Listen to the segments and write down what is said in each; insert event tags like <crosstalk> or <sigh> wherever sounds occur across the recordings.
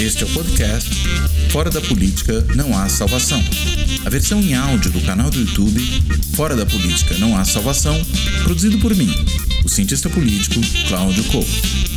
Este é o podcast Fora da Política Não Há Salvação. A versão em áudio do canal do YouTube Fora da Política Não Há Salvação, produzido por mim, o cientista político Cláudio Couto.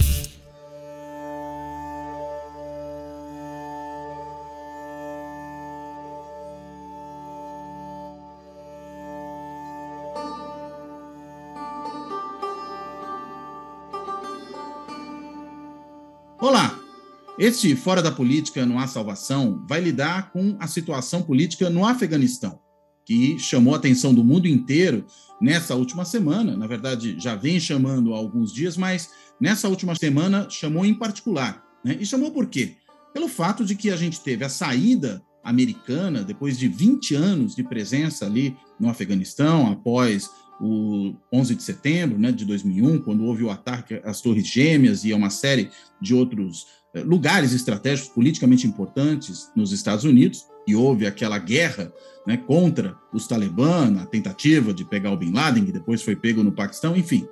Este Fora da Política Não Há Salvação vai lidar com a situação política no Afeganistão, que chamou a atenção do mundo inteiro nessa última semana. Na verdade, já vem chamando há alguns dias, mas nessa última semana chamou em particular. Né? E chamou por quê? Pelo fato de que a gente teve a saída americana, depois de 20 anos de presença ali no Afeganistão, após o 11 de setembro né, de 2001, quando houve o ataque às Torres Gêmeas e a uma série de outros lugares estratégicos politicamente importantes nos Estados Unidos, e houve aquela guerra né, contra os Talibã, a tentativa de pegar o Bin Laden, que depois foi pego no Paquistão, enfim.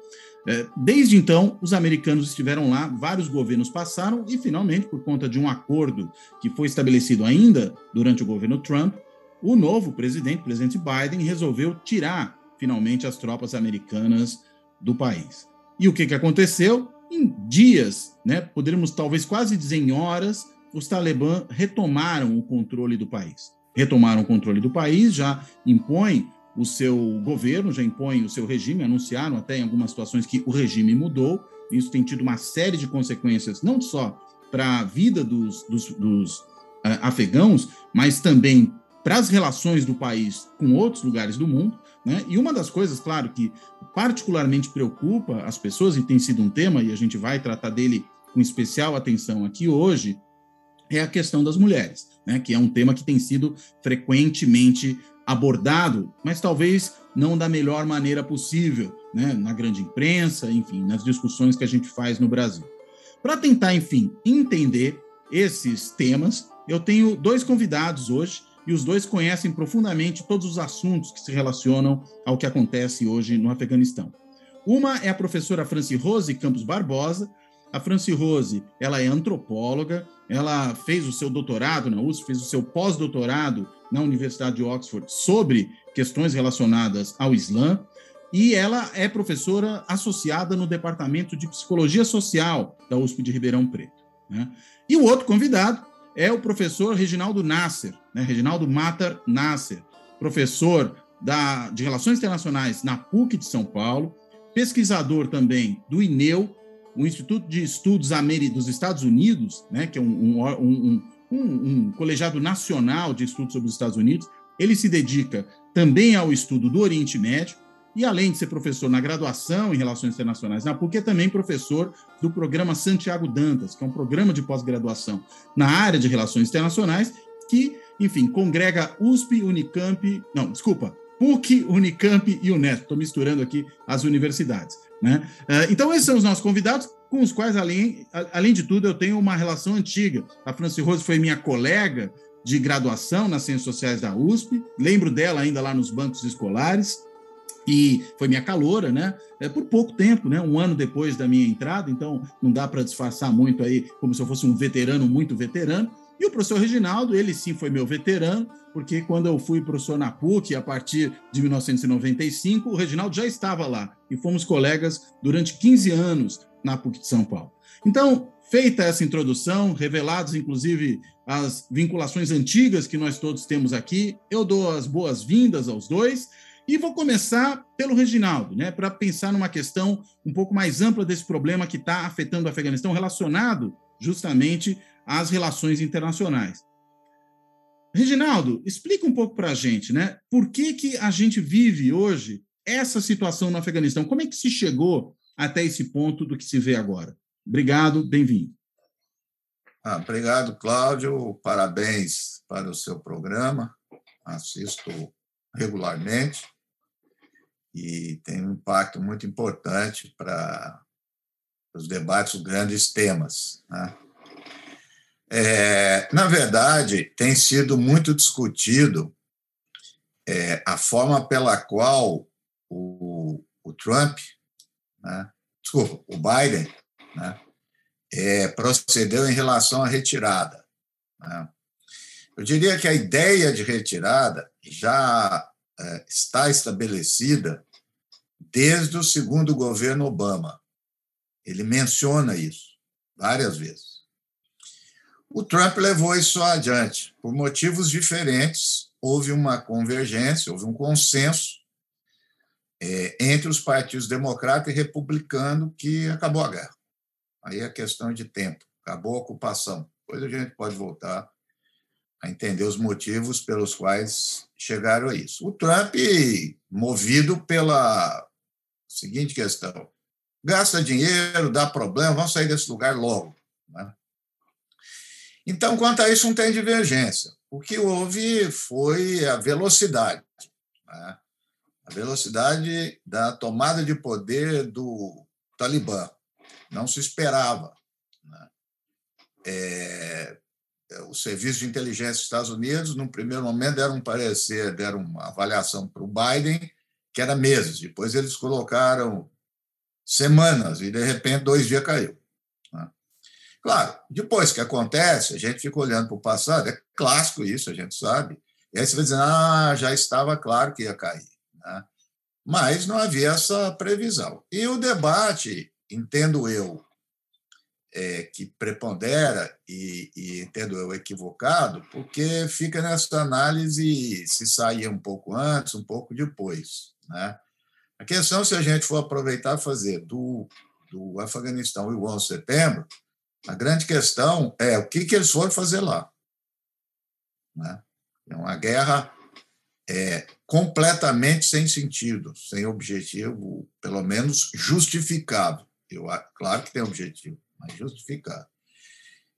Eh, desde então, os americanos estiveram lá, vários governos passaram, e finalmente, por conta de um acordo que foi estabelecido ainda durante o governo Trump, o novo presidente, presidente Biden, resolveu tirar finalmente as tropas americanas do país. E o que, que aconteceu? Em dias, né, poderíamos talvez quase dizer em horas, os talibã retomaram o controle do país. Retomaram o controle do país, já impõem o seu governo, já impõem o seu regime, anunciaram até em algumas situações que o regime mudou. Isso tem tido uma série de consequências, não só para a vida dos, dos, dos uh, afegãos, mas também para as relações do país com outros lugares do mundo. Né? E uma das coisas, claro, que particularmente preocupa as pessoas, e tem sido um tema, e a gente vai tratar dele com especial atenção aqui hoje, é a questão das mulheres, né? que é um tema que tem sido frequentemente abordado, mas talvez não da melhor maneira possível, né? na grande imprensa, enfim, nas discussões que a gente faz no Brasil. Para tentar, enfim, entender esses temas, eu tenho dois convidados hoje e os dois conhecem profundamente todos os assuntos que se relacionam ao que acontece hoje no Afeganistão. Uma é a professora Franci Rose Campos Barbosa. A Franci Rose, ela é antropóloga, ela fez o seu doutorado na USP, fez o seu pós-doutorado na Universidade de Oxford sobre questões relacionadas ao Islã, e ela é professora associada no Departamento de Psicologia Social da USP de Ribeirão Preto. Né? E o outro convidado é o professor Reginaldo Nasser, né? Reginaldo Matar Nasser, professor da, de Relações Internacionais na PUC de São Paulo, pesquisador também do INEU, o Instituto de Estudos dos Estados Unidos, né? que é um, um, um, um colegiado nacional de estudos sobre os Estados Unidos. Ele se dedica também ao estudo do Oriente Médio e além de ser professor na graduação em Relações Internacionais na PUC, é também professor do programa Santiago Dantas, que é um programa de pós-graduação na área de Relações Internacionais, que, enfim, congrega USP, Unicamp, não, desculpa, PUC, Unicamp e Unesp. Estou misturando aqui as universidades. Né? Eh, então, esses são os nossos convidados, com os quais, além, além de tudo, eu tenho uma relação antiga. A Franci Rose foi minha colega de graduação nas Ciências Sociais da USP, lembro dela ainda lá nos bancos escolares e foi minha caloura, né? É, por pouco tempo, né? Um ano depois da minha entrada, então não dá para disfarçar muito aí como se eu fosse um veterano muito veterano. E o professor Reginaldo, ele sim foi meu veterano, porque quando eu fui professor na PUC, a partir de 1995, o Reginaldo já estava lá e fomos colegas durante 15 anos na PUC de São Paulo. Então, feita essa introdução, revelados inclusive as vinculações antigas que nós todos temos aqui, eu dou as boas-vindas aos dois e vou começar pelo Reginaldo, né, para pensar numa questão um pouco mais ampla desse problema que está afetando o Afeganistão, relacionado justamente às relações internacionais. Reginaldo, explica um pouco para a gente, né, por que, que a gente vive hoje essa situação no Afeganistão? Como é que se chegou até esse ponto do que se vê agora? Obrigado, bem-vindo. Ah, obrigado, Cláudio. Parabéns para o seu programa. Assisto regularmente e tem um impacto muito importante para os debates, os grandes temas. Né? É, na verdade, tem sido muito discutido é, a forma pela qual o, o Trump, né, desculpa, o Biden, né, é, procedeu em relação à retirada. Né? Eu diria que a ideia de retirada já é, está estabelecida desde o segundo governo Obama. Ele menciona isso várias vezes. O Trump levou isso adiante. Por motivos diferentes, houve uma convergência, houve um consenso é, entre os partidos democrata e republicano que acabou a guerra. Aí é questão de tempo, acabou a ocupação. Depois a gente pode voltar a entender os motivos pelos quais chegaram a isso. O Trump, movido pela seguinte questão: gasta dinheiro, dá problema, vamos sair desse lugar logo. Né? Então, quanto a isso, não tem divergência. O que houve foi a velocidade. Né? A velocidade da tomada de poder do Talibã. Não se esperava. Né? É, o Serviço de Inteligência dos Estados Unidos, no primeiro momento, deram um parecer, deram uma avaliação para o Biden, que era meses. Depois eles colocaram semanas, e de repente, dois dias caiu. Claro, depois que acontece, a gente fica olhando para o passado, é clássico isso, a gente sabe. E aí você vai dizendo, ah, já estava claro que ia cair. Né? Mas não havia essa previsão. E o debate, entendo eu, é, que prepondera, e, e, entendo eu equivocado, porque fica nessa análise se saía um pouco antes, um pouco depois. Né? A questão, se a gente for aproveitar fazer do, do Afeganistão e o 11 de setembro, a grande questão é o que, que eles foram fazer lá. Né? É uma guerra é, completamente sem sentido, sem objetivo, pelo menos justificável. Eu, claro que tem objetivo, mas justificável.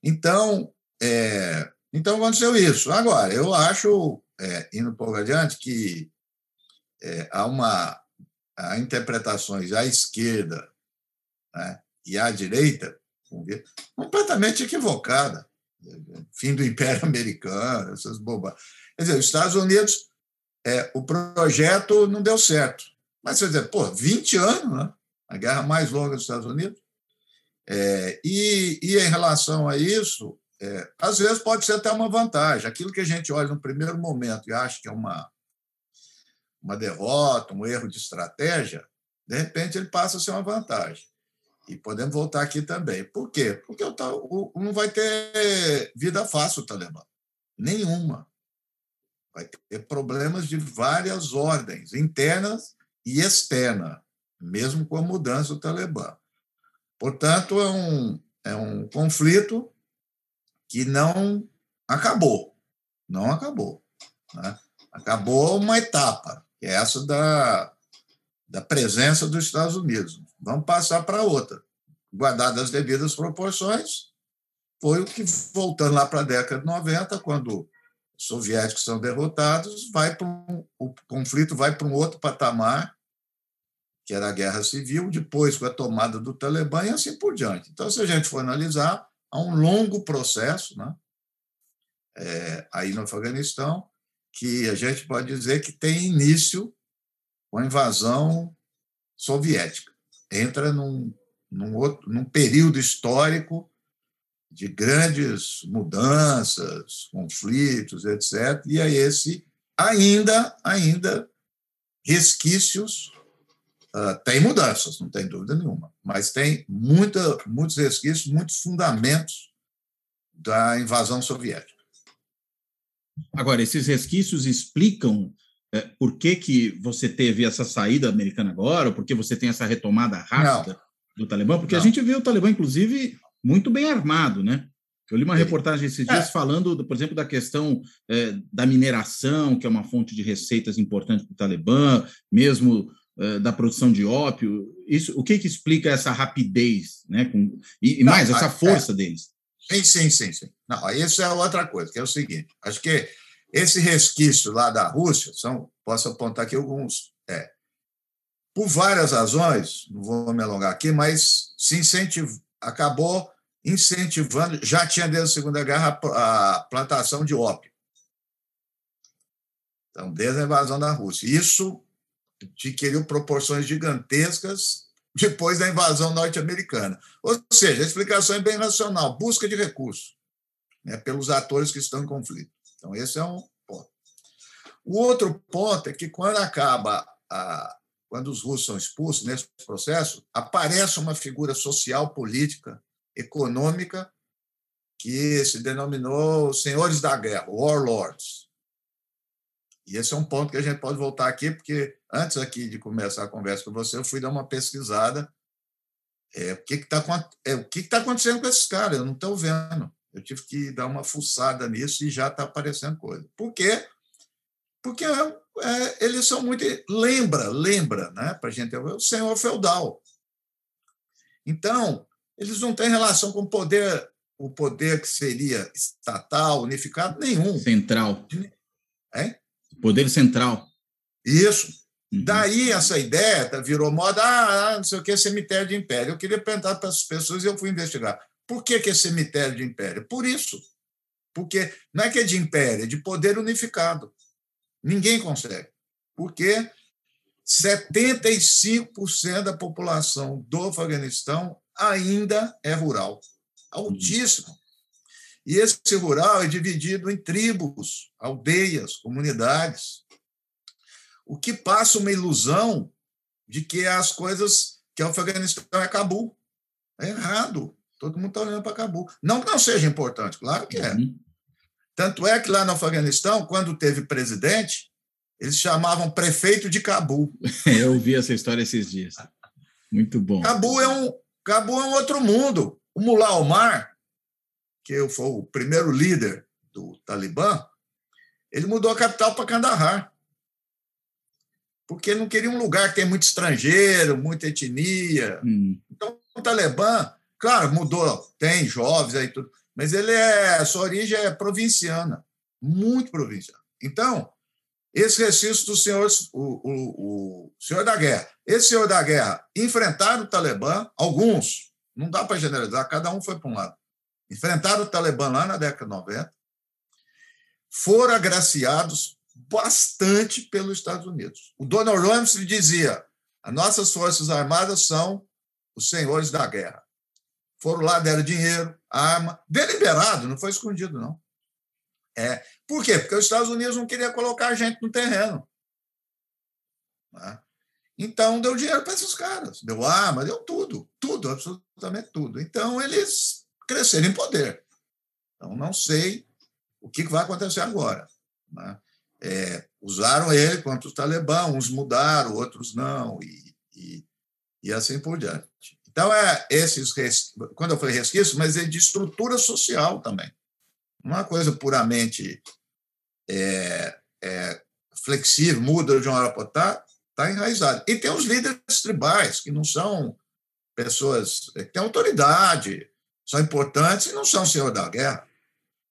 Então, é, então aconteceu isso. Agora, eu acho, é, indo um pouco adiante, que é, há uma há interpretações à esquerda né, e à direita completamente equivocada. Fim do Império Americano, essas bobagens. Quer dizer, os Estados Unidos, é, o projeto não deu certo. Mas você dizer, pô, 20 anos, né? a guerra mais longa dos Estados Unidos. É, e, e em relação a isso, é, às vezes pode ser até uma vantagem. Aquilo que a gente olha no primeiro momento e acha que é uma, uma derrota, um erro de estratégia, de repente ele passa a ser uma vantagem. E podemos voltar aqui também. Por quê? Porque o, o, não vai ter vida fácil o Talibã. Nenhuma. Vai ter problemas de várias ordens, internas e externas, mesmo com a mudança do Talibã. Portanto, é um, é um conflito que não acabou. Não acabou. Né? Acabou uma etapa, que é essa da, da presença dos Estados Unidos. Vamos passar para outra. Guardadas as devidas proporções, foi o que, voltando lá para a década de 90, quando os soviéticos são derrotados, vai um, o conflito vai para um outro patamar, que era a guerra civil, depois com a tomada do Talibã e assim por diante. Então, se a gente for analisar, há um longo processo né, é, aí no Afeganistão, que a gente pode dizer que tem início com a invasão soviética. Entra num, num, outro, num período histórico de grandes mudanças, conflitos, etc. E é esse ainda, ainda resquícios. Uh, tem mudanças, não tem dúvida nenhuma, mas tem muita, muitos resquícios, muitos fundamentos da invasão soviética. Agora, esses resquícios explicam é, por que, que você teve essa saída americana agora, ou por que você tem essa retomada rápida não. do Talibã? Porque não. a gente vê o Talibã, inclusive, muito bem armado, né? Eu li uma reportagem esses dias é. falando, por exemplo, da questão é, da mineração, que é uma fonte de receitas importante para o Talibã, mesmo é, da produção de ópio. Isso, o que, que explica essa rapidez, né? Com, e, e não, mais, essa é. força deles? Sim, sim, sim, sim. Não, isso é outra coisa, que é o seguinte: acho que esse resquício lá da Rússia, são, posso apontar aqui alguns. É, por várias razões, não vou me alongar aqui, mas se incentiv, acabou incentivando, já tinha desde a Segunda Guerra a plantação de ópio. Então, desde a invasão da Rússia. Isso adquiriu proporções gigantescas depois da invasão norte-americana. Ou seja, a explicação é bem racional, busca de recursos né, pelos atores que estão em conflito. Então, esse é um ponto. O outro ponto é que, quando acaba a, quando os russos são expulsos nesse processo, aparece uma figura social, política, econômica, que se denominou senhores da guerra, warlords. E esse é um ponto que a gente pode voltar aqui, porque antes aqui de começar a conversa com você, eu fui dar uma pesquisada. É, o que está é, que que tá acontecendo com esses caras? Eu não estou vendo. Eu tive que dar uma fuçada nisso e já está aparecendo coisa. Por quê? Porque é, é, eles são muito. Lembra, lembra, né, para a gente, o senhor feudal. Então, eles não têm relação com o poder, o poder que seria estatal, unificado, nenhum. Central. É? Poder central. Isso. Uhum. Daí essa ideia virou moda, ah, não sei o que, cemitério de império. Eu queria perguntar para as pessoas e eu fui investigar. Por que, que é cemitério de império? Por isso. Porque não é que é de império, é de poder unificado. Ninguém consegue. Porque 75% da população do Afeganistão ainda é rural. Altíssimo. E esse rural é dividido em tribos, aldeias, comunidades. O que passa uma ilusão de que as coisas que o Afeganistão é Cabul. É errado. Todo mundo está olhando para Cabul. Não que não seja importante, claro que é. Uhum. Tanto é que lá no Afeganistão, quando teve presidente, eles chamavam prefeito de Cabul. <laughs> Eu ouvi essa história esses dias. Muito bom. Cabul é um, Cabul é um outro mundo. O Mullah Omar, que foi o primeiro líder do Talibã, ele mudou a capital para Kandahar. Porque não queria um lugar que tem muito estrangeiro, muita etnia. Hum. Então, o Talibã, claro, mudou, tem jovens aí tudo, mas ele é, sua origem é provinciana, muito provinciana. Então, esse resquício do senhor, o, o, o senhor da guerra, esse senhor da guerra enfrentaram o Talibã, alguns, não dá para generalizar, cada um foi para um lado. Enfrentaram o Talibã lá na década de 90, foram agraciados bastante pelos Estados Unidos. O Donald Rumsfeld dizia: as nossas forças armadas são os senhores da guerra. Foram lá, deram dinheiro, arma, deliberado, não foi escondido, não. É. Por quê? Porque os Estados Unidos não queriam colocar gente no terreno. Né? Então, deu dinheiro para esses caras, deu arma, deu tudo, tudo, absolutamente tudo. Então, eles cresceram em poder. Então, não sei o que vai acontecer agora. Né? É, usaram ele contra os talibã, uns mudaram, outros não, e, e, e assim por diante. Então, é esses, quando eu falei resquício, mas é de estrutura social também. Não é uma coisa puramente é, é, flexível, muda de uma hora para outra, está enraizado. E tem os líderes tribais, que não são pessoas é, que têm autoridade, são importantes e não são senhor da guerra,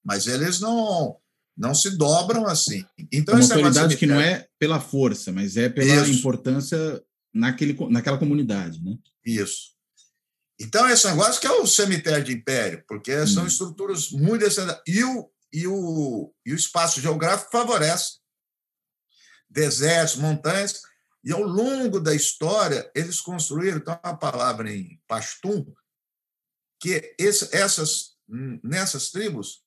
mas eles não não se dobram assim. Então, uma autoridade que não é pela força, mas é pela Isso. importância naquele, naquela comunidade, né? Isso. Então, esse negócio que é o cemitério de império, porque são hum. estruturas muito. E o, e, o, e o espaço geográfico favorece. Desertos, montanhas. E ao longo da história, eles construíram, então, uma palavra em Pashtun, que esse, essas, nessas tribos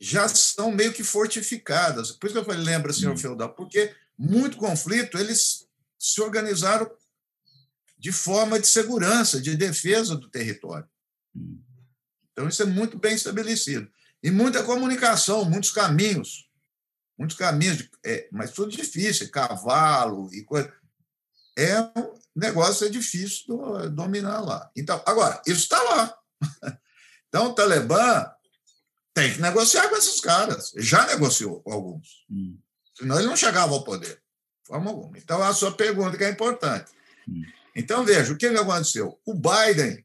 já são meio que fortificadas. Por isso que eu falei, lembra, senhor hum. feudal, porque muito conflito, eles se organizaram de forma de segurança, de defesa do território. Então, isso é muito bem estabelecido. E muita comunicação, muitos caminhos. Muitos caminhos, de, é, mas tudo difícil, cavalo e coisa. É um negócio é difícil do, dominar lá. Então, agora, isso está lá. <laughs> Então, o Talibã tem que negociar com esses caras. Já negociou com alguns. Hum. Senão ele não chegava ao poder. De forma alguma. Então, a sua pergunta que é importante. Hum. Então, veja, o que aconteceu? O Biden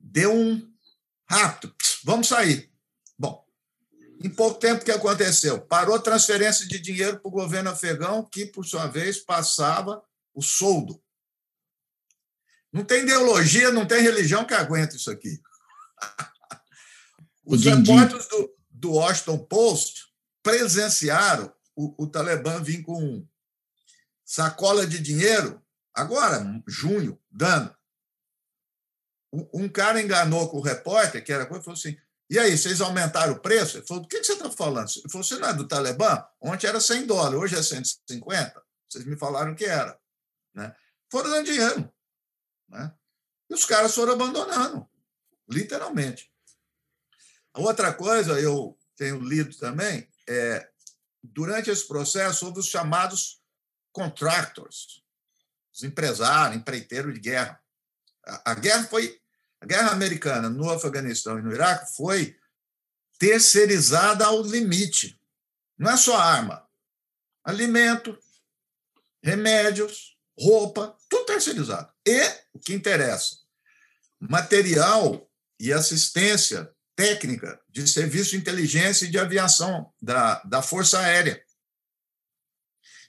deu um rápido, vamos sair. Bom, em pouco tempo, o que aconteceu? Parou transferência de dinheiro para o governo afegão, que, por sua vez, passava o soldo. Não tem ideologia, não tem religião que aguente isso aqui. <laughs> Os repórteres do, do Washington Post presenciaram o, o Talibã vir com sacola de dinheiro Agora, junho, dando. Um cara enganou com o repórter, que era coisa, falou assim: e aí, vocês aumentaram o preço? Ele falou: do que você está falando? Ele falou: você não é do Talibã? Ontem era 100 dólares, hoje é 150. Vocês me falaram que era. Né? Foram dando dinheiro. Né? E os caras foram abandonando, literalmente. A outra coisa, eu tenho lido também, é durante esse processo houve os chamados contractors, os empresários, empreiteiros de guerra. A, a guerra foi a guerra americana no Afeganistão e no Iraque foi terceirizada ao limite. Não é só arma, alimento, remédios, roupa, tudo terceirizado. E o que interessa, material e assistência técnica de serviço de inteligência e de aviação da, da Força Aérea.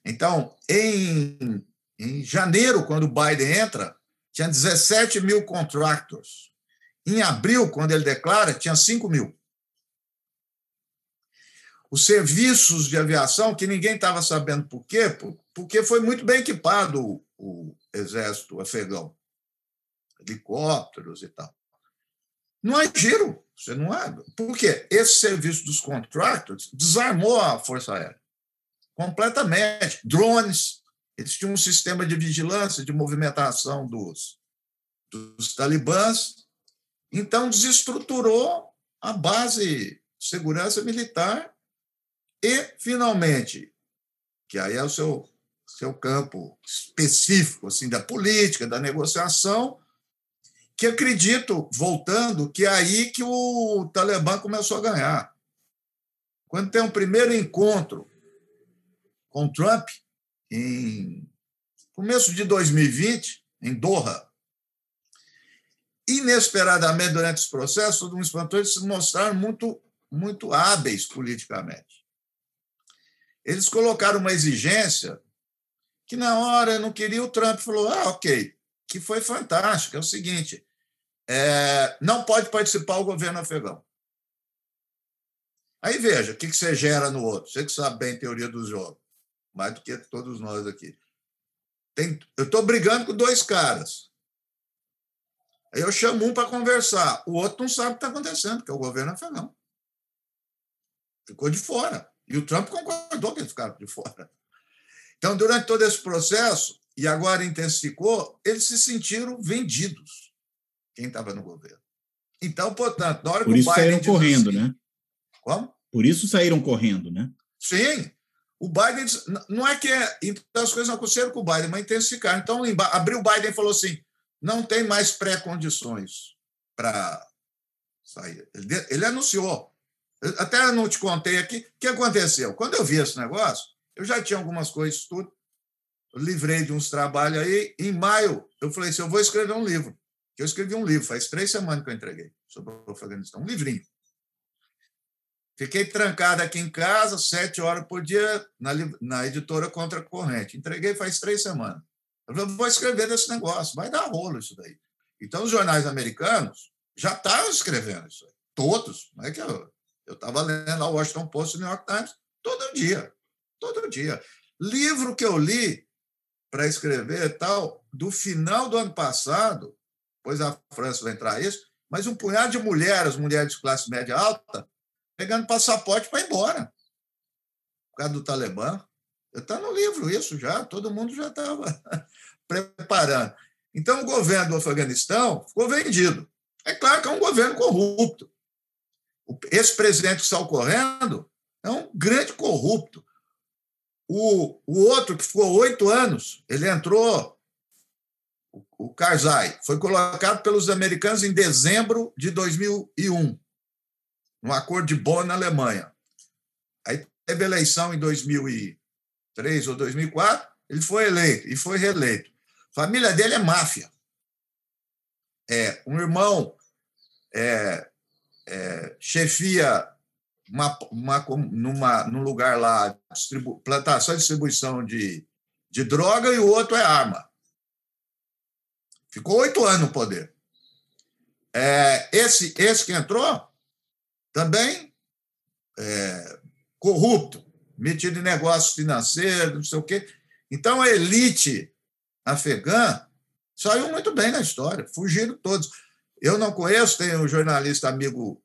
Então, em, em janeiro, quando o Biden entra, tinha 17 mil contractors. Em abril, quando ele declara, tinha 5 mil. Os serviços de aviação, que ninguém estava sabendo por quê, porque foi muito bem equipado o, o exército afegão. Helicópteros e tal. Não é giro. Você não é. Por quê? Esse serviço dos contractors desarmou a Força Aérea completamente. Drones, eles tinham um sistema de vigilância, de movimentação dos, dos talibãs. Então, desestruturou a base de segurança militar e, finalmente, que aí é o seu, seu campo específico assim da política, da negociação, que acredito, voltando, que é aí que o Talibã começou a ganhar. Quando tem um primeiro encontro com Trump, em começo de 2020, em Doha. Inesperadamente, durante esse processo, todo mundo espantou, eles se mostraram muito, muito hábeis politicamente. Eles colocaram uma exigência que, na hora, não queria, o Trump falou: ah, ok, que foi fantástico. É o seguinte: é, não pode participar o governo afegão. Aí veja, o que você gera no outro? Você que sabe bem a teoria dos jogos mais do que todos nós aqui. Tem, eu estou brigando com dois caras. Aí eu chamo um para conversar, o outro não sabe o que está acontecendo, que é o governo afegão. Ficou de fora. E o Trump concordou que eles ficaram de fora. Então, durante todo esse processo, e agora intensificou, eles se sentiram vendidos, quem estava no governo. Então, portanto, na hora Por que o Biden. Por isso saíram correndo, assim, né? Como? Por isso saíram correndo, né? Sim. O Biden não é que é, então as coisas não aconteceram com o Biden, mas intensificaram. Então, abriu o Biden e falou assim: não tem mais pré-condições para sair. Ele, ele anunciou. Eu até não te contei aqui. O que aconteceu? Quando eu vi esse negócio, eu já tinha algumas coisas, tudo. Eu livrei de uns trabalhos aí. Em maio, eu falei assim: eu vou escrever um livro. Eu escrevi um livro, faz três semanas que eu entreguei sobre o Afeganistão, um livrinho. Fiquei trancado aqui em casa, sete horas por dia, na, na editora Contra Corrente. Entreguei faz três semanas. Eu falei, vou escrever desse negócio, vai dar rolo isso daí. Então, os jornais americanos já estavam escrevendo isso aí. Todos. Não é que eu estava lendo a Washington Post e o New York Times todo dia. Todo dia. Livro que eu li para escrever tal, do final do ano passado, pois a França vai entrar isso, mas um punhado de mulheres, mulheres de classe média alta, pegando passaporte para ir embora. Por causa do Talibã. Está no livro isso já, todo mundo já estava <laughs> preparando. Então, o governo do Afeganistão ficou vendido. É claro que é um governo corrupto. Esse presidente que está ocorrendo é um grande corrupto. O, o outro, que ficou oito anos, ele entrou, o, Karzai, foi colocado pelos americanos em dezembro de 2001 no Acordo de Bonn, na Alemanha. Aí teve eleição em 2003 ou 2004, ele foi eleito e foi reeleito. A família dele é máfia. É, um irmão é, é, chefia uma, uma, numa, num lugar lá, distribu, plantação e distribuição de, de droga, e o outro é arma. Ficou oito anos no poder. É, esse, esse que entrou também é, corrupto, metido em negócios financeiros, não sei o quê. Então, a elite afegã saiu muito bem na história, fugiram todos. Eu não conheço, tem um jornalista amigo,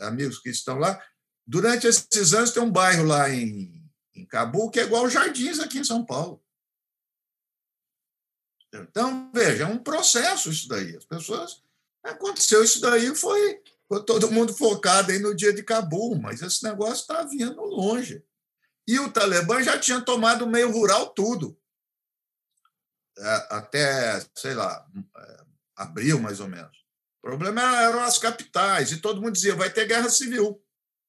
amigos que estão lá. Durante esses anos tem um bairro lá em, em Cabul que é igual Jardins aqui em São Paulo. Então, veja, é um processo isso daí. As pessoas. Aconteceu isso daí, foi, todo mundo focado aí no dia de Cabul, mas esse negócio está vindo longe. E o Talibã já tinha tomado o meio rural tudo. É, até, sei lá, é, abril, mais ou menos. O problema eram as capitais, e todo mundo dizia, vai ter guerra civil.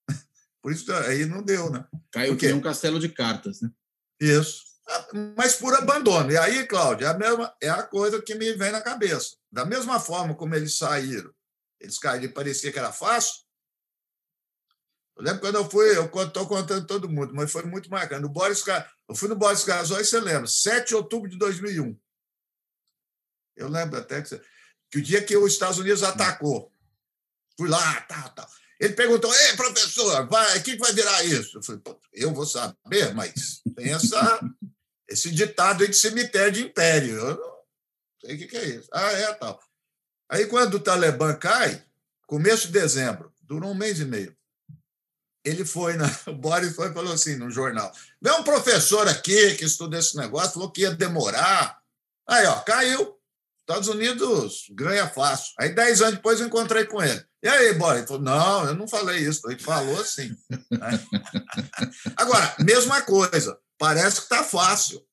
<laughs> Por isso aí não deu, né? Caiu que um castelo de cartas, né? Isso. Ah, mas por abandono. E aí, Cláudio, é a, mesma, é a coisa que me vem na cabeça. Da mesma forma como eles saíram, eles caíram e parecia que era fácil. Eu lembro quando eu fui, eu estou contando todo mundo, mas foi muito marcante. O Boris, eu fui no Boris Casói, você lembra, 7 de outubro de 2001. Eu lembro até que, que o dia que os Estados Unidos atacou, fui lá, tal, tal. Ele perguntou: Ei, professor, vai, o que vai virar isso? Eu falei: Eu vou saber, mas tem essa, esse ditado aí de cemitério de império. Eu não sei o que é isso. Ah, é tal. Aí, quando o Talibã cai, começo de dezembro, durou um mês e meio. Ele foi, na, <laughs> o Boris foi falou assim no jornal: vem um professor aqui que estuda esse negócio, falou que ia demorar. Aí, ó, caiu. Estados Unidos ganha fácil. Aí, dez anos depois, eu encontrei com ele. E aí, Boris? Ele falou: não, eu não falei isso. Ele falou assim. <laughs> Agora, mesma coisa. Parece que está fácil.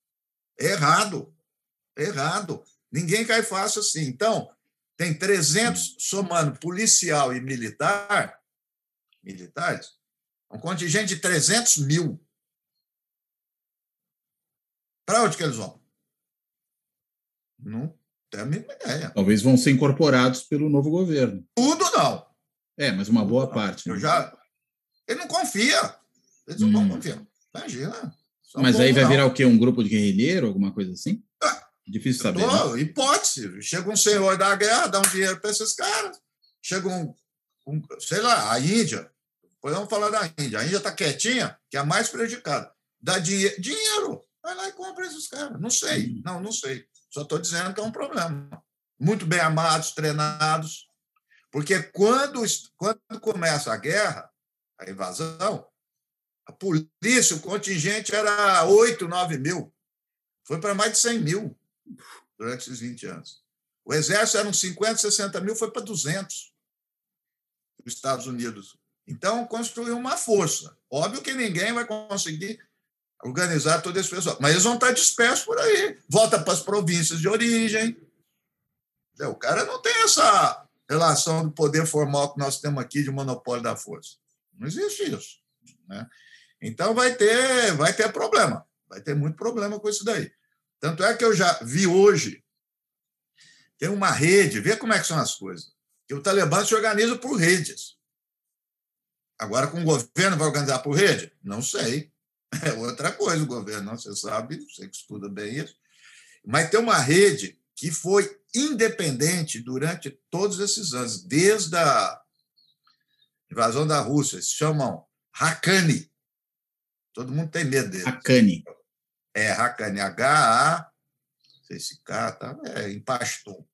Errado. Errado. Ninguém cai fácil assim. Então, tem 300, somando policial e militar, militares, um contingente de 300 mil. Para onde que eles vão? Não tenho a mínima ideia. Talvez vão ser incorporados pelo novo governo. Tudo não. É, mas uma boa parte. Eu né? já... Ele não confia. Eles não hum. confiam. Imagina. Mas aí vai não. virar o quê? Um grupo de guerrilheiro, alguma coisa assim? Difícil saber. Tô, né? Hipótese. Chega um senhor da guerra, dá um dinheiro para esses caras. Chega um, um, sei lá, a Índia. Podemos falar da Índia. A Índia está quietinha, que é a mais prejudicada. Dá dinheiro. Dinheiro. Vai lá e compra esses caras. Não sei. Hum. Não, não sei. Só estou dizendo que é um problema. Muito bem amados, treinados. Porque quando, quando começa a guerra, a invasão, a polícia, o contingente era 8, 9 mil. Foi para mais de 100 mil durante esses 20 anos. O exército eram 50, 60 mil, foi para 200 os Estados Unidos. Então, construiu uma força. Óbvio que ninguém vai conseguir organizar todo esse pessoal, mas eles vão estar dispersos por aí. Volta para as províncias de origem. O cara não tem essa relação do poder formal que nós temos aqui de monopólio da força. Não existe isso. Né? Então vai ter, vai ter problema, vai ter muito problema com isso daí. Tanto é que eu já vi hoje, tem uma rede, vê como é que são as coisas, que o Talibã se organiza por redes. Agora, com o governo vai organizar por rede? Não sei. É outra coisa o governo, não, você sabe, você que estuda bem isso. Mas tem uma rede que foi independente durante todos esses anos, desde a invasão da Rússia, se chamam Haqqani. Todo mundo tem medo dele. Haqqani. É, Haqqani, H-A, não sei se K, tá, é em Pashtun.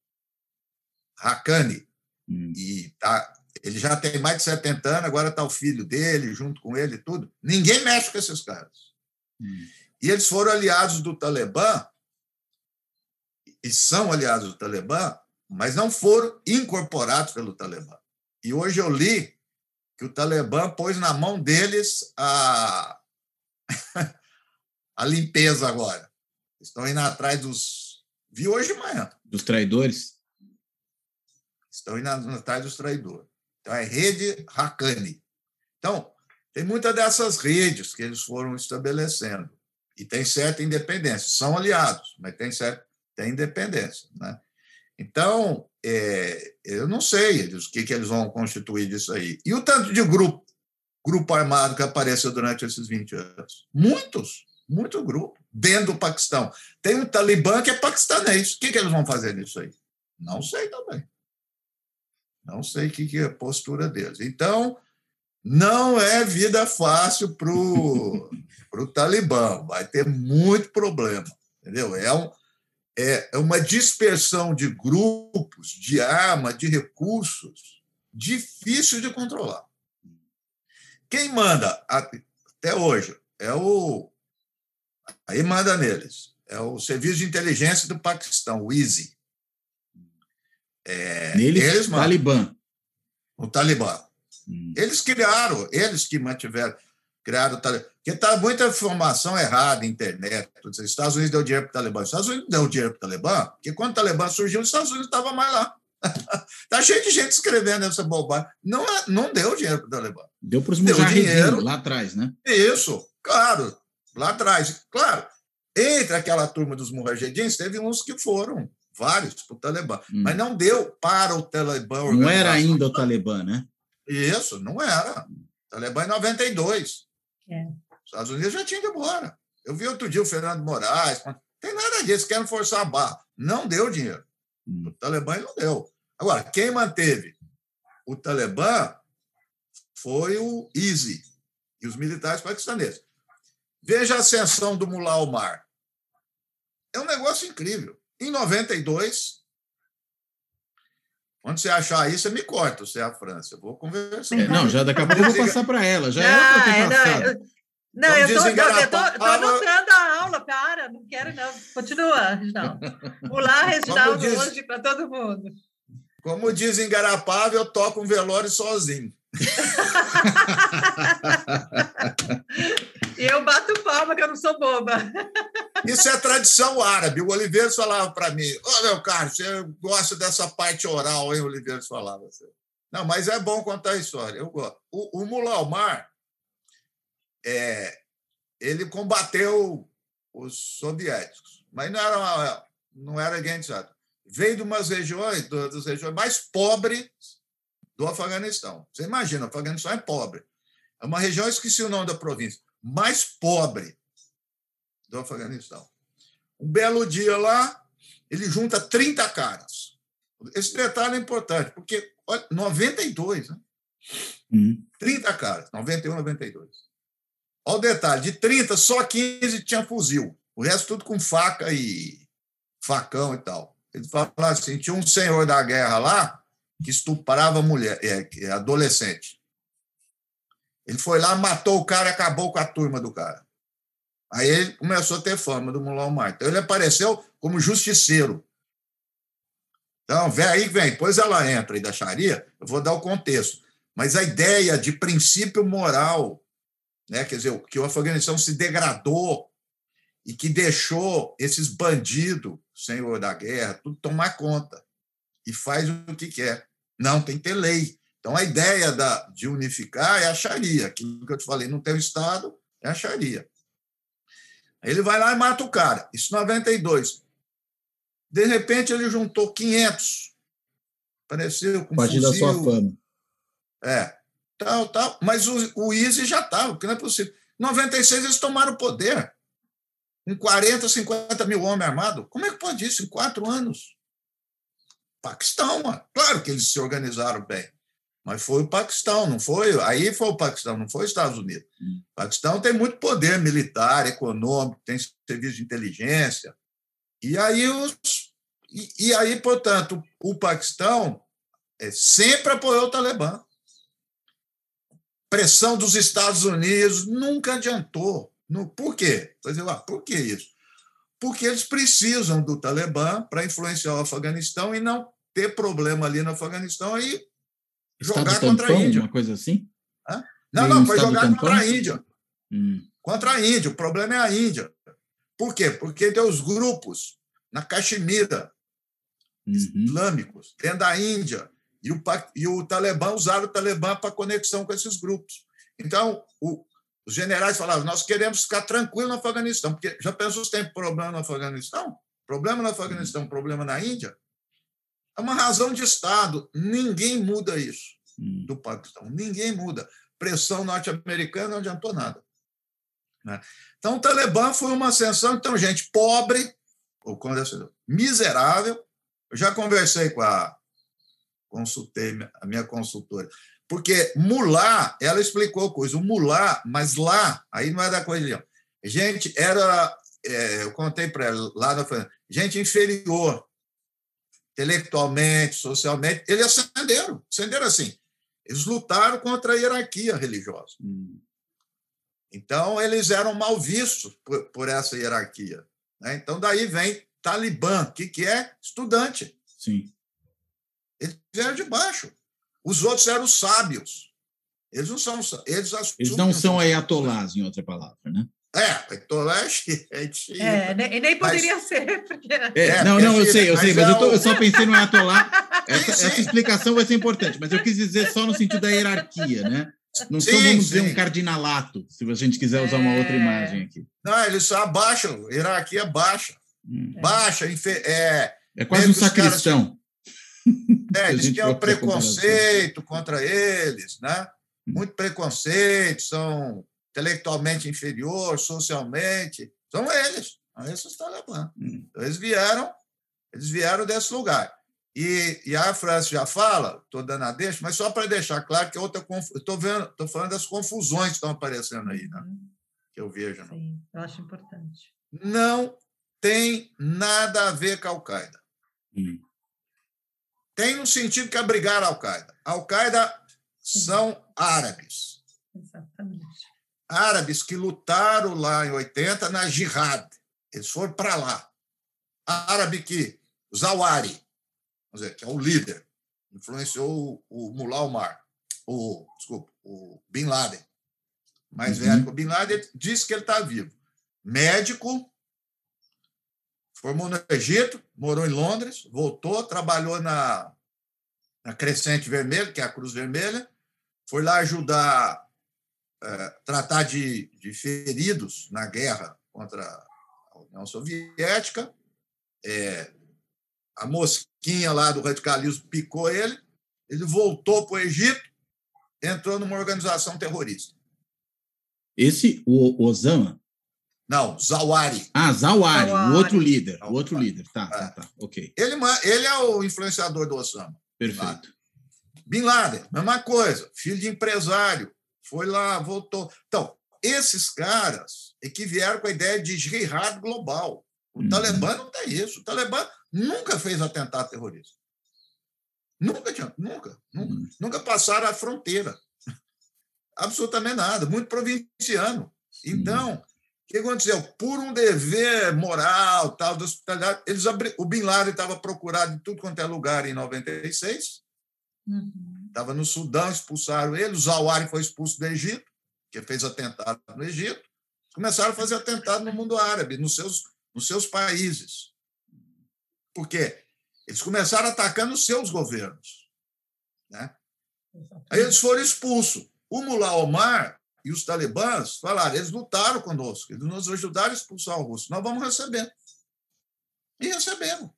Haqqani. Hum. E tá, ele já tem mais de 70 anos, agora está o filho dele, junto com ele e tudo. Ninguém mexe com esses caras. Hum. E eles foram aliados do Talibã, e são aliados do Talibã, mas não foram incorporados pelo Talibã. E hoje eu li que o Talibã pôs na mão deles a, a limpeza agora. Estão indo atrás dos. Vi hoje de manhã. Dos traidores? Estão indo atrás dos traidores. Então, é rede Hakani. Então, tem muitas dessas redes que eles foram estabelecendo. E tem certa independência. São aliados, mas tem certa tem independência. Né? Então, é, eu não sei o que, que eles vão constituir disso aí. E o tanto de grupo, grupo armado que apareceu durante esses 20 anos? Muitos, muito grupo, dentro do Paquistão. Tem um Talibã que é paquistanês. O que, que eles vão fazer nisso aí? Não sei também. Não sei o que, que é a postura deles. Então, não é vida fácil para o <laughs> Talibã. Vai ter muito problema. Entendeu? É um, é, é uma dispersão de grupos, de arma, de recursos, difícil de controlar. Quem manda até hoje é o. Aí manda neles. É o Serviço de Inteligência do Paquistão, o ISI. É, neles, eles mandam. Talibã. O Talibã. Hum. Eles criaram, eles que mantiveram, criaram o Talibã. Porque está muita informação errada na internet. Os Estados Unidos deu dinheiro para o Talibã. Os Estados Unidos deu dinheiro para o Talibã, porque quando o Talibã surgiu, os Estados Unidos estavam mais lá. Está <laughs> cheio de gente escrevendo essa bobagem. Não, é, não deu dinheiro para o Talibã. Deu para os dinheiro lá atrás, né? Isso, claro, lá atrás. Claro, entre aquela turma dos mujahedins, teve uns que foram, vários, para o Talibã. Hum. Mas não deu para o Talibã. Não era ainda o Talibã, né? Isso, não era. O Talibã em 92. É. Os Estados Unidos já tinham ido embora. Eu vi outro dia o Fernando Moraes. Não tem nada disso, querem forçar a barra. Não deu dinheiro. Hum. O Talibã não deu. Agora, quem manteve o Talibã foi o ISI e os militares paquistaneses. Veja a ascensão do Mullah Omar. É um negócio incrível. Em 92, quando você achar isso, você me corta, você é a França. Eu vou conversar. É, não, já daqui a pouco eu vou passar para ela. Já não, é outra é, não, eu estou anotando a aula, para, não quero não. Continua, Reginaldo. <laughs> Pular, Reginaldo, diz, hoje para todo mundo. Como diz em Garapava, eu toco um velório sozinho. <laughs> eu bato palma, que eu não sou boba. <laughs> Isso é tradição árabe. O Oliveira falava para mim: Ô, oh, meu caro, você gosta dessa parte oral, hein? O Oliveira falava. Assim. Não, mas é bom contar a história. Eu gosto. O, o Mullah Omar, é, ele combateu os soviéticos, mas não era, não era organizado. Veio de umas regiões, das regiões mais pobres do Afeganistão. Você imagina, o Afeganistão é pobre. É uma região, esqueci o nome da província, mais pobre do Afeganistão. Um belo dia lá, ele junta 30 caras. Esse detalhe é importante, porque olha, 92, né? Uhum. 30 caras, 91, 92. Olha o detalhe: de 30, só 15 tinha fuzil. O resto tudo com faca e facão e tal. Ele fala assim: tinha um senhor da guerra lá que estuprava mulher, é, é, adolescente. Ele foi lá, matou o cara acabou com a turma do cara. Aí ele começou a ter fama do Mulão Omar. Então ele apareceu como justiceiro. Então, vem aí vem. Depois ela entra e da Sharia, eu vou dar o contexto. Mas a ideia de princípio moral, né, quer dizer, que o Afeganistão se degradou e que deixou esses bandidos, senhor da guerra, tudo tomar conta e faz o que quer. Não, tem que ter lei. Então, a ideia da, de unificar é a Sharia. Aquilo que eu te falei, não tem o Estado, é a Sharia. Ele vai lá e mata o cara. Isso 92. De repente, ele juntou 500. Apareceu com Partir da sua fama. É. Tal, tal. Mas o, o Easy já estava, porque não é possível. Em 96, eles tomaram o poder. Com 40, 50 mil homens armados. Como é que pode isso em quatro anos? Paquistão, mano. claro que eles se organizaram bem, mas foi o Paquistão, não foi? Aí foi o Paquistão, não foi os Estados Unidos. Hum. O Paquistão tem muito poder militar, econômico, tem serviço de inteligência. E aí os e, e aí, portanto, o Paquistão é, sempre apoiou o Talibã. Pressão dos Estados Unidos nunca adiantou. No, por quê? Ah, por que isso? Porque eles precisam do Talibã para influenciar o Afeganistão e não ter problema ali no Afeganistão e jogar Estado contra tampão, a Índia. Uma coisa assim? Hã? Não, não, foi jogar tampão? contra a Índia. Hum. Contra a Índia. O problema é a Índia. Por quê? Porque tem os grupos na Caxemira uhum. islâmicos, dentro da Índia. E o, e o Talibã usaram o Talibã para conexão com esses grupos. Então, o, os generais falavam: nós queremos ficar tranquilos no Afeganistão, porque já pensou se tem problema no Afeganistão? Problema no Afeganistão, problema na Índia? É uma razão de Estado. Ninguém muda isso do Paquistão. Ninguém muda. Pressão norte-americana não adiantou nada. Né? Então, o Talibã foi uma ascensão. Então, gente pobre, ou miserável. Eu já conversei com a. Consultei a minha consultora. Porque mulá, ela explicou coisa, o mulá, mas lá, aí não é da coisa Gente, era. É, eu contei para ela lá na gente inferior, intelectualmente, socialmente. Eles ascenderam, ascenderam assim. Eles lutaram contra a hierarquia religiosa. Hum. Então, eles eram mal vistos por, por essa hierarquia. Né? Então, daí vem Talibã, que, que é estudante. Sim. Eles vieram de baixo. Os outros eram sábios. Eles não são. Eles, eles não são ayatolás, em outra palavra, né? É, ayatolá é, é, é e nem poderia mas, ser. Porque... É, é, não, não, eu sei, eu sei, mas, mas eu, tô, eu, só pensei no ayatolá. <laughs> Essa, essa, explicação vai ser importante, mas eu quis dizer só no sentido da hierarquia, né? Não sim, são, vamos sim. dizer, um cardinalato, se a gente quiser usar uma outra imagem aqui. Não, eles só abaixam, hierarquia baixa. Hum. Baixa, é, é quase um sacristão. É, eles tinham preconceito contra eles, né? Hum. Muito preconceito, são intelectualmente inferior, socialmente. São eles, são esses talibãs. Hum. Então, eles vieram, eles vieram desse lugar. E, e a França já fala, estou dando a deixa, mas só para deixar claro que outra estou vendo, estou falando das confusões que estão aparecendo aí, né? Uhum. que eu vejo. Né? Sim, eu acho importante. Não tem nada a ver com a Al-Qaeda. Hum. Tem um sentido que é brigar a Al-Qaeda. Al-Qaeda são árabes. Exatamente. Árabes que lutaram lá em 80 na Jihad. Eles foram para lá. Árabe que, Zawari, vamos dizer, que é o líder, influenciou o, o Mullah Omar, o, desculpa, o Bin Laden, mais uhum. velho que o Bin Laden, disse que ele está vivo. Médico, formou no Egito, morou em Londres, voltou, trabalhou na, na Crescente Vermelha, que é a Cruz Vermelha, foi lá ajudar, é, tratar de, de feridos na guerra contra a União Soviética. É, a mosquinha lá do radicalismo picou ele, ele voltou para o Egito, entrou numa organização terrorista. Esse, o Osama, não, Zawari. Ah, Zawari, Zawari. o outro líder. O outro líder, tá, tá, é. tá, ok. Ele, ele é o influenciador do Osama. Perfeito. Bin Laden, mesma coisa, filho de empresário, foi lá, voltou. Então, esses caras é que vieram com a ideia de jihad global. O uhum. Talibã não tem isso. O Talibã nunca fez atentado terrorista. Nunca tinha, nunca, nunca. Uhum. Nunca passaram a fronteira. <laughs> Absolutamente nada. Muito provinciano. Então, o que aconteceu? Por um dever moral, tal, da hospitalidade, eles abri... o Bin Laden estava procurado em tudo quanto é lugar em 96. Estava uhum. no Sudão, expulsaram ele. O Zawari foi expulso do Egito, que fez atentado no Egito. Começaram a fazer atentado no mundo árabe, nos seus, nos seus países. Por quê? Eles começaram atacando os seus governos. Né? Aí eles foram expulsos. O Mullah Omar e os talibãs falaram, eles lutaram conosco, eles nos ajudaram a expulsar o russo, nós vamos receber. E recebemos.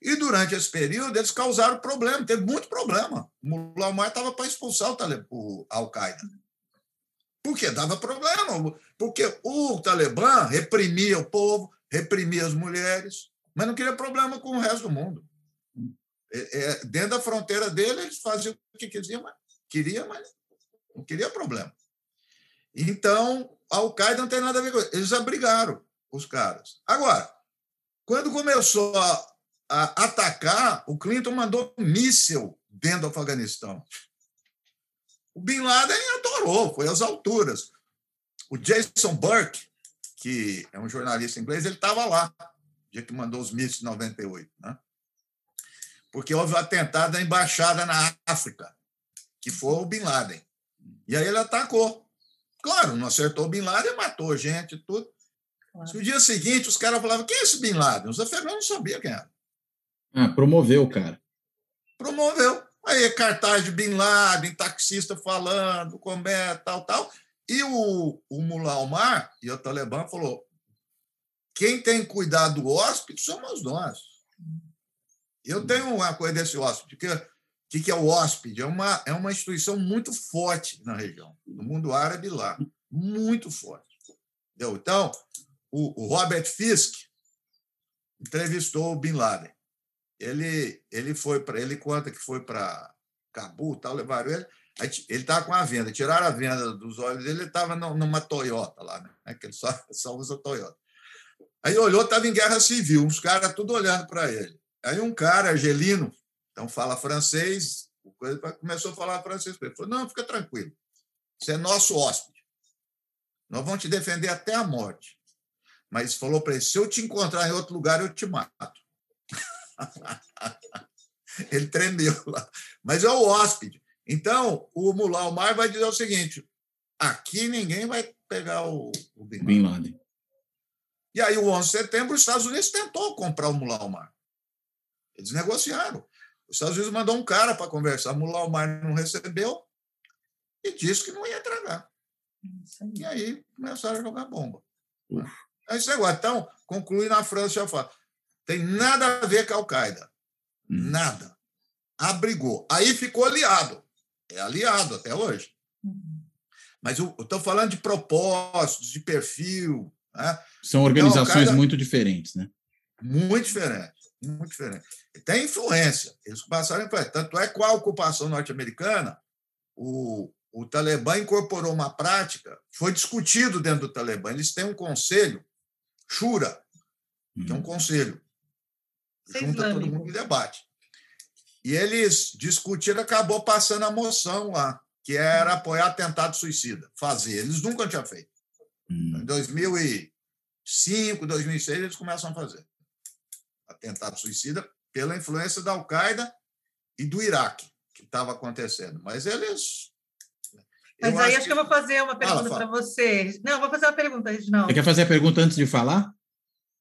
E durante esse período, eles causaram problema, teve muito problema. O Mullah Omar estava para expulsar o, Al-Qaeda. Por quê? Dava problema. Porque o Talibã reprimia o povo, reprimia as mulheres, mas não queria problema com o resto do mundo. É, é, dentro da fronteira dele, eles faziam o que queriam, mas, queria, mas não queria problema. Então, Al-Qaeda não tem nada a ver com isso. Eles abrigaram os caras. Agora, quando começou a, a atacar, o Clinton mandou míssil dentro do Afeganistão. O Bin Laden adorou, foi às alturas. O Jason Burke, que é um jornalista inglês, ele estava lá, dia que mandou os mísseis em 98, né? Porque houve um atentado na embaixada na África, que foi o Bin Laden. E aí ele atacou. Claro, não acertou o Bin Laden, matou gente e tudo. Claro. No dia seguinte, os caras falavam: quem é esse Bin Laden? Os afegãos não sabiam quem era. Ah, promoveu o cara. Promoveu. Aí, cartaz de Bin Laden, taxista falando, como é, tal, tal. E o, o Mullah Omar e o Talibã falou: quem tem que cuidar do hóspede somos nós. Eu tenho uma coisa desse hóspede, que o que, é o hóspede? É uma, é uma instituição muito forte na região, no mundo árabe lá, muito forte. Entendeu? Então, o, o Robert Fisk entrevistou o Bin Laden. Ele, ele foi para ele conta que foi para Cabul, tal, levaram ele. Ele estava com a venda, tiraram a venda dos olhos dele, ele estava numa Toyota lá, né? que ele só, <laughs> só usa Toyota. Aí olhou, estava em guerra civil, uns caras tudo olhando para ele. Aí um cara, argelino, então fala francês, começou a falar francês. Ele falou: não, fica tranquilo, você é nosso hóspede. Nós vamos te defender até a morte. Mas falou para ele: se eu te encontrar em outro lugar, eu te mato. <laughs> ele tremeu lá. Mas é o hóspede. Então, o Mullah Omar vai dizer o seguinte: aqui ninguém vai pegar o, o Bin, Bin Laden. E aí, o 11 de setembro, os Estados Unidos tentou comprar o Mullah Omar. Eles negociaram. Os Estados Unidos mandou um cara para conversar. O Mullah Omar não recebeu e disse que não ia entregar. E aí começaram a jogar bomba. É esse negócio. Então, conclui na França, já fala. Tem nada a ver com a Al-Qaeda. Hum. Nada. Abrigou. Aí ficou aliado. É aliado até hoje. Uhum. Mas eu estou falando de propósitos, de perfil. Né? São organizações então, muito diferentes, né? Muito diferentes. Muito diferente. Tem influência. Eles passaram influência. Tanto é que com a ocupação norte-americana, o, o Talibã incorporou uma prática, foi discutido dentro do Talibã. Eles têm um conselho, Shura, que é um uhum. conselho. Junta todo mundo em debate. E eles discutiram, acabou passando a moção lá, que era apoiar atentado suicida. Fazer. Eles nunca tinham feito. Hum. Em 2005, 2006, eles começam a fazer atentado suicida pela influência da Al-Qaeda e do Iraque, que estava acontecendo. Mas eles. Mas aí acho que... que... eu vou fazer uma pergunta para você. Não, vou fazer uma pergunta, Reginaldo. Você quer fazer a pergunta antes de falar?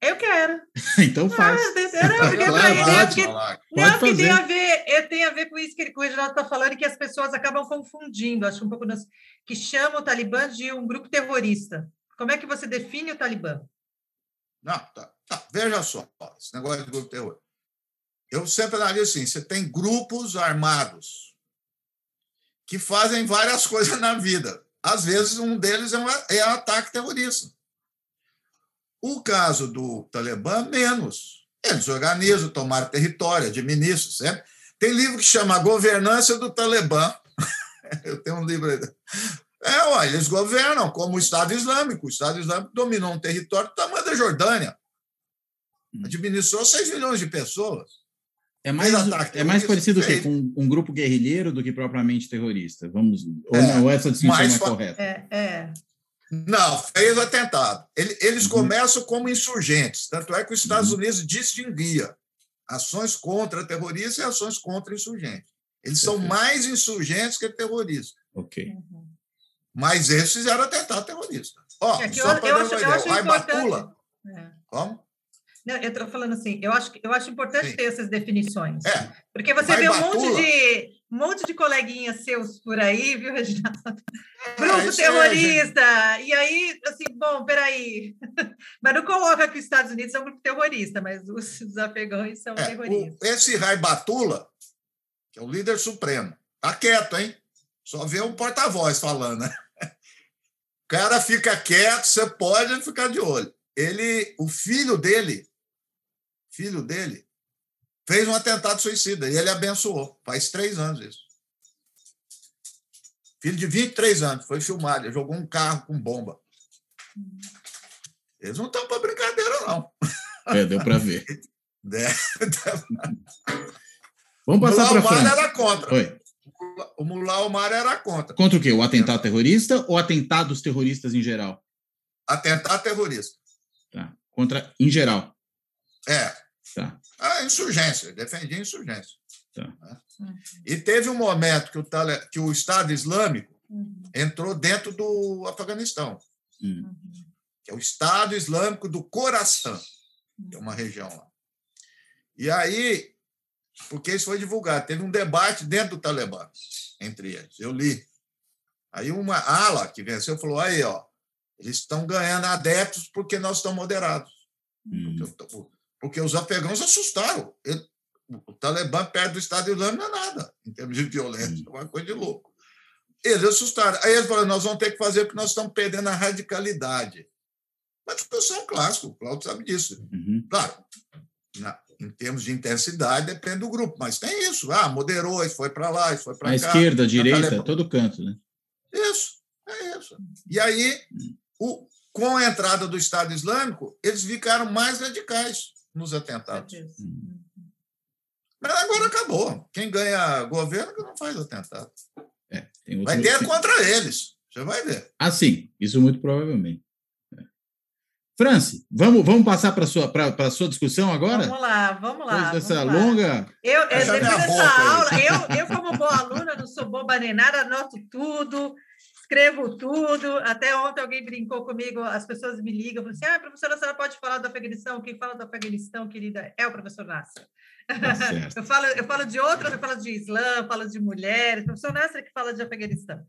Eu quero. <laughs> então faz. Ah, não, porque, <laughs> claro, pode, não, porque tem a ver, tem a ver com isso que o Reginaldo está falando, que as pessoas acabam confundindo, acho um pouco nas, que chamam o Talibã de um grupo terrorista. Como é que você define o Talibã? Não, tá, tá. Veja só, esse negócio de grupo terror. Eu sempre analiso assim: você tem grupos armados que fazem várias <laughs> coisas na vida. Às vezes, um deles é um, é um ataque terrorista. O caso do Talibã, menos. Eles organizam, tomaram território, administram, certo? Tem livro que chama Governança do Talibã. <laughs> Eu tenho um livro aí. É, ó, eles governam como o Estado Islâmico. O Estado Islâmico dominou um território do tamanho da Jordânia. Hum. Administrou 6 milhões de pessoas. É mais, é mais parecido que com um grupo guerrilheiro do que propriamente terrorista. Vamos, é, ou, não, essa distinção é correta? É, é. Não, fez atentado. Eles uhum. começam como insurgentes. Tanto é que os Estados uhum. Unidos distinguia ações contra terroristas e ações contra insurgentes. Eles Perfeito. são mais insurgentes que terroristas. Ok. Uhum. Mas esses fizeram atentado terrorista. Ó, é só para dar uma ideia, o Aibatula... É. Como? Eu estou falando assim, eu acho, eu acho importante Sim. ter essas definições. É. Porque você vê um monte de um monte de coleguinhas seus por aí, viu, Reginaldo? É, Grupo terrorista. É, e aí, assim, bom, peraí. <laughs> mas não coloca que os Estados Unidos são um grupo terrorista, mas os, os afegãos são é, terroristas. O, esse Raibatula, que é o líder supremo, tá quieto, hein? Só vê um porta-voz falando, né? <laughs> O cara fica quieto, você pode ficar de olho. Ele, o filho dele, filho dele, fez um atentado suicida e ele abençoou. Faz três anos isso. Filho de 23 anos, foi filmado, ele jogou um carro com bomba. Eles não estão para brincadeira, não. É, deu para ver. <laughs> É, Vamos passar para frente. era contra. Oi o Mullah Omar era contra. Contra o quê? O atentado terrorista ou atentados terroristas em geral? Atentado terrorista. Tá. Contra, em geral. É. Tá. A insurgência, defendia a insurgência. Tá. Né? E teve um momento que o, que o Estado Islâmico uhum. entrou dentro do Afeganistão, uhum. que é o Estado Islâmico do Coração, que é uma região lá. E aí porque isso foi divulgado. Teve um debate dentro do Talibã entre eles. Eu li. Aí uma ala que venceu falou: aí, ó, eles estão ganhando adeptos porque nós estamos moderados. Hum. Porque, porque, os afegãos assustaram. Ele, o Talibã perto do Estado Islâmico não é nada, em termos de violência, é uma coisa de louco. Eles assustaram. Aí eles falaram: nós vamos ter que fazer porque nós estamos perdendo a radicalidade. Uma discussão clássica, o Cláudio sabe disso. Uhum. Claro, na, em termos de intensidade, depende do grupo, mas tem isso. Ah, moderou, isso foi para lá, isso foi para cá. Esquerda, a direita, todo canto, né? Isso, é isso. E aí, o, com a entrada do Estado Islâmico, eles ficaram mais radicais nos atentados. Mas agora acabou. Quem ganha governo que não faz atentado. É, vai ter contra eles. Você vai ver. Ah, sim. Isso muito provavelmente. Franci, vamos, vamos passar para a sua, sua discussão agora? Vamos lá, vamos lá. Depois dessa lá. longa. Eu, eu depois dessa aula, eu, <laughs> eu, como boa aluna, não sou boba nem nada, anoto tudo, escrevo tudo. Até ontem alguém brincou comigo, as pessoas me ligam, falam assim: ah, professora, a senhora pode falar do Afeganistão? Quem fala do Afeganistão, querida, é o professor Nasser. Tá <laughs> eu, falo, eu falo de outras, eu falo de Islã, falo de mulheres, o professor Nasser que fala de Afeganistão.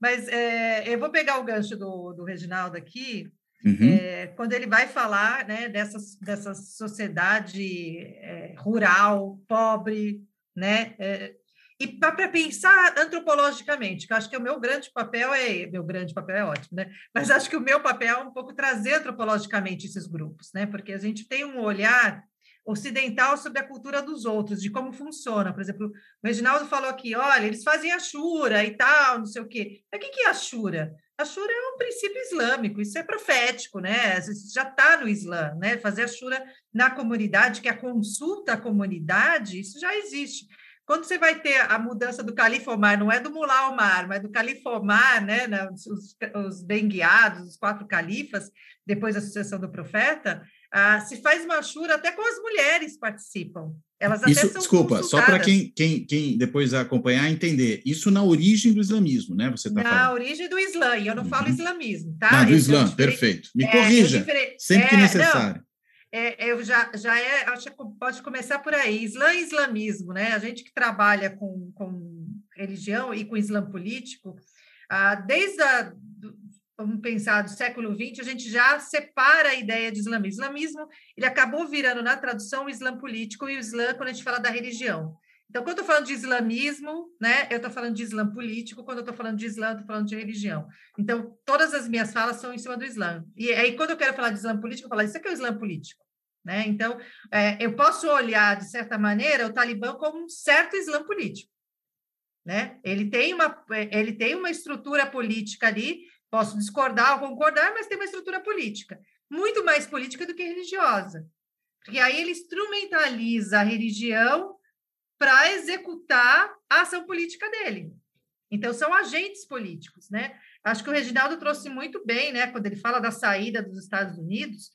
Mas é, eu vou pegar o gancho do, do Reginaldo aqui Uhum. É, quando ele vai falar né, dessa, dessa sociedade é, rural, pobre, né, é, e para pensar antropologicamente, que eu acho que o meu grande papel é meu grande papel é ótimo, né? Mas acho que o meu papel é um pouco trazer antropologicamente esses grupos, né? Porque a gente tem um olhar ocidental sobre a cultura dos outros, de como funciona. Por exemplo, o Reginaldo falou aqui, olha, eles fazem a shura e tal, não sei o quê. Mas o que é a shura? A Shura é um princípio islâmico, isso é profético, né? Isso já está no Islã, né? Fazer a Shura na comunidade, que é a consulta à comunidade, isso já existe. Quando você vai ter a mudança do califa Omar, não é do Mullah Omar, mas do califa Omar, né? Os, os bem guiados, os quatro califas, depois da sucessão do profeta, ah, se faz uma Shura, até com as mulheres participam. Elas até isso, são desculpa, só para quem, quem, quem depois acompanhar entender, isso na origem do islamismo, né? Você tá na falando. origem do Islã, e eu não uhum. falo islamismo, tá? Não, do Islã, é perfeito. Me é, corrija, sempre é, que necessário. Não, é, eu já, já é, acho que pode começar por aí. Islã e islamismo, né? A gente que trabalha com, com religião e com islã político, ah, desde a, vamos pensar, do século XX, a gente já separa a ideia de islamismo. Islamismo, ele acabou virando na tradução o islã político e o islã quando a gente fala da religião. Então, quando eu estou falando de islamismo, né, eu estou falando de islã político, quando eu estou falando de islã, eu estou falando de religião. Então, todas as minhas falas são em cima do islã. E aí, quando eu quero falar de islã político, eu falo, isso aqui é o islã político. Né? Então, é, eu posso olhar, de certa maneira, o Talibã como um certo islã político. Né? Ele, tem uma, ele tem uma estrutura política ali Posso discordar ou concordar, mas tem uma estrutura política, muito mais política do que religiosa. Porque aí ele instrumentaliza a religião para executar a ação política dele. Então, são agentes políticos, né? Acho que o Reginaldo trouxe muito bem, né? Quando ele fala da saída dos Estados Unidos,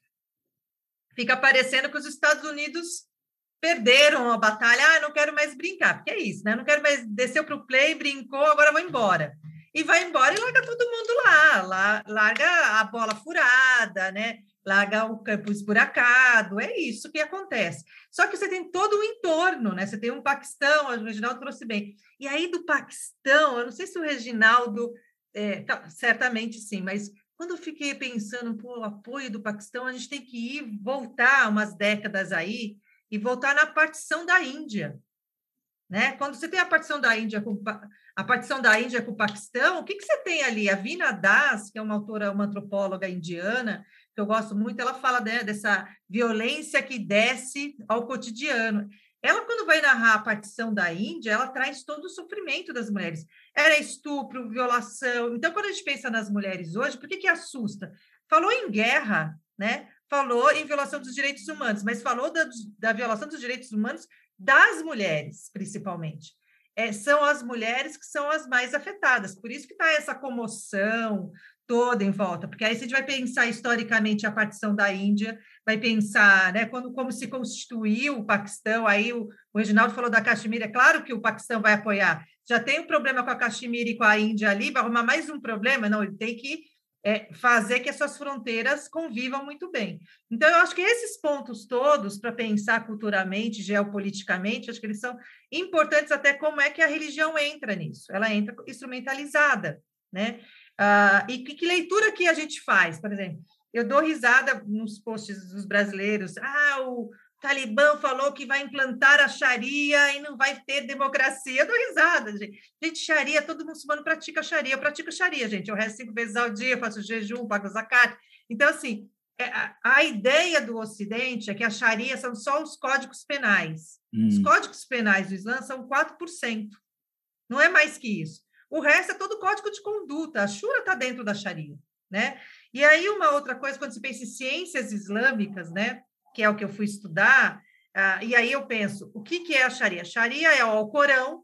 fica parecendo que os Estados Unidos perderam a batalha. Ah, não quero mais brincar, porque é isso, né? Não quero mais desceu para o play, brincou, agora vou embora e vai embora e larga todo mundo lá, lá larga a bola furada, né? Larga o campo esburacado, é isso que acontece. Só que você tem todo o entorno, né? Você tem um Paquistão, o Reginaldo trouxe bem. E aí do Paquistão, eu não sei se o Reginaldo, é, tá, certamente sim, mas quando eu fiquei pensando, pô, o apoio do Paquistão, a gente tem que ir voltar umas décadas aí e voltar na partição da Índia. Né? Quando você tem a partição da Índia com a partição da Índia com o Paquistão, o que, que você tem ali? A Vina Das, que é uma autora, uma antropóloga indiana, que eu gosto muito, ela fala né, dessa violência que desce ao cotidiano. Ela, quando vai narrar a partição da Índia, ela traz todo o sofrimento das mulheres. Era estupro, violação. Então, quando a gente pensa nas mulheres hoje, por que, que assusta? Falou em guerra, né? falou em violação dos direitos humanos, mas falou da, da violação dos direitos humanos das mulheres, principalmente. É, são as mulheres que são as mais afetadas. Por isso que está essa comoção toda em volta, porque aí a gente vai pensar historicamente a partição da Índia, vai pensar né, quando, como se constituiu o Paquistão, aí o, o Reginaldo falou da Caxemira, é claro que o Paquistão vai apoiar, já tem um problema com a Caxemira e com a Índia ali, vai arrumar mais um problema? Não, ele tem que é, fazer que essas fronteiras convivam muito bem. Então, eu acho que esses pontos todos, para pensar culturalmente, geopoliticamente, acho que eles são importantes até como é que a religião entra nisso. Ela entra instrumentalizada, né? Ah, e que, que leitura que a gente faz, por exemplo? Eu dou risada nos posts dos brasileiros. Ah, o, Talibã falou que vai implantar a Sharia e não vai ter democracia. Eu dou risada, gente. Gente, Sharia, todo muçulmano pratica Sharia. Eu pratico Sharia, gente. Eu rezo cinco vezes ao dia, faço jejum, pago zakat. Então, assim, é, a, ideia do Ocidente é que a Sharia são só os códigos penais. Hum. Os códigos penais do Islã são 4%. Não é mais que isso. O resto é todo código de conduta. A Shura está dentro da Sharia. né? E aí uma outra coisa, quando se pensa em ciências islâmicas, né, que é o que eu fui estudar, uh, e aí eu penso, o que, que é a Sharia? Sharia é o Alcorão,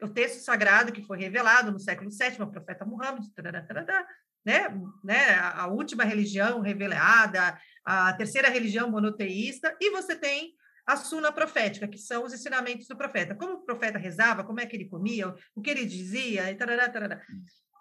o texto sagrado que foi revelado no século VII, o profeta Muhammad, tarará, tarará, né, né, a última religião revelada, a terceira religião monoteísta, e você tem a suna profética, que são os ensinamentos do profeta. Como o profeta rezava, como é que ele comia, o que ele dizia, e tarará, tarará.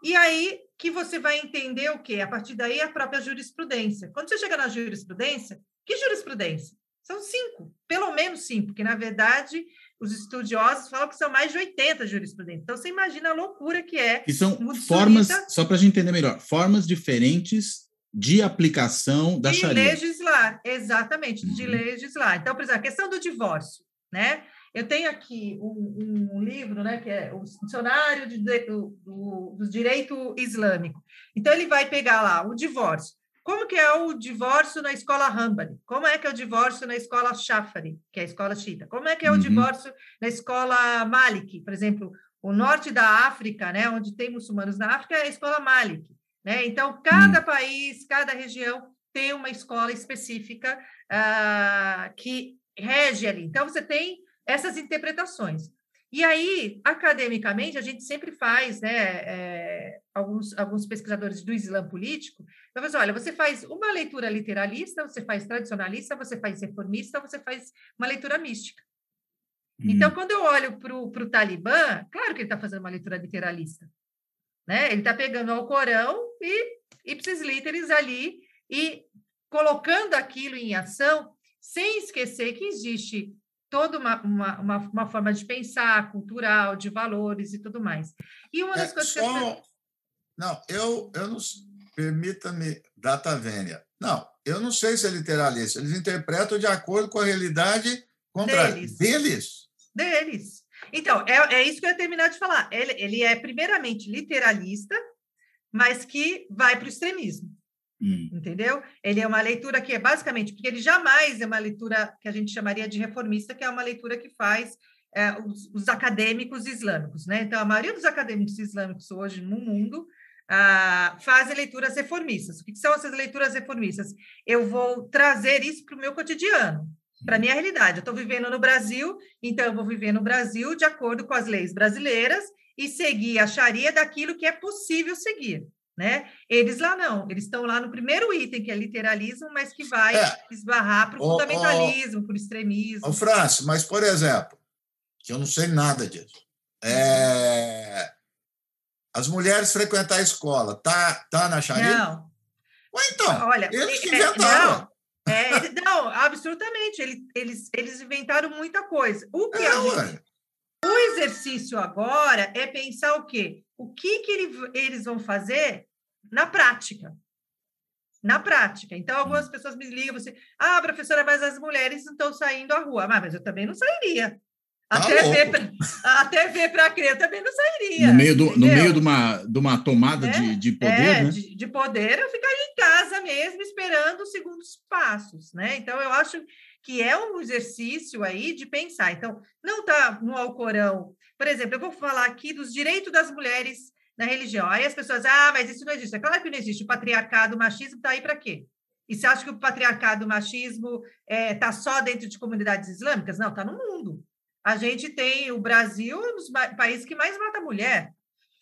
E aí que você vai entender o quê? A partir daí, a própria jurisprudência. Quando você chega na jurisprudência, que jurisprudência? São cinco, pelo menos cinco, porque, na verdade, os estudiosos falam que são mais de 80 jurisprudências. Então, você imagina a loucura que é. E são formas, só para a gente entender melhor, formas diferentes de aplicação da de Sharia. De legislar, exatamente, uhum. de legislar. Então, por exemplo, a questão do divórcio, né? Eu tenho aqui um, um livro, né, que é o Dicionário de, do, do, do Direito Islâmico. Então, ele vai pegar lá o divórcio. Como que é o divórcio na escola Hanbali? Como é que é o divórcio na escola Shafari, que é a escola Shita? Como é que é o uhum. divórcio na escola Malik? Por exemplo, o norte da África, né, onde tem muçulmanos na África, é a escola Malik. Né? Então, cada uhum. país, cada região tem uma escola específica uh, que rege ali. Então, você tem essas interpretações. E aí, academicamente, a gente sempre faz, né, é, alguns, alguns pesquisadores do Islã político, então, assim, olha, você faz uma leitura literalista, você faz tradicionalista, você faz reformista, você faz uma leitura mística. Hum. Então, quando eu olho para o Talibã, claro que ele está fazendo uma leitura literalista. Né? Ele está pegando o Corão e ipsis literis ali e colocando aquilo em ação, sem esquecer que existe toda uma, uma, uma, uma, forma de pensar, cultural, de valores e tudo mais. E uma das é, coisas só... que eu... Não, eu, eu não... Permita-me, data vênia. Não, eu não sei se é literalista. Eles interpretam de acordo com a realidade deles. Deles. deles. Então, é, é isso que eu ia terminar de falar. Ele, ele é, primeiramente, literalista, mas que vai para o extremismo. Hum. Entendeu? Ele é uma leitura que é basicamente, porque ele jamais é uma leitura que a gente chamaria de reformista, que é uma leitura que faz é, os, os, acadêmicos islâmicos. Né? Então, a maioria dos acadêmicos islâmicos hoje no mundo ah, fazem leituras reformistas. O que são essas leituras reformistas? Eu vou trazer isso para o meu cotidiano, para a minha realidade. Eu estou vivendo no Brasil, então eu vou viver no Brasil de acordo com as leis brasileiras e seguir a Sharia daquilo que é possível seguir né? Eles lá não, eles estão lá no primeiro item, que é literalismo, mas que vai é. esbarrar para o fundamentalismo, para o extremismo. Ô, França, mas, por exemplo, que eu não sei nada disso, é... as mulheres frequentar a escola, tá, tá na Sharia? Não. Ué, então, Olha, eles que é, inventaram. Não, é, não, absolutamente, eles, eles, eles inventaram muita coisa. O que é, a gente, o exercício agora é pensar o quê? O que, que ele, eles vão fazer na prática. Na prática. Então, algumas pessoas me ligam assim: ah, professora, mas as mulheres não estão saindo à rua. Ah, mas eu também não sairia. Tá até, ver pra, até ver para crer, eu também não sairia. No meio, do, no meio de, uma, de uma tomada é, de, de poder, é, né? De, de, poder, eu ficaria em casa mesmo, esperando os segundos passos, né? Então, eu acho que é um exercício aí de pensar. Então, não está no Alcorão. Por exemplo, eu vou falar aqui dos direitos das mulheres na religião. Aí as pessoas, ah, mas isso não existe. É claro que não existe. O patriarcado, o machismo está aí para quê? E você acha que o patriarcado, o machismo está é, tá só dentro de comunidades islâmicas? Não, está no mundo. A gente tem o Brasil um dos países que mais mata mulher.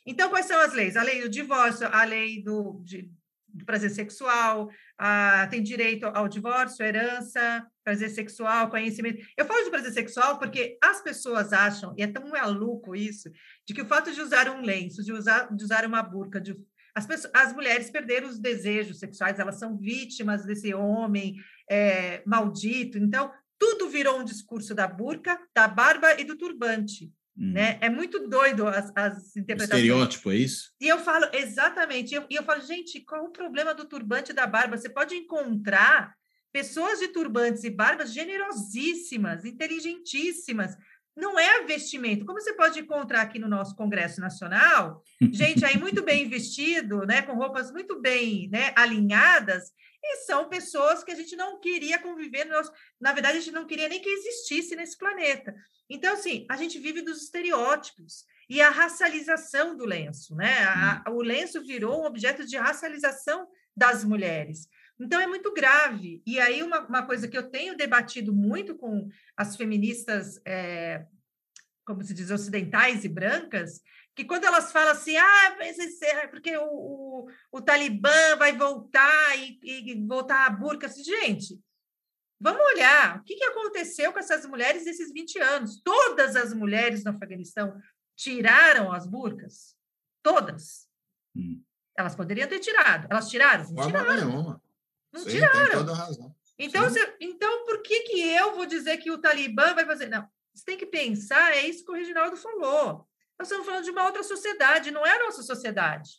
Então, quais são as leis? A lei do divórcio, a lei do, de, do prazer sexual, a, tem direito ao divórcio, herança, prazer sexual, conhecimento. Eu falo de prazer sexual porque as pessoas acham, e é tão maluco isso, de que o fato de usar um lenço, de usar, de usar uma burca, de, as, pessoas, as mulheres perderam os desejos sexuais, elas são vítimas desse homem é, maldito. Então, tudo virou um discurso da burca, da barba e do turbante. Hum. Né? É muito doido as, as interpretações. Estereótipo, é isso? E eu falo, exatamente. E eu, e eu falo, gente, qual o problema do turbante e da barba? Você pode encontrar pessoas de turbantes e barbas generosíssimas, inteligentíssimas. Não é vestimento. Como você pode encontrar aqui no nosso Congresso Nacional, gente aí muito bem vestido, né, com roupas muito bem né, alinhadas, e são pessoas que a gente não queria conviver, nós, na verdade, a gente não queria nem que existisse nesse planeta. Então, assim, a gente vive dos estereótipos. e a racialização do lenço, né? A, o lenço virou um objeto de racialização das mulheres. Então, é muito grave. E aí, uma, uma coisa que eu tenho debatido muito com as feministas, é, como se diz, ocidentais e brancas, que quando elas falam assim, ah, é porque o, o, o Talibã vai voltar e, e voltar a burca, assim, gente, vamos olhar o que, que aconteceu com essas mulheres nesses 20 anos. Todas as mulheres no Afeganistão tiraram as burcas? Todas. Hum. Elas poderiam ter tirado. Elas tiraram? Não tiraram. Nenhuma. Não Sim, tiraram. Tem toda razão. Então, você, então, por que, que eu vou dizer que o Talibã vai fazer? Não, você tem que pensar, é isso que o Reginaldo falou. Nós estamos falando de uma outra sociedade, não é a nossa sociedade.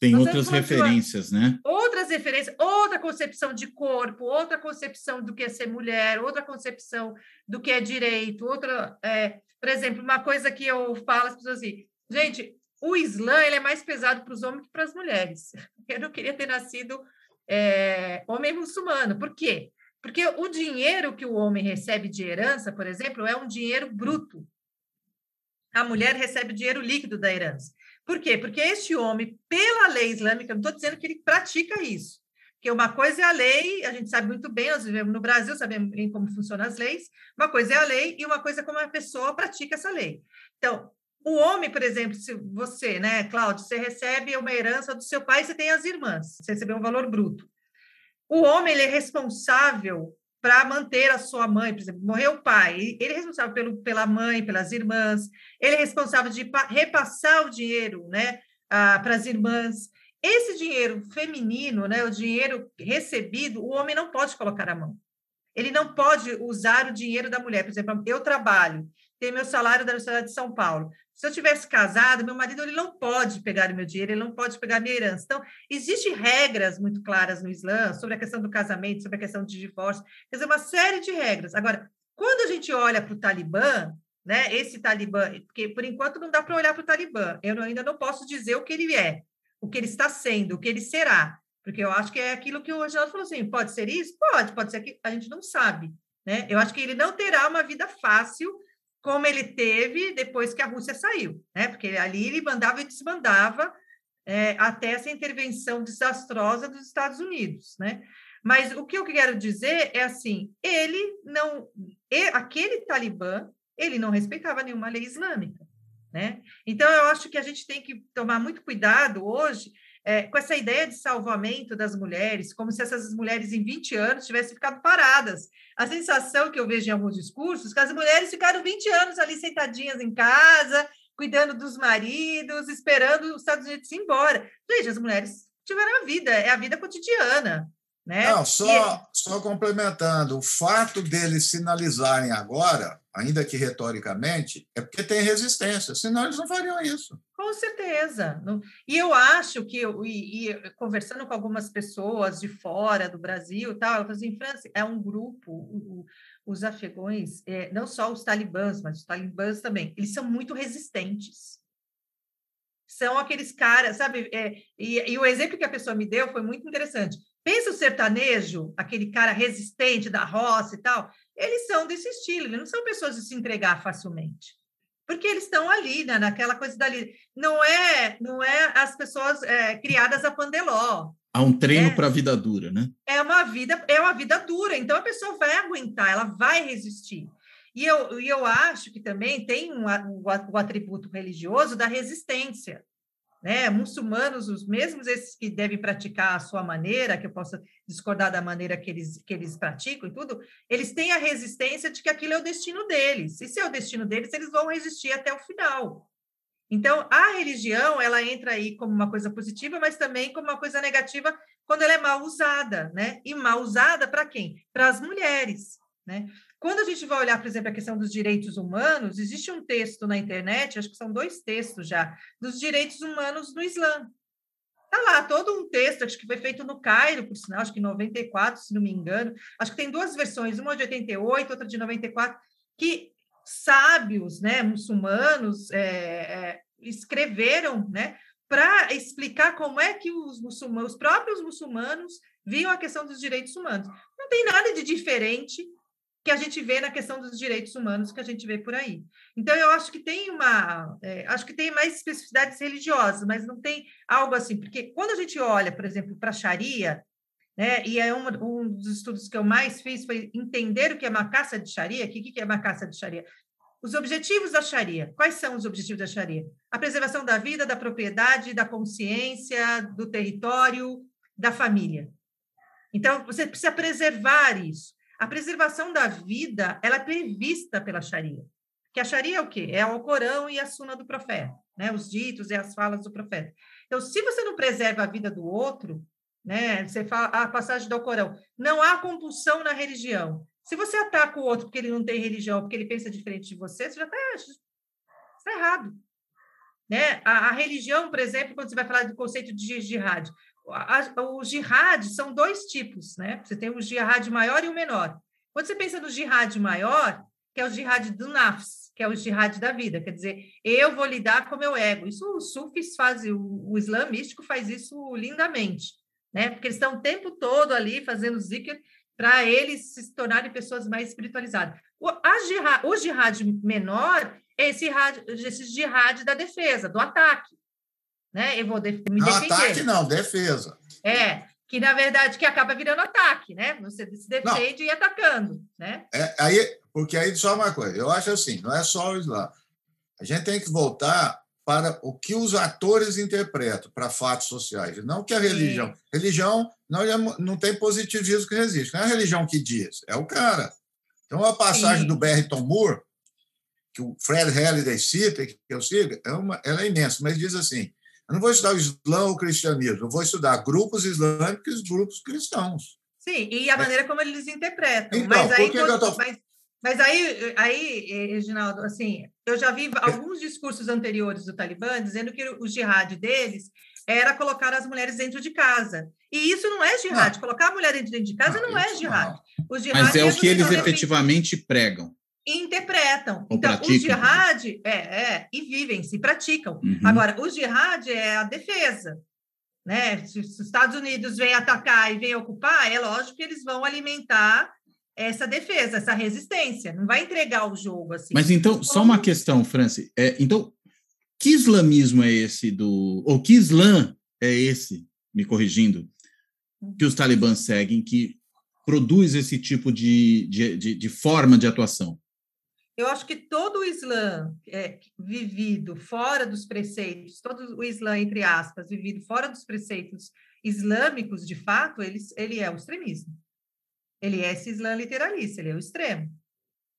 Tem Nós outras referências, uma, né? Outras referências, outra concepção de corpo, outra concepção do que é ser mulher, outra concepção do que é direito, outra. É, por exemplo, uma coisa que eu falo às pessoas assim, gente, o Islã ele é mais pesado para os homens que para as mulheres. <laughs> Eu não queria ter nascido é, homem muçulmano. Por quê? Porque o dinheiro que o homem recebe de herança, por exemplo, é um dinheiro bruto a mulher recebe o dinheiro líquido da herança. Por quê? Porque este homem, pela lei islâmica, não estou dizendo que ele pratica isso, porque uma coisa é a lei, a gente sabe muito bem, nós vivemos no Brasil, sabemos bem como funcionam as leis, uma coisa é a lei e uma coisa é como a pessoa pratica essa lei. Então, o homem, por exemplo, se você, né, Cláudio, você recebe uma herança do seu pai, você tem as irmãs, você recebeu um valor bruto. O homem ele é responsável para manter a sua mãe, por exemplo, morreu o pai, ele é responsável pelo, pela mãe, pelas irmãs, ele é responsável de repassar o dinheiro né, para as irmãs. Esse dinheiro feminino, né, o dinheiro recebido, o homem não pode colocar a mão. Ele não pode usar o dinheiro da mulher. Por exemplo, eu trabalho, tenho meu salário da Universidade de São Paulo. Se eu tivesse casado, meu marido ele não pode pegar o meu dinheiro, ele não pode pegar a minha herança. Então, existem regras muito claras no Islã sobre a questão do casamento, sobre a questão de divórcio, quer dizer, uma série de regras. Agora, quando a gente olha para o Talibã, né, esse Talibã, porque por enquanto não dá para olhar para o Talibã, eu ainda não posso dizer o que ele é, o que ele está sendo, o que ele será, porque eu acho que é aquilo que o Reginaldo falou assim, pode ser isso? Pode, pode ser que a gente não sabe, né? Eu acho que ele não terá uma vida fácil como ele teve depois que a Rússia saiu, né? Porque ali ele mandava e desmandava é, até essa intervenção desastrosa dos Estados Unidos, né? Mas o que eu quero dizer é assim, ele não, aquele Talibã, ele não respeitava nenhuma lei islâmica, né? Então eu acho que a gente tem que tomar muito cuidado hoje é, com essa ideia de salvamento das mulheres, como se essas mulheres em 20 anos tivessem ficado paradas. A sensação que eu vejo em alguns discursos é que as mulheres ficaram 20 anos ali sentadinhas em casa, cuidando dos maridos, esperando os Estados Unidos ir embora. Gente, as mulheres tiveram a vida, é a vida cotidiana. Né? Não, só, e... só complementando, o fato deles sinalizarem agora, ainda que retoricamente, é porque tem resistência, senão eles não fariam isso. Com certeza. E eu acho que, e, e, conversando com algumas pessoas de fora do Brasil, tal, eu falei assim, França, é um grupo, o, os afegões, é, não só os talibãs, mas os talibãs também, eles são muito resistentes. São aqueles caras, sabe? É, e, e o exemplo que a pessoa me deu foi muito interessante Pensa o sertanejo, aquele cara resistente da roça e tal. Eles são desse estilo, eles não são pessoas de se entregar facilmente. Porque eles estão ali, né, naquela coisa dali. Não é, não é as pessoas é, criadas a pandeló. Há um treino é, para a vida dura, né? É uma vida, é uma vida dura. Então a pessoa vai aguentar, ela vai resistir. E eu, e eu acho que também tem um, o, o atributo religioso da resistência né, muçulmanos, os mesmos esses que devem praticar a sua maneira, que eu possa discordar da maneira que eles, que eles praticam e tudo, eles têm a resistência de que aquilo é o destino deles. E se é o destino deles, eles vão resistir até o final. Então, a religião, ela entra aí como uma coisa positiva, mas também como uma coisa negativa quando ela é mal usada, né? E mal usada para quem? Para as mulheres, né? Quando a gente vai olhar, por exemplo, a questão dos direitos humanos, existe um texto na internet, acho que são dois textos já, dos direitos humanos no Islã. Está lá todo um texto, acho que foi feito no Cairo, por sinal, acho que em 94, se não me engano. Acho que tem duas versões, uma de 88, outra de 94, que sábios, né, muçulmanos, é, é, escreveram, né, para explicar como é que os muçulmanos, os próprios muçulmanos viam a questão dos direitos humanos. Não tem nada de diferente que a gente vê na questão dos direitos humanos que a gente vê por aí. Então eu acho que tem uma, é, acho que tem mais especificidades religiosas, mas não tem algo assim, porque quando a gente olha, por exemplo, para a Sharia, né, e é um, dos estudos que eu mais fiz foi entender o que é uma caça de Sharia, o que, que é uma caça de Sharia? Os objetivos da Sharia. Quais são os objetivos da Sharia? A preservação da vida, da propriedade, da consciência, do território, da família. Então, você precisa preservar isso. A preservação da vida, ela é prevista pela Sharia. Que a Sharia é o quê? É o Corão e a Suna do profeta, né? Os ditos e as falas do profeta. Então, se você não preserva a vida do outro, né? Você fala a passagem do Corão, não há compulsão na religião. Se você ataca o outro porque ele não tem religião, porque ele pensa diferente de você, você já está tá errado. Né? A, a, religião, por exemplo, quando você vai falar do conceito de jihad, a, o jihad são dois tipos, né? Você tem o jihad maior e o menor. Quando você pensa no jihad maior, que é o jihad do nafs, que é o jihad da vida, quer dizer, eu vou lidar com o meu ego. Isso os sufis fazem, o, o místico faz isso lindamente, né? Porque eles estão o tempo todo ali fazendo zikr para eles se tornarem pessoas mais espiritualizadas. O, jihad, o jihad menor é esse jihad, esse jihad da defesa, do ataque. Né? Eu vou me não, defender. ataque não, defesa. É, que na verdade que acaba virando ataque, né? Você se defende não. e atacando, né? É, aí, porque aí só uma coisa, eu acho assim, não é só o Islã. A gente tem que voltar para o que os atores interpretam para fatos sociais, não que a religião. Sim. Religião não, é, não tem positivismo que resiste. Não é a religião que diz, é o cara. Então, a passagem Sim. do Barrington Moore, que o Fred Halliday cita, que eu sigo, é uma, ela é imensa, mas diz assim: eu não vou estudar o Islã ou o cristianismo, eu vou estudar grupos islâmicos e grupos cristãos. Sim, e a maneira como eles interpretam. Então, mas aí, tô... mas, mas, aí, aí, Reginaldo, assim, eu já vi alguns discursos anteriores do Talibã dizendo que o jihad deles era colocar as mulheres dentro de casa. E isso não é jihad. Não. Colocar a mulher dentro de casa não, não é jihad. O jihad Mas é, é o que eles efetivamente pregam interpretam. Ou então, praticam. o jihad é, é, e vivem, se praticam. Uhum. Agora, o jihad é a defesa. Né? Se os Estados Unidos vêm atacar e vêm ocupar, é lógico que eles vão alimentar essa defesa, essa resistência. Não vai entregar o jogo assim. Mas então, Como... só uma questão, Franci. É, então, que islamismo é esse do. Ou que islã é esse, me corrigindo, que os talibãs seguem, que produz esse tipo de, de, de, de forma de atuação? Eu acho que todo o Islã é, vivido fora dos preceitos, todo o Islã, entre aspas, vivido fora dos preceitos islâmicos, de fato, ele, ele é o extremismo. Ele é esse Islã literalista, ele é o extremo.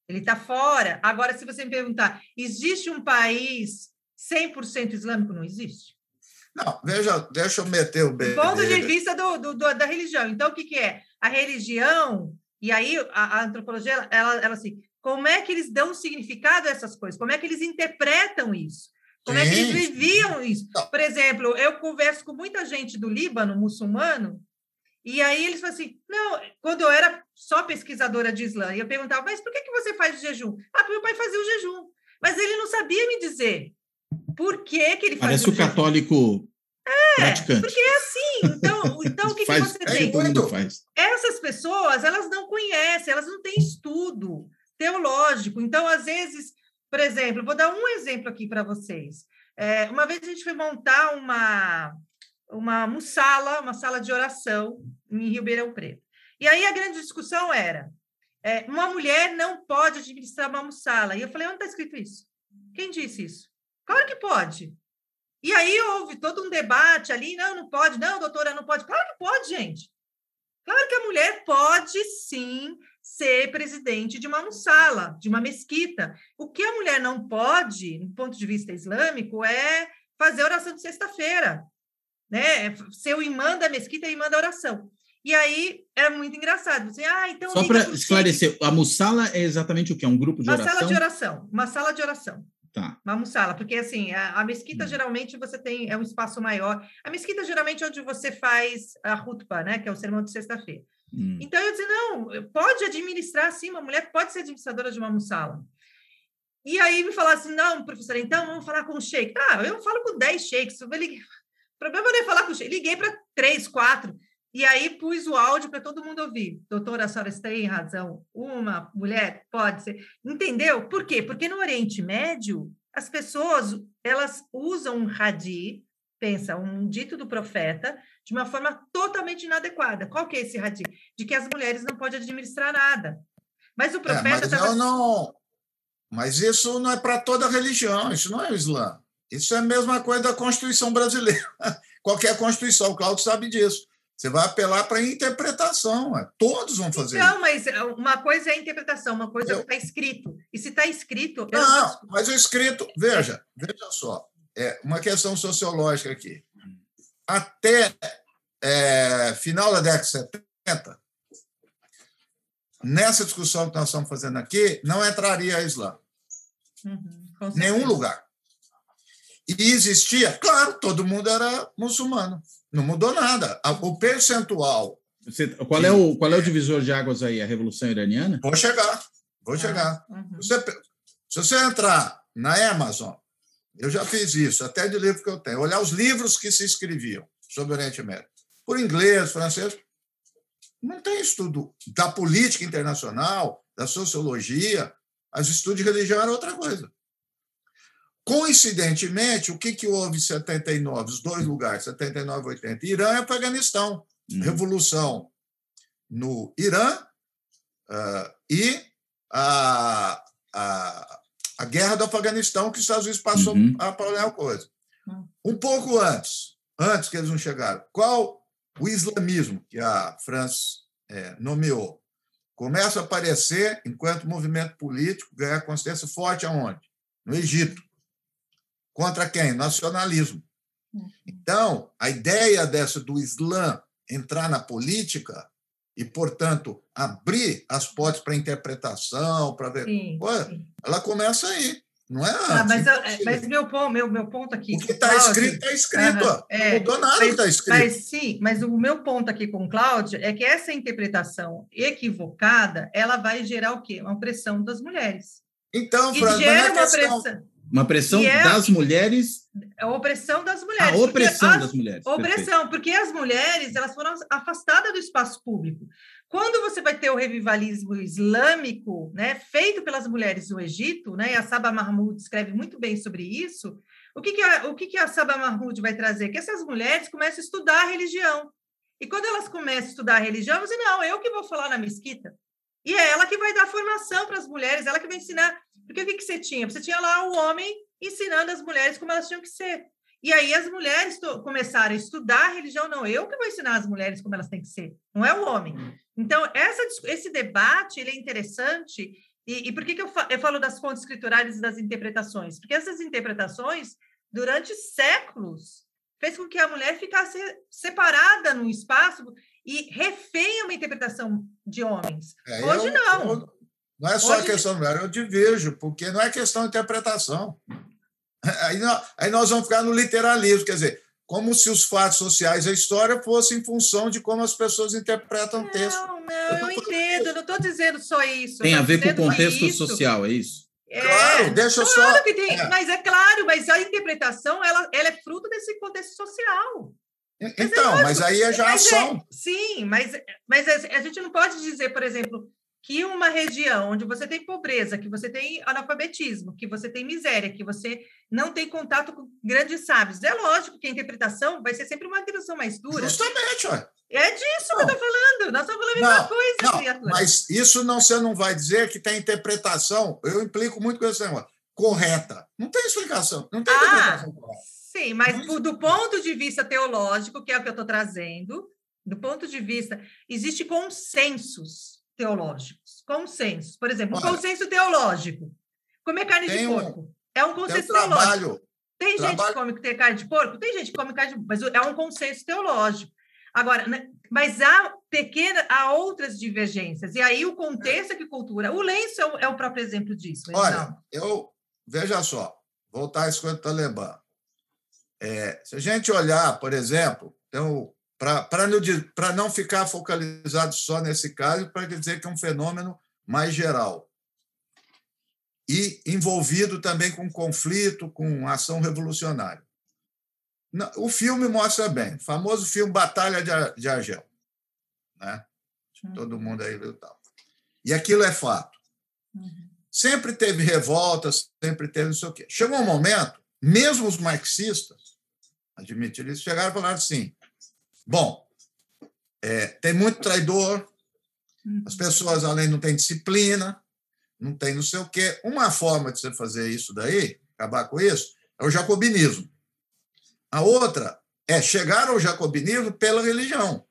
Ele está fora. Agora, se você me perguntar, existe um país 100% islâmico? Não existe. Não, veja, deixa eu meter o bem. Do ponto de vista do, do, do, da religião. Então, o que, que é? A religião, e aí a, a antropologia, ela, ela assim, como é que eles dão significado a essas coisas? Como é que eles interpretam isso? Como Sim. é que eles viviam isso? Por exemplo, eu converso com muita gente do Líbano, muçulmano, e aí eles falam assim: não, quando eu era só pesquisadora de Islã, eu perguntava, mas por que, que você faz o jejum? Ah, porque meu pai fazia o jejum. Mas ele não sabia me dizer por que, que ele fazia Parece o, o católico é, praticante. porque é assim. Então, <laughs> então o que, faz, que você é, tem? Mundo faz. Essas pessoas, elas não conhecem, elas não têm estudo teológico. Então, às vezes, por exemplo, vou dar um exemplo aqui para vocês. É, uma vez a gente foi montar uma, uma mussala, uma sala de oração em Ribeirão Preto. E aí a grande discussão era: é, uma mulher não pode administrar uma mussala. E eu falei: onde está escrito isso? Quem disse isso? Claro que pode. E aí houve todo um debate ali: não, não pode, não, doutora, não pode. Claro que pode, gente. Claro que a mulher pode sim ser presidente de uma mussala, de uma mesquita. O que a mulher não pode, do ponto de vista islâmico, é fazer oração de sexta-feira, né? Ser o imã da mesquita e imã da oração. E aí é muito engraçado. Você, ah, então Só para esclarecer, a mussala é exatamente o que? É um grupo de uma oração? Uma sala de oração. Uma sala de oração. Tá. Uma mussala, porque assim, a, a mesquita hum. geralmente você tem é um espaço maior. A mesquita geralmente é onde você faz a rutba, né, que é o sermão de sexta-feira. Hum. Então eu disse, não, pode administrar sim, uma mulher pode ser administradora de uma mussala. E aí me falaram assim, não, professora, então vamos falar com o sheik. Tá, eu falo com 10 sheiks. Eu liguei... O problema não é falar com o sheik. Liguei para três, quatro. E aí pus o áudio para todo mundo ouvir. Doutora, a senhora tem razão. Uma mulher pode ser. Entendeu? Por quê? Porque no Oriente Médio, as pessoas elas usam um hadi, pensa, um dito do profeta, de uma forma totalmente inadequada. Qual que é esse hadi? De que as mulheres não podem administrar nada. Mas o profeta... É, mas, tava... não, não... mas isso não é para toda religião, isso não é o Islã. Isso é a mesma coisa da Constituição brasileira. <laughs> Qualquer Constituição, o Claudio sabe disso. Você vai apelar para a interpretação. Todos vão fazer Não, mas uma coisa é a interpretação, uma coisa eu... é o que está escrito. E se está escrito. Não, não, mas o escrito, veja, veja só, é uma questão sociológica aqui. Até é, final da década de 70, nessa discussão que nós estamos fazendo aqui, não entraria a Islã. Uhum, Nenhum lugar. E existia, claro, todo mundo era muçulmano. Não mudou nada. O percentual. Você, qual, é o, qual é o divisor de águas aí? A Revolução Iraniana? Vou chegar. Vou ah, chegar. Uhum. Você, se você entrar na Amazon, eu já fiz isso, até de livro que eu tenho, olhar os livros que se escreviam sobre o Oriente Médio, por inglês, francês, não tem estudo da política internacional, da sociologia, as estudos de religião era outra coisa. Coincidentemente, o que, que houve em 79, os dois lugares, 79 e 80? Irã e Afeganistão. Uhum. Revolução no Irã uh, e a, a, a guerra do Afeganistão, que os Estados Unidos passou uhum. a a coisa. Uhum. Um pouco antes, antes que eles não chegaram, qual o islamismo que a França é, nomeou? Começa a aparecer enquanto movimento político ganhar consciência forte aonde? No Egito. Contra quem? Nacionalismo. Uhum. Então, a ideia dessa do Islã entrar na política e, portanto, abrir as portas para interpretação, para ver. Sim, sim. Ela começa aí. Não é ah, mas, eu, mas meu, meu, meu ponto aqui. O que está escrito, está escrito. Uhum, é, não mudou nada mas, que está escrito. Mas, sim, mas o meu ponto aqui com o Cláudio é que essa interpretação equivocada ela vai gerar o quê? Uma pressão das mulheres. Então, Fran, gera uma pressão. Uma pressão é das mulheres. A opressão das mulheres. A opressão as, das mulheres. Opressão, perfeito. porque as mulheres elas foram afastadas do espaço público. Quando você vai ter o revivalismo islâmico, né, feito pelas mulheres do Egito, né, e a Saba Mahmoud escreve muito bem sobre isso, o que, que, a, o que, que a Saba Mahmoud vai trazer? Que essas mulheres começam a estudar a religião. E quando elas começam a estudar a religião, você não, eu que vou falar na mesquita. E é ela que vai dar formação para as mulheres, ela que vai ensinar. Porque o que, que você tinha? Você tinha lá o homem ensinando as mulheres como elas tinham que ser. E aí as mulheres começaram a estudar a religião, não, eu que vou ensinar as mulheres como elas têm que ser, não é o homem. Então, essa, esse debate ele é interessante. E, e por que, que eu, fa eu falo das fontes escriturais e das interpretações? Porque essas interpretações, durante séculos, fez com que a mulher ficasse separada no espaço e refém a uma interpretação de homens. É, Hoje eu, não. Eu, não é só Hoje... a questão do mulher, eu te vejo, porque não é questão de interpretação. <laughs> Aí nós, aí nós vamos ficar no literalismo, quer dizer, como se os fatos sociais, a história, fossem em função de como as pessoas interpretam o texto. Não, não, eu, eu entendo, não estou dizendo só isso. Tem a ver com o contexto social, é isso? É, claro, deixa claro só. Que tem, é. Mas é claro, mas a interpretação ela, ela é fruto desse contexto social. Então, mas aí é já é, ação. É, sim, mas, mas a gente não pode dizer, por exemplo, que uma região onde você tem pobreza, que você tem analfabetismo, que você tem miséria, que você não tem contato com grandes sábios, é lógico que a interpretação vai ser sempre uma interpretação mais dura. Justamente, ué. É disso não. que eu estou falando. Nós estamos falando a mesma coisa, não, criatura. Mas isso não, você não vai dizer que tem interpretação. Eu implico muito com esse negócio. Correta. Não tem explicação. Não tem ah, interpretação correta. Sim, mas do ponto de vista teológico, que é o que eu estou trazendo, do ponto de vista, existe consensos teológicos, consensos. Por exemplo, Olha, um consenso teológico. Comer carne de porco um, é um consenso um teológico. Tem trabalho. gente que come carne de porco? Tem gente que come carne de porco, mas é um consenso teológico. Agora, né, mas há pequena, há outras divergências. E aí o contexto é que cultura. O lenço é o, é o próprio exemplo disso. Olha, eu veja só, voltar a isso quanto Talibã. É, se a gente olhar, por exemplo, então, para não, ficar focalizado só nesse caso, para dizer que é um fenômeno mais geral. E envolvido também com conflito, com ação revolucionária. O filme mostra bem, o famoso filme Batalha de Argel. Né? Todo mundo aí viu tal. E aquilo é fato. Uhum. Sempre teve revoltas, sempre teve não sei o quê. Chegou um momento, mesmo os marxistas, admitiram isso, chegaram e falaram assim: bom, é, tem muito traidor, as uhum. pessoas além não têm disciplina, não tem não sei o quê. Uma forma de você fazer isso daí, acabar com isso, é o jacobinismo. A outra é chegar ao jacobinismo pela religião.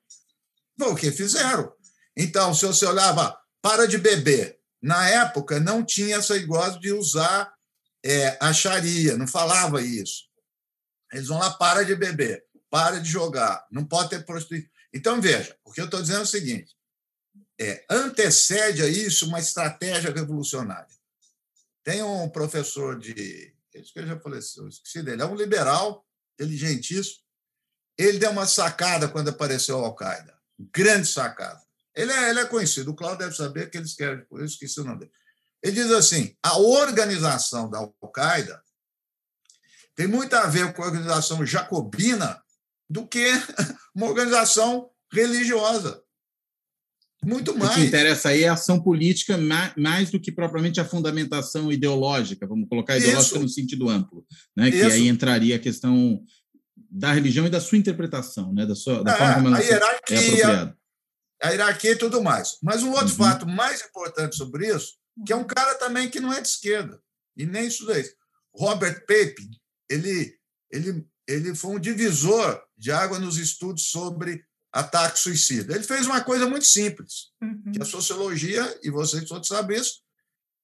Foi o que fizeram. Então, se você olhava, para de beber. Na época, não tinha essa negócio de usar é, a Sharia, não falava isso. Eles vão lá, para de beber, para de jogar, não pode ter prostituição. Então, veja, o que eu estou dizendo é o seguinte: é, antecede a isso uma estratégia revolucionária. Tem um professor de. Esse que já falei, eu esqueci dele, é um liberal, inteligentíssimo. Ele deu uma sacada quando apareceu a Al-Qaeda. Grande sacada. Ele é, ele é conhecido, o Cláudio deve saber que ele escreve, por isso esqueci o nome dele. Ele diz assim: a organização da Al-Qaeda tem muito a ver com a organização jacobina do que <laughs> uma organização religiosa. Muito mais. O que interessa aí é a ação política mais do que propriamente a fundamentação ideológica, vamos colocar ideológica Isso. no sentido amplo, né? que aí entraria a questão da religião e da sua interpretação, né? da, sua, da é, forma como ela a hierarquia, é apropriada. A hierarquia e tudo mais. Mas um outro uhum. fato mais importante sobre isso, que é um cara também que não é de esquerda, e nem isso daí. Robert Pape, ele, ele, ele foi um divisor de água nos estudos sobre ataque suicida. Ele fez uma coisa muito simples, uhum. que a sociologia, e vocês todos sabem isso,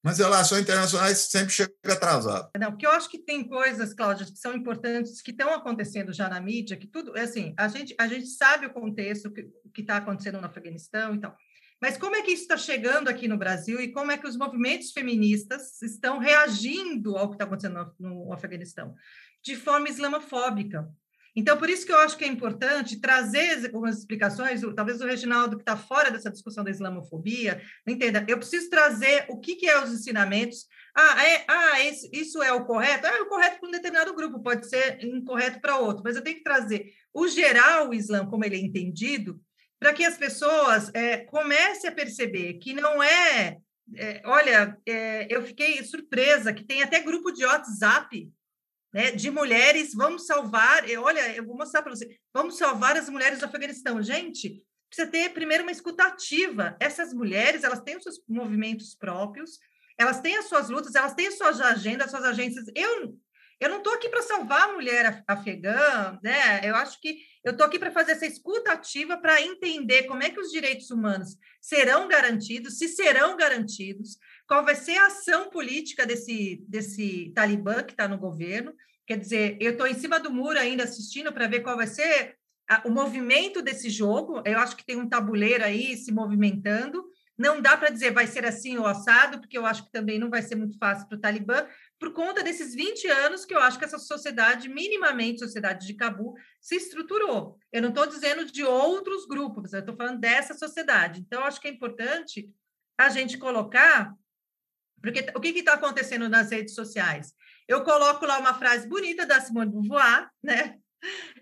mas relações internacionais sempre chega atrasado. Não, porque eu acho que tem coisas, Cláudia, que são importantes, que estão acontecendo já na mídia, que tudo, assim, a gente, a gente sabe o contexto, o que está acontecendo no Afeganistão e tal, mas como é que isso está chegando aqui no Brasil e como é que os movimentos feministas estão reagindo ao que está acontecendo no, Afeganistão? De forma islamofóbica. Então, por isso que eu acho que é importante trazer algumas explicações, talvez o Reginaldo, que está fora dessa discussão da islamofobia, não entenda, eu preciso trazer o que, que é os ensinamentos. Ah, é, ah isso, isso é o correto? Ah, é o correto para um determinado grupo, pode ser incorreto para outro, mas eu tenho que trazer o geral, o Islã, como ele é entendido, para que as pessoas é, comecem a perceber que não é. é olha, é, eu fiquei surpresa que tem até grupo de WhatsApp né, de mulheres, vamos salvar, olha, eu vou mostrar para você, vamos salvar as mulheres do Afeganistão. Gente, precisa ter primeiro uma escutativa. Essas mulheres, elas têm os seus movimentos próprios, elas têm as suas lutas, elas têm as suas agendas, as suas agências. Eu, eu não estou aqui para salvar a mulher afegã, né? Eu acho que eu estou aqui para fazer essa escuta ativa para entender como é que os direitos humanos serão garantidos, se serão garantidos, qual vai ser a ação política desse, desse Talibã que está no governo. Quer dizer, eu estou em cima do muro ainda assistindo para ver qual vai ser a, o movimento desse jogo. Eu acho que tem um tabuleiro aí se movimentando. Não dá para dizer vai ser assim ou assado, porque eu acho que também não vai ser muito fácil para o Talibã, por conta desses 20 anos que eu acho que essa sociedade, minimamente sociedade de Cabu, se estruturou. Eu não estou dizendo de outros grupos, eu estou falando dessa sociedade. Então, acho que é importante a gente colocar porque o que está acontecendo nas redes sociais? Eu coloco lá uma frase bonita da Simone de Beauvoir, né?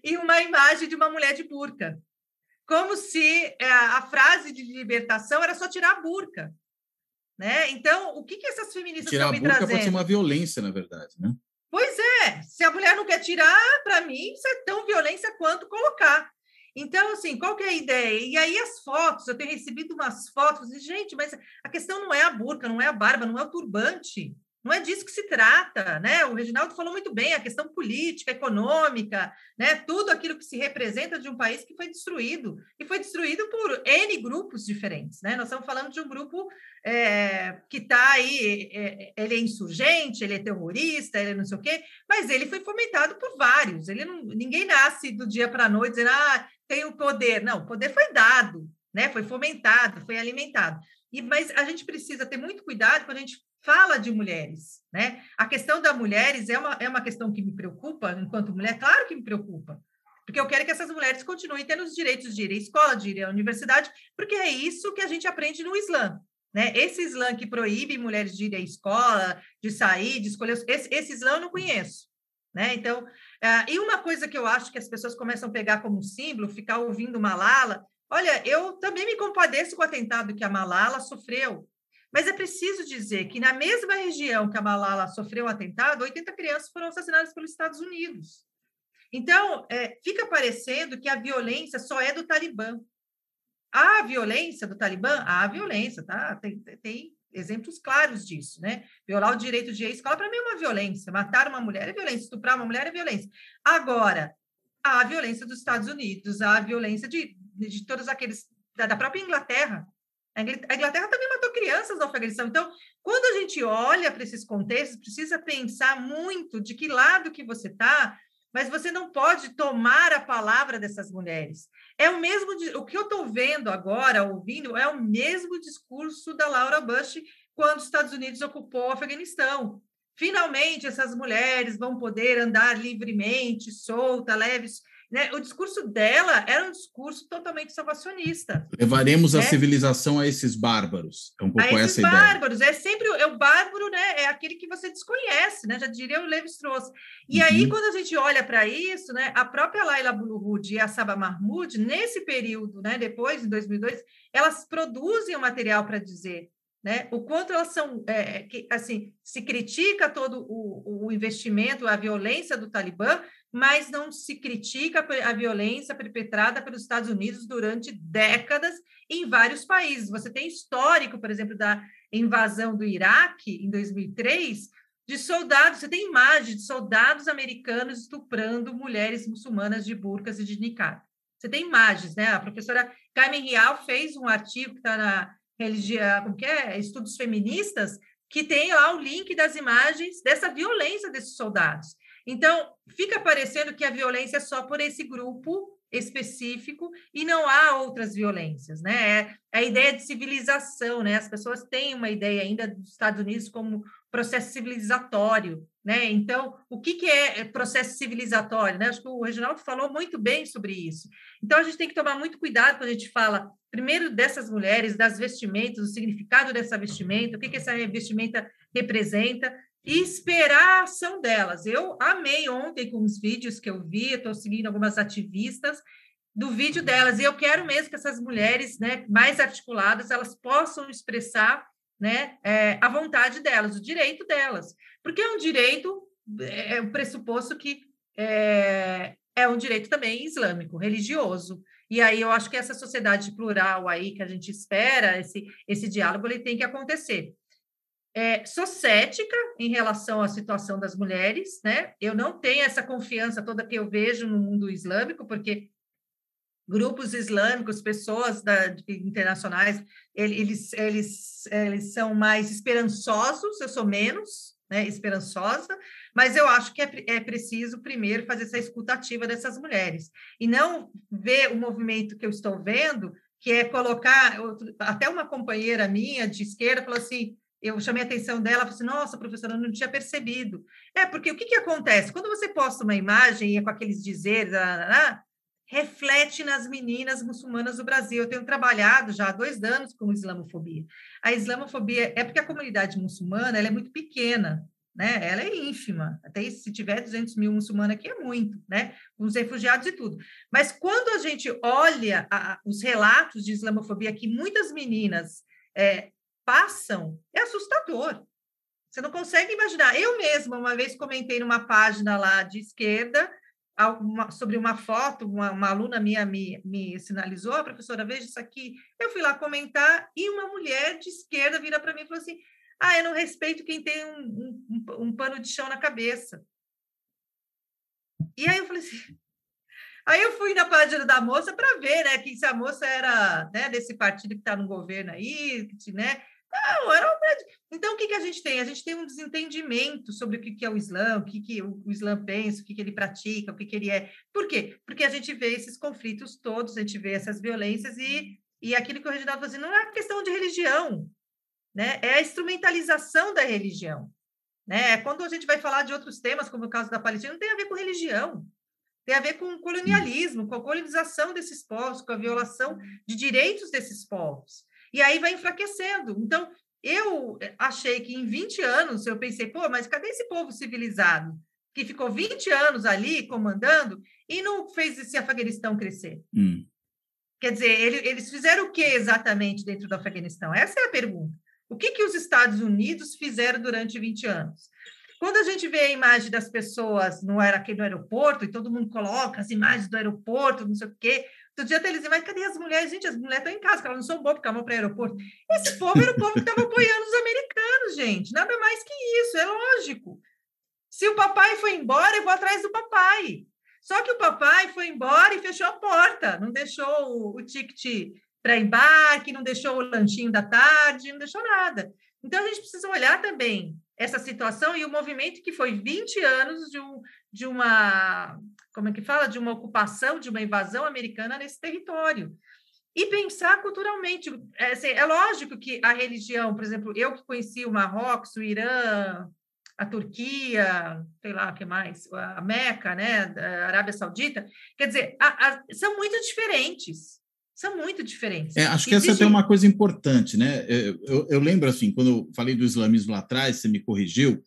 E uma imagem de uma mulher de burca. Como se é, a frase de libertação era só tirar a burca. Né? Então, o que, que essas feministas estão me trazendo? Tirar a burca pode ser uma violência, na verdade, né? Pois é. Se a mulher não quer tirar, para mim, isso é tão violência quanto colocar. Então, assim, qual que é a ideia? E aí as fotos, eu tenho recebido umas fotos, e, gente, mas a questão não é a burca, não é a barba, não é o turbante. Não é disso que se trata, né? O Reginaldo falou muito bem, a questão política, econômica, né? Tudo aquilo que se representa de um país que foi destruído e foi destruído por N grupos diferentes, né? Nós estamos falando de um grupo é, que está aí, é, ele é insurgente, ele é terrorista, ele é não sei o quê, mas ele foi fomentado por vários. Ele não, ninguém nasce do dia para a noite dizendo, ah, tem o poder. Não, o poder foi dado, né? Foi fomentado, foi alimentado. E, mas a gente precisa ter muito cuidado quando a gente fala de mulheres, né? A questão das mulheres é uma, é uma questão que me preocupa enquanto mulher, claro que me preocupa, porque eu quero que essas mulheres continuem tendo os direitos de ir à escola, de ir à universidade, porque é isso que a gente aprende no Islã, né? Esse Islã que proíbe mulheres de ir à escola, de sair, de escolher, esse, esse Islã eu não conheço, né? Então, uh, e uma coisa que eu acho que as pessoas começam a pegar como símbolo, ficar ouvindo Malala, Olha, eu também me compadeço com o atentado que a Malala sofreu, mas é preciso dizer que na mesma região que a Malala sofreu o atentado, 80 crianças foram assassinadas pelos Estados Unidos. Então, é, fica parecendo que a violência só é do Talibã. A violência do Talibã, há violência, tá? Tem, tem exemplos claros disso, né? Violar o direito de escola, para mim, é uma violência. Matar uma mulher é violência, estuprar uma mulher é violência. Agora, há violência dos Estados Unidos, há violência de, de todos aqueles, da, da própria Inglaterra. A Inglaterra também matou crianças no Afeganistão. Então, quando a gente olha para esses contextos, precisa pensar muito de que lado que você está, mas você não pode tomar a palavra dessas mulheres. É o mesmo, o que eu estou vendo agora, ouvindo, é o mesmo discurso da Laura Bush quando os Estados Unidos ocupou o Afeganistão. Finalmente, essas mulheres vão poder andar livremente, solta, leves. Né? O discurso dela era um discurso totalmente salvacionista. Levaremos né? a civilização a esses bárbaros. É um pouco a essa bárbaros. ideia. É sempre é o bárbaro, né? É aquele que você desconhece, né? Já diria o Levi Strauss. E uhum. aí, quando a gente olha para isso, né? A própria Laila Bulurud e a Saba Mahmoud, nesse período, né? Depois, em 2002, elas produzem o material para dizer né? O quanto elas são, é, que, assim, se critica todo o, o, investimento, a violência do Talibã, mas não se critica a violência perpetrada pelos Estados Unidos durante décadas em vários países. Você tem histórico, por exemplo, da invasão do Iraque em 2003, de soldados, você tem imagens de soldados americanos estuprando mulheres muçulmanas de burcas e de niqab. Você tem imagens, né? A professora Carmen Rial fez um artigo que está na religião, como que é? Estudos feministas, que tem lá o link das imagens dessa violência desses soldados. Então, fica parecendo que a violência é só por esse grupo específico e não há outras violências, né? É, é a ideia de civilização, né? As pessoas têm uma ideia ainda dos Estados Unidos como processo civilizatório, né? Então, o que, que é processo civilizatório? Né? Acho que o Reginaldo falou muito bem sobre isso. Então, a gente tem que tomar muito cuidado quando a gente fala, primeiro, dessas mulheres, das vestimentas, o significado dessa vestimenta, o que, que essa vestimenta representa, e esperar a ação delas. Eu amei ontem com os vídeos que eu vi, estou seguindo algumas ativistas do vídeo delas, e eu quero mesmo que essas mulheres né, mais articuladas, elas possam expressar né, é, a vontade delas, o direito delas, porque é um direito, é, é um pressuposto que é, é um direito também islâmico, religioso. E aí eu acho que essa sociedade plural aí que a gente espera, esse, esse diálogo, ele tem que acontecer. É, sou cética em relação à situação das mulheres, né? Eu não tenho essa confiança toda que eu vejo no mundo islâmico, porque grupos islâmicos, pessoas da, internacionais, eles, eles, eles são mais esperançosos, eu sou menos né, esperançosa, mas eu acho que é, é preciso primeiro fazer essa escutativa dessas mulheres, e não ver o movimento que eu estou vendo, que é colocar, até uma companheira minha de esquerda falou assim, eu chamei a atenção dela, falei assim, nossa, professora, eu não tinha percebido. É, porque o que, que acontece? Quando você posta uma imagem e é com aqueles dizeres, reflete nas meninas muçulmanas do Brasil. Eu tenho trabalhado já há dois anos com islamofobia. A islamofobia é porque a comunidade muçulmana ela é muito pequena, né? Ela é ínfima. Até se tiver 200 mil muçulmanos aqui é muito, né? Com os refugiados e tudo. Mas quando a gente olha a, os relatos de islamofobia que muitas meninas é, passam, é assustador. Você não consegue imaginar. Eu mesma, uma vez comentei numa página lá de esquerda, uma, sobre uma foto, uma, uma, aluna minha me, me sinalizou, a professora, veja isso aqui. Eu fui lá comentar e uma mulher de esquerda vira para mim e falou assim: Ah, eu não respeito quem tem um, um, um, pano de chão na cabeça. E aí eu falei assim. <laughs> Aí eu fui na página da moça para ver, né, que se a moça era né, desse partido que está no governo aí, né, não, era um Então, o que, que a gente tem? A gente tem um desentendimento sobre o que, que é o Islã, o que, que o Islã pensa, o que, que ele pratica, o que, que ele é. Por quê? Porque a gente vê esses conflitos todos, a gente vê essas violências e, e aquilo que o Reginaldo falou assim, não é questão de religião, né? é a instrumentalização da religião. Né? É quando a gente vai falar de outros temas, como o caso da Palestina, não tem a ver com religião, tem a ver com colonialismo, com a colonização desses povos, com a violação de direitos desses povos. E aí vai enfraquecendo. Então, eu achei que em 20 anos, eu pensei, pô, mas cadê esse povo civilizado? Que ficou 20 anos ali comandando e não fez esse Afeganistão crescer. Hum. Quer dizer, ele, eles fizeram o que exatamente dentro do Afeganistão? Essa é a pergunta. O que, que os Estados Unidos fizeram durante 20 anos? Quando a gente vê a imagem das pessoas no, aqui no aeroporto, e todo mundo coloca as imagens do aeroporto, não sei o quê, Outro dia até eles mas cadê as mulheres? Gente, as mulheres estão em casa, elas não são boas porque elas vão para o aeroporto. Esse povo era o povo que estava apoiando os americanos, gente. Nada mais que isso, é lógico. Se o papai foi embora, eu vou atrás do papai. Só que o papai foi embora e fechou a porta, não deixou o, o ticket para embarque, não deixou o lanchinho da tarde, não deixou nada. Então, a gente precisa olhar também essa situação e o movimento que foi 20 anos de, um, de uma como é que fala, de uma ocupação, de uma invasão americana nesse território. E pensar culturalmente. É, assim, é lógico que a religião, por exemplo, eu que conheci o Marrocos, o Irã, a Turquia, sei lá o que mais, a Meca, né, a Arábia Saudita, quer dizer, a, a, são muito diferentes. São muito diferentes. É, acho que essa é uma coisa importante, né? Eu, eu, eu, lembro, assim, quando eu falei do islamismo lá atrás, você me corrigiu,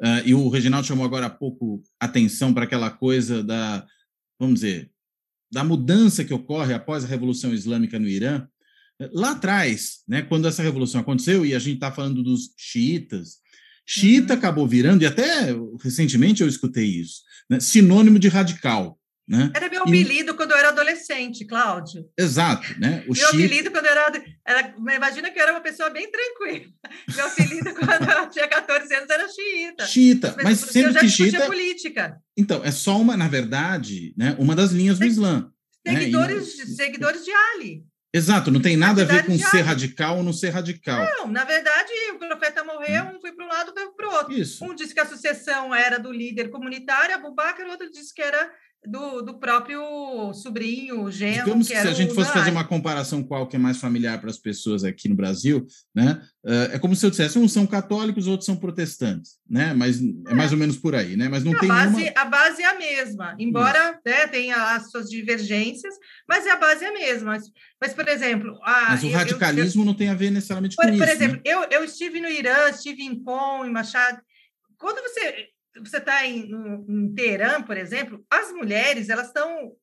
Uh, e o Reginaldo chamou agora há pouco atenção para aquela coisa da, vamos dizer, da mudança que ocorre após a Revolução Islâmica no Irã. Lá atrás, né, quando essa revolução aconteceu, e a gente está falando dos xiitas, xiita uhum. acabou virando, e até recentemente eu escutei isso, né, sinônimo de radical. Né? Era meu apelido e... quando eu era adolescente, Cláudio. Exato, né? O meu apelido quando eu era, era. Imagina que eu era uma pessoa bem tranquila. <laughs> Meu apelido <laughs> quando eu tinha 14 anos era xiita. Xiita, mas, mas sempre eu já que xiita. política. Então, é só uma, na verdade, né, uma das linhas do Islã. Seguidores, né? e... seguidores de Ali. Exato, não tem nada a ver com ser radical ou não ser radical. Não, na verdade, o profeta morreu, hum. um foi para um lado, foi para o outro. Isso. Um disse que a sucessão era do líder comunitário, Abu Bakr, o outro disse que era do, do próprio sobrinho, genro. Digamos que, que se a gente fosse fazer uma comparação qual que é mais familiar para as pessoas aqui no Brasil, né? É como se eu dissesse, uns são católicos, outros são protestantes, né? Mas é mais ou menos por aí, né? Mas não a tem base, nenhuma... A base é a mesma, embora né, tenha as suas divergências, mas a base é a mesma. Mas, mas por exemplo... A, mas o eu, radicalismo eu, eu, não tem a ver necessariamente por, com por isso, Por exemplo, né? eu, eu estive no Irã, estive em Qom, em Machado... Quando você você está em, em Teherã, por exemplo, as mulheres elas estão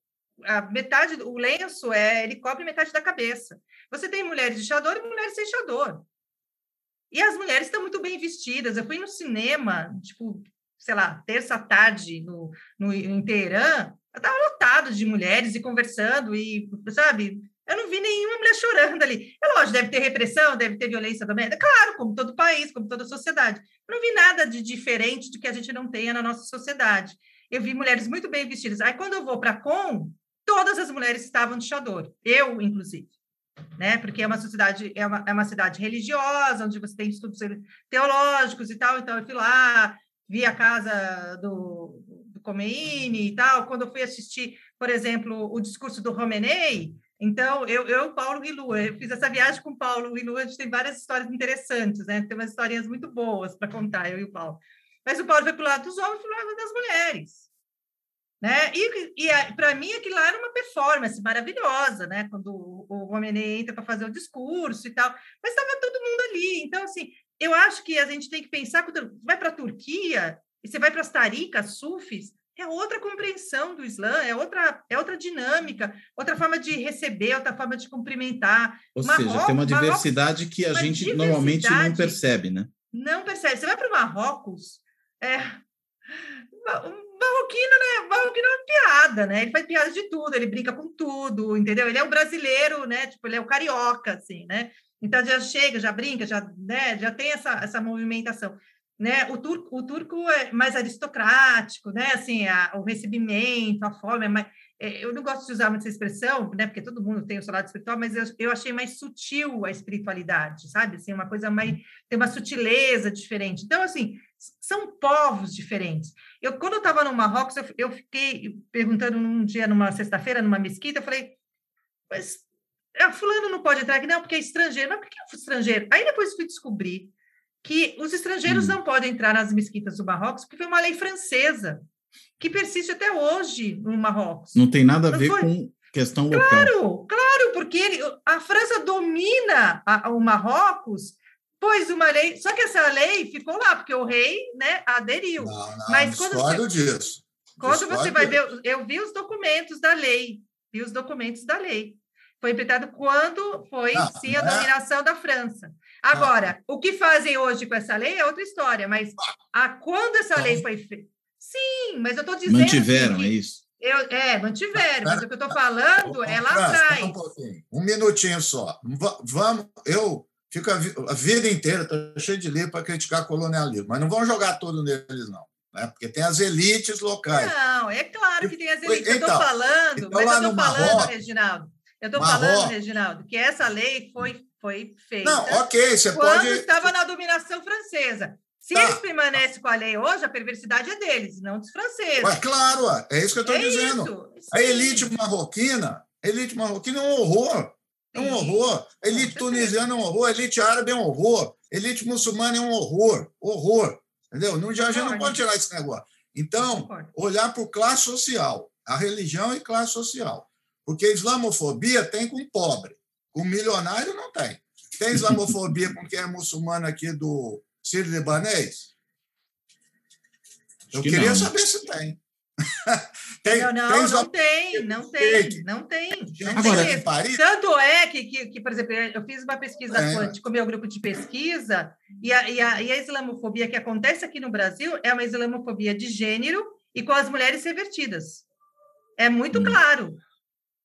a metade o lenço é ele cobre metade da cabeça. Você tem mulheres de chador e mulheres sem chador. E as mulheres estão muito bem vestidas. Eu fui no cinema, tipo, sei lá, terça tarde no, no em Teherã, estava lotado de mulheres e conversando e, sabe, eu não vi nenhuma mulher chorando ali. É lógico, deve ter repressão, deve ter violência doméstica, claro, como todo país, como toda sociedade. Não vi nada de diferente do que a gente não tenha na nossa sociedade. Eu vi mulheres muito bem vestidas. Aí, quando eu vou para Com, todas as mulheres estavam de chador, eu, inclusive. Né? Porque é uma sociedade, é uma, é uma cidade religiosa, onde você tem estudos teológicos e tal. Então, eu fui lá, vi a casa do, do e tal. Quando eu fui assistir, por exemplo, o discurso do Romenei, então, eu, eu Paulo e Lu, eu fiz essa viagem com o Paulo e Lu, a gente tem várias histórias interessantes, né? Tem umas historinhas muito boas para contar, eu e o Paulo. Mas o Paulo foi para o lado dos homens e para o lado das mulheres. Né? E, e para mim aquilo lá era uma performance maravilhosa, né? Quando o, o homem entra para fazer o discurso e tal, mas estava todo mundo ali. Então, assim, eu acho que a gente tem que pensar quando vai para a Turquia e você vai para as taricas, sufis, é outra compreensão do Islã, é outra, é outra dinâmica, outra forma de receber, outra forma de cumprimentar. Ou Marrocos, seja, tem uma diversidade Marrocos, que a gente normalmente não percebe, né? Não percebe. Você vai para o Marrocos, é, marroquino, né? Marroquino é uma piada, né? Ele faz piada de tudo, ele brinca com tudo, entendeu? Ele é o brasileiro, né? Tipo, ele é o carioca, assim, né? Então já chega, já brinca, já, né? já tem essa, essa movimentação né? O turco, o turco é mais aristocrático, né? Assim, a, o recebimento, a forma é é, eu não gosto de usar muito essa expressão, né? Porque todo mundo tem o seu lado espiritual, mas eu, eu achei mais sutil a espiritualidade, sabe? Assim, uma coisa mais tem uma sutileza diferente. Então, assim, são povos diferentes. Eu quando eu estava no Marrocos, eu, eu fiquei perguntando num dia, numa sexta-feira, numa mesquita, eu falei, mas ah, fulano não pode entrar aqui, não, porque é estrangeiro. Mas por que é estrangeiro? Aí depois fui descobrir que os estrangeiros hum. não podem entrar nas mesquitas do Marrocos, porque foi uma lei francesa que persiste até hoje no Marrocos. Não tem nada a ver foi... com questão local. Claro, claro, porque ele, a França domina a, o Marrocos, pôs uma lei, só que essa lei ficou lá, porque o rei né, aderiu. Não, não, Mas quando você, disso. Quando você vai ver, eu vi os documentos da lei, vi os documentos da lei. Foi implementado quando foi, não, sim, a é? dominação da França. Agora, o que fazem hoje com essa lei é outra história, mas a, quando essa lei foi feita... Sim, mas eu estou dizendo... Mantiveram, assim, é isso? Eu, é, mantiveram, mas o que eu estou falando é lá atrás. Um, um minutinho só. Vamos, eu fico a, a vida inteira, estou cheio de livro para criticar colonialismo, mas não vamos jogar tudo neles, não né? porque tem as elites locais. Não, é claro que tem as elites. Eu estou falando, então, mas eu estou falando, Marrocos, Reginaldo, eu estou falando, Reginaldo, que essa lei foi, foi feita. Não, ok, você quando pode. estava na dominação francesa. Se tá. eles permanecem com a lei hoje, a perversidade é deles, não dos franceses. Mas, claro, é isso que eu estou é dizendo. Isso, a elite marroquina, a elite marroquina é um horror. É um horror. A elite tunisiana é um horror, a elite árabe é um horror, a elite muçulmana é um horror. Horror. Entendeu? Não, já, já não pode tirar esse negócio. Então, olhar para o classe social, a religião e classe social. Porque a islamofobia tem com pobre, com milionário não tem. Tem islamofobia com quem é muçulmano aqui do Sírio Libanês? Eu queria não. saber se tem. tem, não, não, tem não tem, não tem, não tem. Não Agora, tem Paris... Tanto é que, que, que, por exemplo, eu fiz uma pesquisa é. com o meu grupo de pesquisa, e a, e, a, e a islamofobia que acontece aqui no Brasil é uma islamofobia de gênero e com as mulheres revertidas. É muito hum. claro.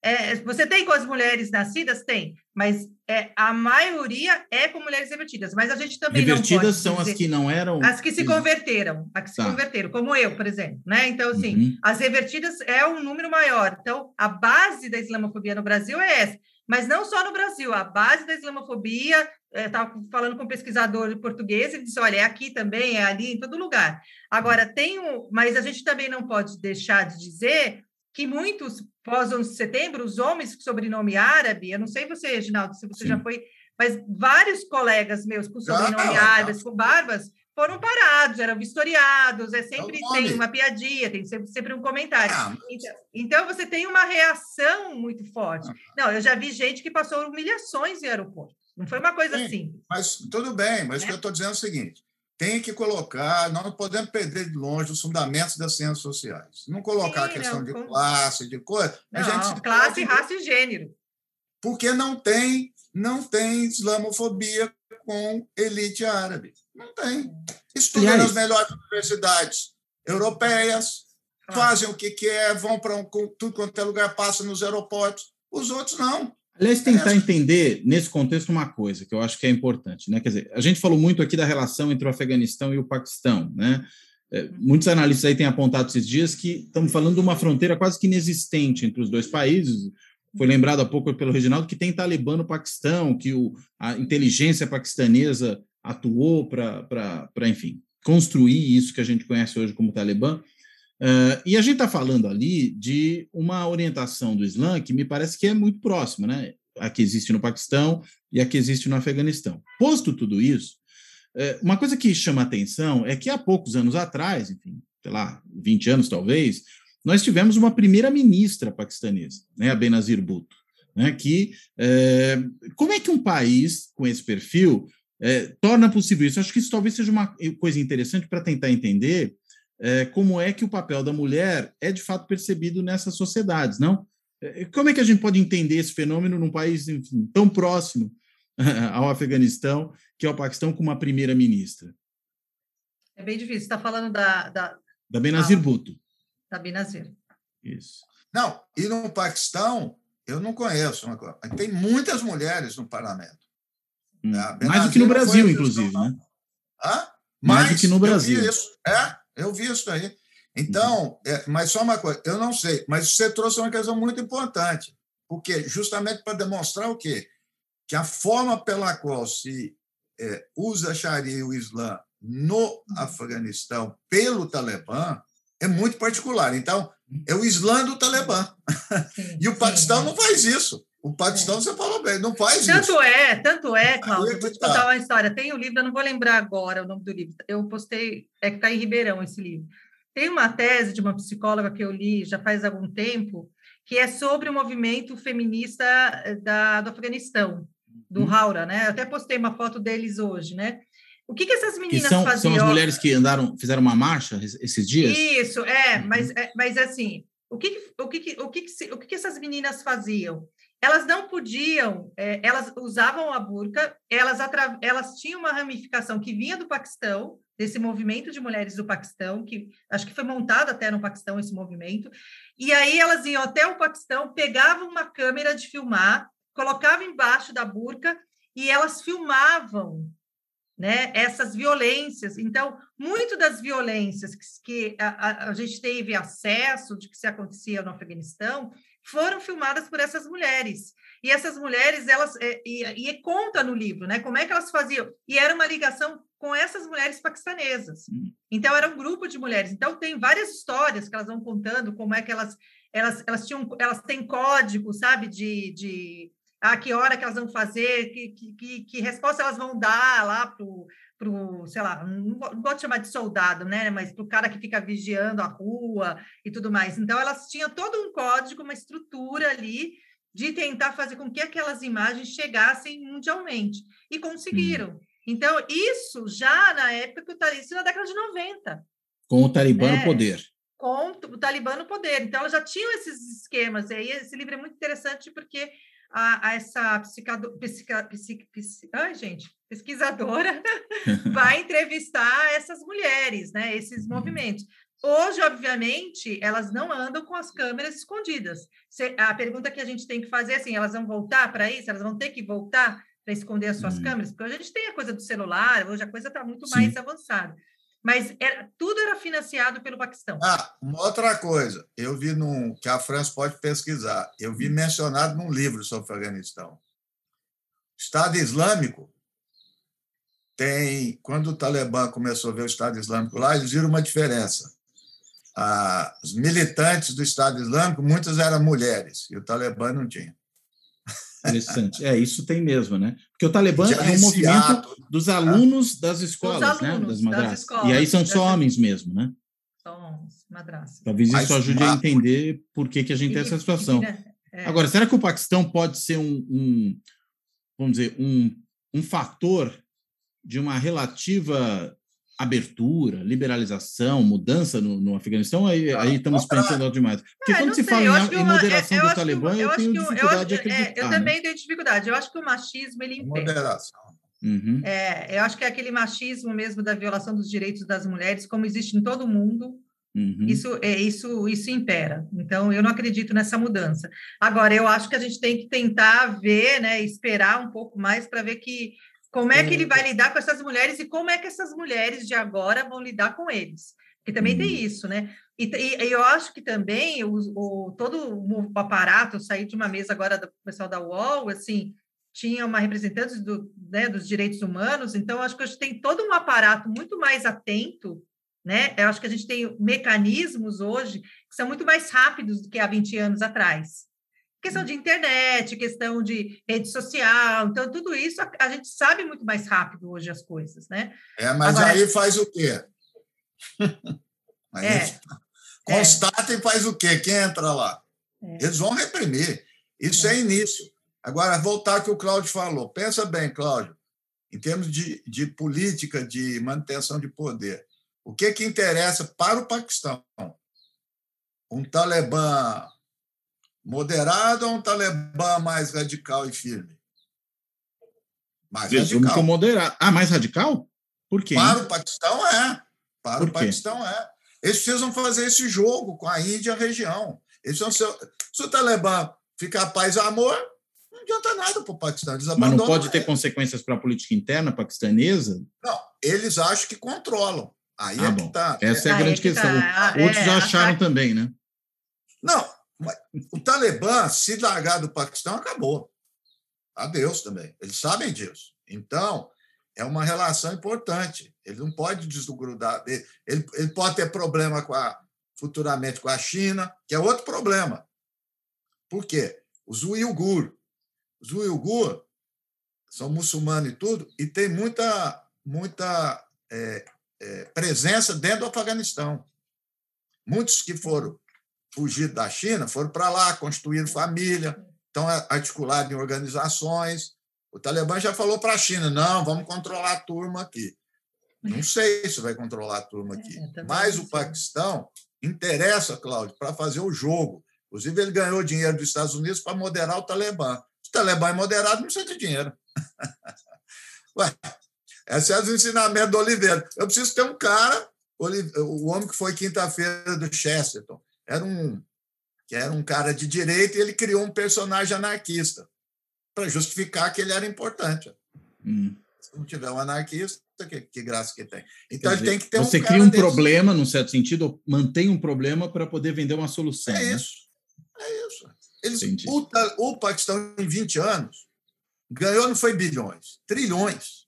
É, você tem com as mulheres nascidas? Tem, mas é, a maioria é com mulheres revertidas. Mas a gente também revertidas são dizer, as que não eram. As que se converteram, as que tá. se converteram, como eu, por exemplo. Né? Então, assim, uhum. as revertidas é um número maior. Então, a base da islamofobia no Brasil é essa. Mas não só no Brasil, a base da islamofobia, estava é, falando com um pesquisador português, ele disse: olha, é aqui também, é ali, em todo lugar. Agora, tem um, mas a gente também não pode deixar de dizer que muitos pós 11 de setembro, os homens com sobrenome árabe, eu não sei você, Reginaldo, se você Sim. já foi, mas vários colegas meus com sobrenome árabe, com barbas, foram parados, eram vistoriados, é sempre é tem uma piadinha, tem sempre, sempre um comentário. Ah, então, então, você tem uma reação muito forte. Ah. Não, eu já vi gente que passou humilhações em aeroporto. Não foi uma coisa Sim, assim. Mas tudo bem, mas é. o que eu estou dizendo é o seguinte: tem que colocar, nós não podemos perder de longe os fundamentos das ciências sociais. Não colocar Sim, a questão não, de classe, de coisa. Não, gente classe, raça e gênero. Porque não tem, não tem islamofobia com elite árabe. Não tem. Estudam nas melhores universidades europeias, fazem o que quer, vão para um, tudo quanto é lugar, passam nos aeroportos. Os outros não. Aliás, tentar entender nesse contexto uma coisa que eu acho que é importante, né? Quer dizer, a gente falou muito aqui da relação entre o Afeganistão e o Paquistão, né? É, muitos analistas aí têm apontado esses dias que estamos falando de uma fronteira quase que inexistente entre os dois países. Foi lembrado há pouco pelo Reginaldo que tem Talibã no Paquistão, que o, a inteligência paquistanesa atuou para, enfim, construir isso que a gente conhece hoje como Talibã. Uh, e a gente está falando ali de uma orientação do Islã que me parece que é muito próxima, né? A que existe no Paquistão e a que existe no Afeganistão. Posto tudo isso, uh, uma coisa que chama atenção é que há poucos anos atrás, enfim, sei lá, 20 anos talvez, nós tivemos uma primeira-ministra paquistanesa, né, a Benazir Bhutto, né, que uh, como é que um país com esse perfil torna possível isso? Acho que isso talvez seja uma coisa interessante para tentar entender como é que o papel da mulher é de fato percebido nessas sociedades, não? É, como é que a gente pode entender esse fenômeno num país enfim, tão próximo <laughs> ao Afeganistão, que é o Paquistão, com uma primeira-ministra? É bem difícil. Está falando da. Da, da Benazir Bhutto. Da Benazir. Isso. Não, e no Paquistão, eu não conheço. Tem muitas mulheres no parlamento. Hum, mais do que no Brasil, inclusive, né? Hã? Mais, mais do que no Brasil. Isso. É, eu vi isso aí. Então, é, mas só uma coisa, eu não sei, mas você trouxe uma questão muito importante, porque justamente para demonstrar o quê? Que a forma pela qual se é, usa a Sharia e o Islã no Afeganistão pelo Talibã é muito particular. Então, é o Islã do Talibã. <laughs> E o Paquistão sim, não faz isso. O Paquistão, você falou bem, não faz tanto isso. Tanto é, tanto é, Cláudio, vou te tá. contar uma história. Tem um livro, eu não vou lembrar agora o nome do livro. Eu postei, é que está em Ribeirão esse livro. Tem uma tese de uma psicóloga que eu li já faz algum tempo, que é sobre o movimento feminista eh, da, do Afeganistão, do hum. Haura, né? Eu até postei uma foto deles hoje, né? O que, que essas meninas que são, faziam? São as mulheres que andaram, fizeram uma marcha esses dias? Isso, é, uhum. mas, é, mas assim, o que, o que, o que, o que, o que essas meninas faziam? Elas não podiam, é, elas usavam a burca, elas, elas tinham uma ramificação que vinha do Paquistão, desse movimento de mulheres do Paquistão, que acho que foi montado até no Paquistão esse movimento, e aí elas iam até o Paquistão, pegavam uma câmera de filmar, colocavam embaixo da burca e elas filmavam né, essas violências. Então, muito das violências que, que a, a, gente teve acesso de que se acontecia no Afeganistão foram filmadas por essas mulheres. E essas mulheres, elas, é, e, e conta no livro, né, como é que elas faziam. E era uma ligação com essas mulheres paquistanesas. Hum. Então, era um grupo de mulheres. Então, tem várias histórias que elas vão contando, como é que elas, elas, elas, tinham, elas têm código, sabe, de, de a que hora que elas vão fazer, que, que, que resposta elas vão dar lá para o, sei lá, não gosto de chamar de soldado, né? Mas para o cara que fica vigiando a rua e tudo mais. Então, elas tinham todo um código, uma estrutura ali de tentar fazer com que aquelas imagens chegassem mundialmente. E conseguiram. Hum. Então, isso já na época, isso na década de 90. Com o Talibã né? no poder. Com o Talibã no poder. Então, elas já tinham esses esquemas. E aí, esse livro é muito interessante porque a, a essa psicado, psica, psic, psic, ai, gente, pesquisadora <laughs> vai <laughs> entrevistar essas mulheres, né, esses uhum. movimentos. Hoje, obviamente, elas não andam com as câmeras escondidas. A pergunta que a gente tem que fazer é assim: elas vão voltar para isso? Elas vão ter que voltar para esconder as suas hum. câmeras? Porque a gente tem a coisa do celular, hoje a coisa está muito Sim. mais avançada. Mas era, tudo era financiado pelo Paquistão. Ah, uma outra coisa, eu vi num, que a França pode pesquisar, eu vi mencionado num livro sobre o Afeganistão. Estado Islâmico tem, quando o Talibã começou a ver o Estado Islâmico lá, eles viram uma diferença. Ah, os militantes do Estado Islâmico, muitas eram mulheres, e o Talibã não tinha. Interessante. É, isso tem mesmo, né? Porque o Talibã é um movimento dos alunos das escolas, né? Das madraças. e aí são só homens mesmo, né? São madraças. Talvez isso ajude a entender por que, que a gente tem essa situação. É. Agora, será que o Paquistão pode ser um, um vamos dizer, um, um fator de uma relativa abertura, liberalização, mudança no, no Afeganistão, aí, aí estamos pensando demais. Porque é, quando se sei, fala em, em, moderação é, do Talibã, eu, eu tenho dificuldade eu, de acreditar. É, eu né? também tenho dificuldade. Eu acho que o machismo, ele impede. Moderação. Uhum. É, eu acho que é aquele machismo mesmo da violação dos direitos das mulheres, como existe em todo mundo, Uhum. Isso, é, isso, isso impera. Então, eu não acredito nessa mudança. Agora, eu acho que a gente tem que tentar ver, né, esperar um pouco mais para ver que como é que ele vai lidar com essas mulheres e como é que essas mulheres de agora vão lidar com eles? Porque também tem uhum. isso, né? E, e, eu acho que também o, o, todo o aparato, eu saí de uma mesa agora do pessoal da UOL, assim, tinha uma representante do, né, dos direitos humanos, então acho que a gente tem todo um aparato muito mais atento, né? Eu acho que a gente tem mecanismos hoje que são muito mais rápidos do que há 20 anos atrás. Questão de internet, questão de rede social, então tudo isso a, a gente sabe muito mais rápido hoje as coisas, né? É, mas Agora, aí faz o quê? <laughs> aí é, <laughs> constata é. e faz o quê? Quem entra lá? É. Eles vão reprimir. Isso é. é início. Agora, voltar ao que o Cláudio falou. Pensa bem, Cláudio, em termos de, de política de manutenção de poder. O que, que interessa para o Paquistão? Um Talibã Moderado ou um Talibã mais radical e firme? Mais Presumo radical. Que moderado. Ah, mais radical? Por quê? Para o Paquistão é. Para Por o Paquistão é. Eles precisam fazer esse jogo com a Índia e a região. Eles são seu... Se o Talibã ficar paz e amor, não adianta nada para o Paquistão. Eles Mas não pode ter consequências para a política interna paquistanesa? Não, eles acham que controlam. Aí ah, é bom. que está. Essa é a grande questão. Tá. Outros é, acharam também, né? Não, o Talibã, se largar do Paquistão, acabou. Adeus também. Eles sabem disso. Então, é uma relação importante. Ele não pode desgrudar. Ele, ele pode ter problema com a, futuramente com a China, que é outro problema. Por quê? Os Uigur. Os Uigur são muçulmanos e tudo, e tem muita, muita é, é, presença dentro do Afeganistão. Muitos que foram fugido da China, foram para lá, construíram família, estão articulados em organizações. O Talibã já falou para a China: não, vamos controlar a turma aqui. Não sei se vai controlar a turma aqui. É, Mas o Paquistão interessa, Cláudio, para fazer o jogo. Inclusive, ele ganhou dinheiro dos Estados Unidos para moderar o Talibã. Se o Talibã é moderado, não precisa de dinheiro. <laughs> Ué, esses são os ensinamentos do Oliveira. Eu preciso ter um cara, o homem que foi quinta-feira do Chesterton, era um, que era um cara de direita e ele criou um personagem anarquista para justificar que ele era importante. Hum. Se não tiver um anarquista, que, que graça que tem. Então dizer, ele tem que ter você um. Você cria um desse. problema, num certo sentido, mantém um problema para poder vender uma solução. É né? isso. É isso. Eles, o, o Paquistão, em 20 anos, ganhou, não foi bilhões, trilhões.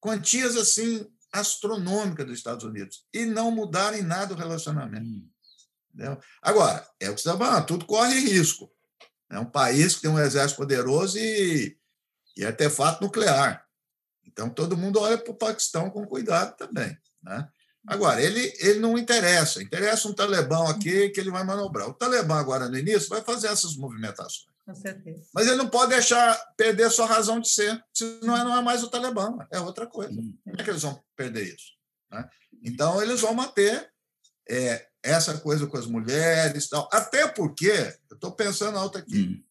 Quantias assim astronômicas dos Estados Unidos. E não mudaram em nada o relacionamento. Hum. Entendeu? Agora, é o que você está falando, tudo corre risco. É um país que tem um exército poderoso e, e artefato nuclear. Então, todo mundo olha para o Paquistão com cuidado também. Né? Agora, ele, ele não interessa. Interessa um talibã aqui que ele vai manobrar. O talibã, agora, no início, vai fazer essas movimentações. Com certeza. Mas ele não pode deixar perder sua razão de ser. Senão não é mais o talibã, é outra coisa. Como é que eles vão perder isso? Né? Então, eles vão manter é, essa coisa com as mulheres tal. Até porque, eu estou pensando alto aqui, hum.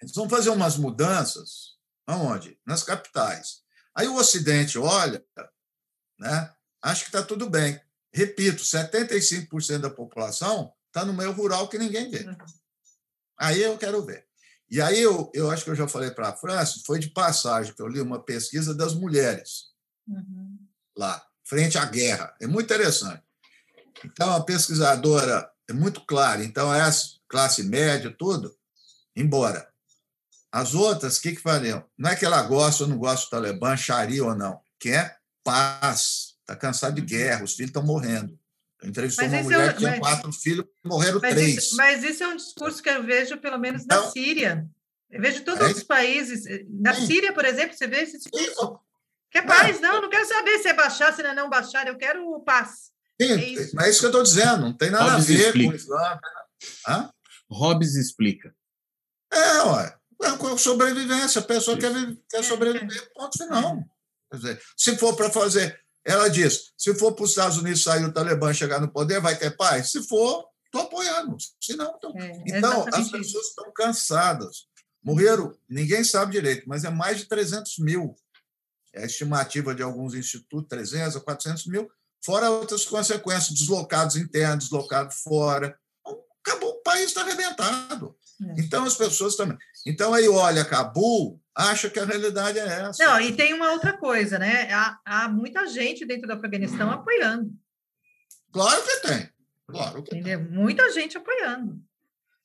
eles vão fazer umas mudanças, aonde? Nas capitais. Aí o Ocidente olha, né, acha que está tudo bem. Repito, 75% da população está no meio rural que ninguém vê. Uhum. Aí eu quero ver. E aí eu, eu acho que eu já falei para a França, foi de passagem que eu li uma pesquisa das mulheres uhum. lá, frente à guerra. É muito interessante. Então, a pesquisadora é muito clara. Então, essa classe média, tudo, embora. As outras, o que, que fariam? Não é que ela gosta ou não gosta do Talibã, Sharia ou não. Quer paz. Está cansado de guerra, os filhos estão morrendo. Eu entrevistou mas uma mulher é, que tinha mas, quatro filhos, morreram mas três. Isso, mas isso é um discurso que eu vejo, pelo menos, então, na Síria. Eu vejo todos é, os países. Na sim. Síria, por exemplo, você vê esse discurso. Quer paz? Não, não quero saber se é baixar, se não é não baixar, eu quero paz. Sim, é isso, é isso que eu estou dizendo, não tem nada Hobbes a ver explica. com o Islã. Hã? Hobbes explica. É, ué. É sobrevivência, a pessoa quer, quer sobreviver, ponto final. Quer dizer, se for para fazer. Ela diz: se for para os Estados Unidos sair o Talibã chegar no poder, vai ter paz? Se for, estou apoiando. Se não, tô... é, Então, as pessoas estão cansadas. Morreram, ninguém sabe direito, mas é mais de 300 mil. É a estimativa de alguns institutos, 300 a 400 mil, fora outras consequências, deslocados internos, deslocados fora. Acabou, o país está arrebentado. É. Então, as pessoas também. Então, aí olha Cabul, acha que a realidade é essa. Não, e tem uma outra coisa, né? Há, há muita gente dentro do Afeganistão apoiando. Claro que tem. Claro que Entendeu? Tem. Muita gente apoiando.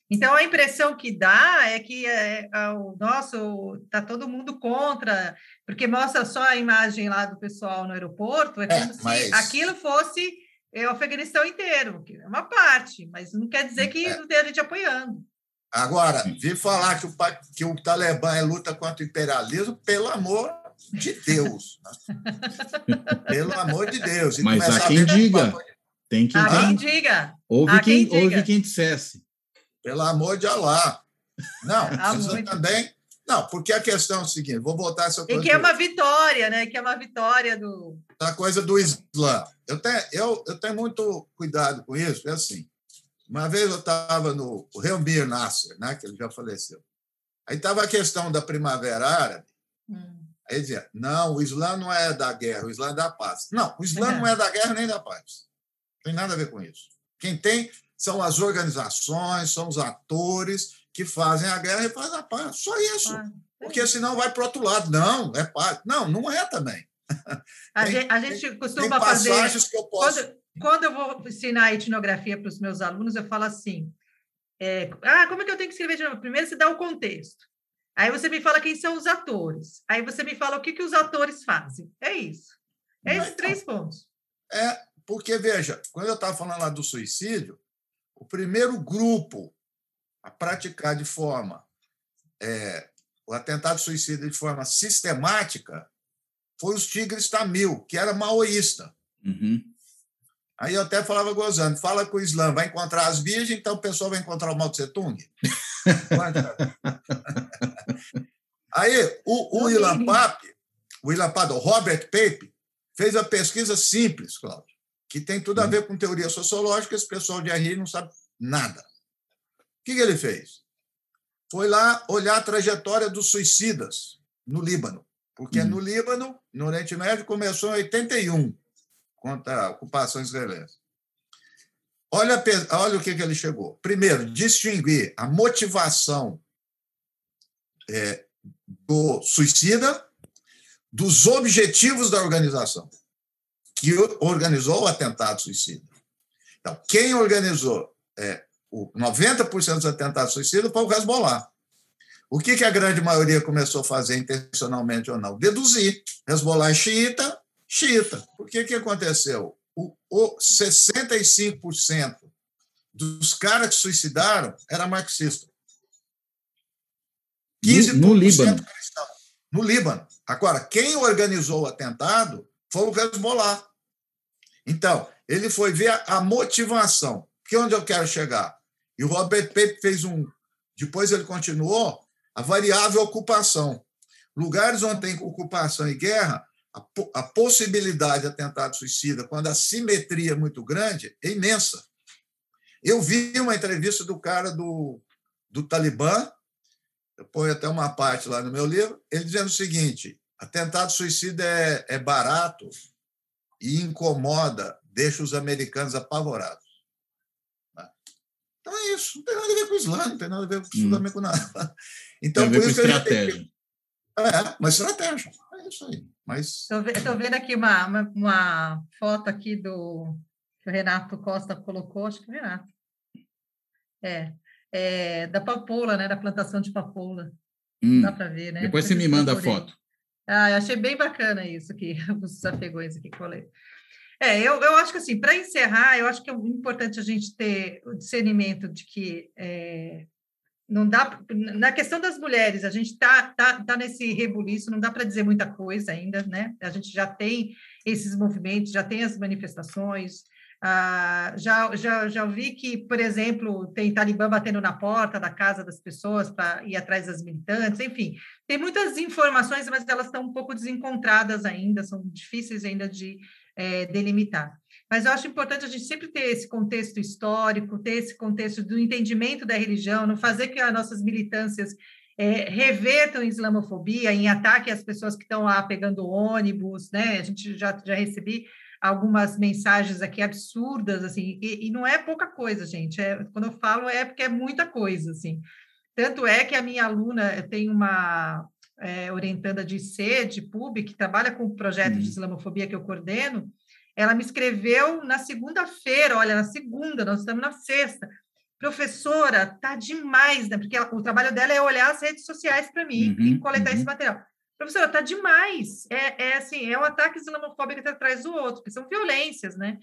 Então, a impressão que dá é que é, é, o nosso está todo mundo contra, porque mostra só a imagem lá do pessoal no aeroporto, é, é como mas... se aquilo fosse é, o Afeganistão inteiro, que é uma parte, mas não quer dizer que é. não tenha gente apoiando. Agora, vir falar que o, que o Talibã é luta contra o imperialismo, pelo amor de Deus. Né? <laughs> pelo amor de Deus. E mas há quem diga. Tem que há quem diga. Houve quem, quem, houve quem dissesse. Pelo amor de Alá. Não, <laughs> precisa também. Não, porque a questão é o seguinte: vou voltar essa coisa. E que é uma vitória, né? Que é uma vitória do. Da coisa do Islã. Eu tenho, eu, eu tenho muito cuidado com isso. É assim. Uma vez eu estava no Reumir Nasser, né, que ele já faleceu. Aí estava a questão da Primavera Árabe. Hum. Aí dizia: não, o Islã não é da guerra, o Islã é da paz. Não, o Islã é. não é da guerra nem da paz. Não tem nada a ver com isso. Quem tem são as organizações, são os atores que fazem a guerra e fazem a paz. Só isso. Ah, Porque senão vai para o outro lado. Não, é paz. Não, não é também. A, tem, gente, a gente costuma fazer. Que eu posso... quando, quando eu vou ensinar etnografia para os meus alunos, eu falo assim: é, ah, como é que eu tenho que escrever de novo? Primeiro você dá o contexto. Aí você me fala quem são os atores. Aí você me fala o que, que os atores fazem. É isso. É esses três pontos. É, porque, veja, quando eu estava falando lá do suicídio, o primeiro grupo a praticar de forma é, o atentado suicida de forma sistemática foi os Tigres Tamil, que era maoísta. Uhum. Aí eu até falava gozando, fala que o Islã vai encontrar as virgens, então o pessoal vai encontrar o Mao Tse Tung. <laughs> Aí o, o Ilan Pape, o Ilan Pape, o Robert Pape, fez a pesquisa simples, Cláudio que tem tudo a ver com teoria sociológica, esse pessoal de RI não sabe nada. que, que ele fez? Foi lá olhar a trajetória dos suicidas no Líbano, porque uhum. no Líbano, no Oriente Médio, começou em 81, contra a ocupação israelense. Olha, olha o que, que ele chegou. Primeiro, distinguir a motivação é, do suicida dos objetivos da organização, que organizou o atentado suicida. Então, quem organizou é, o 90% dos atentados suicidas foi o Hezbollah. O que, que a grande maioria começou a fazer intencionalmente ou não? Deduzir. Hezbollah é xiita, xiita. Por que, que aconteceu? O, o 65% dos caras que suicidaram era marxista. 15% no, no Líbano. cristão. No Líbano. Agora, quem organizou o atentado foi o Hezbollah. Então, ele foi ver a motivação. Que é onde eu quero chegar? E o Robert Pape fez um. Depois ele continuou a variável ocupação. Lugares onde tem ocupação e guerra, a, a possibilidade de atentado suicida, quando a simetria é muito grande, é imensa. Eu vi uma entrevista do cara do, do Talibã, eu ponho até uma parte lá no meu livro, ele dizendo o seguinte: atentado suicida é, é barato e incomoda, deixa os americanos apavorados. Então é isso, não tem nada a ver com o Islã, não tem nada a ver com, hum. com nada. Então, tem a <laughs> ver com estratégia. Que... É, uma estratégia. É isso aí. Mas... Estou vendo aqui uma, uma, uma, foto aqui do que o Renato Costa colocou, acho que o Renato. É, é da papoula, né? Da plantação de papoula. Hum. Dá para ver, né? Depois você me manda a foto. Ah, achei bem bacana isso aqui, <laughs> os afegões aqui que leio. É, eu, eu acho que assim, para encerrar, eu acho que é importante a gente ter o discernimento de que é, não dá na questão das mulheres, a gente está tá, tá nesse rebuliço, não dá para dizer muita coisa ainda, né? A gente já tem esses movimentos, já tem as manifestações, ah, já, já, já vi que, por exemplo, tem Talibã batendo na porta da casa das pessoas para ir atrás das militantes, enfim, tem muitas informações, mas elas estão um pouco desencontradas ainda, são difíceis ainda de é, delimitar. Mas eu acho importante a gente sempre ter esse contexto histórico, ter esse contexto do entendimento da religião, não fazer que as nossas militâncias é, revertam islamofobia, em ataque às pessoas que estão lá pegando ônibus, né? A gente já, já recebi algumas mensagens aqui absurdas, assim, e, e não é pouca coisa, gente. É, quando eu falo é porque é muita coisa, assim. Tanto é que a minha aluna tem uma é, orientanda de C, de PUB, que trabalha com o projeto de uhum. islamofobia que eu coordeno, ela me escreveu na segunda-feira, olha, na segunda, nós estamos na sexta. Professora, tá demais, né? Porque ela, o trabalho dela é olhar as redes sociais para mim uhum, e coletar uhum. esse material. Professora, tá demais. É, é assim, é um ataque islamofóbico atrás do outro, que são violências, né?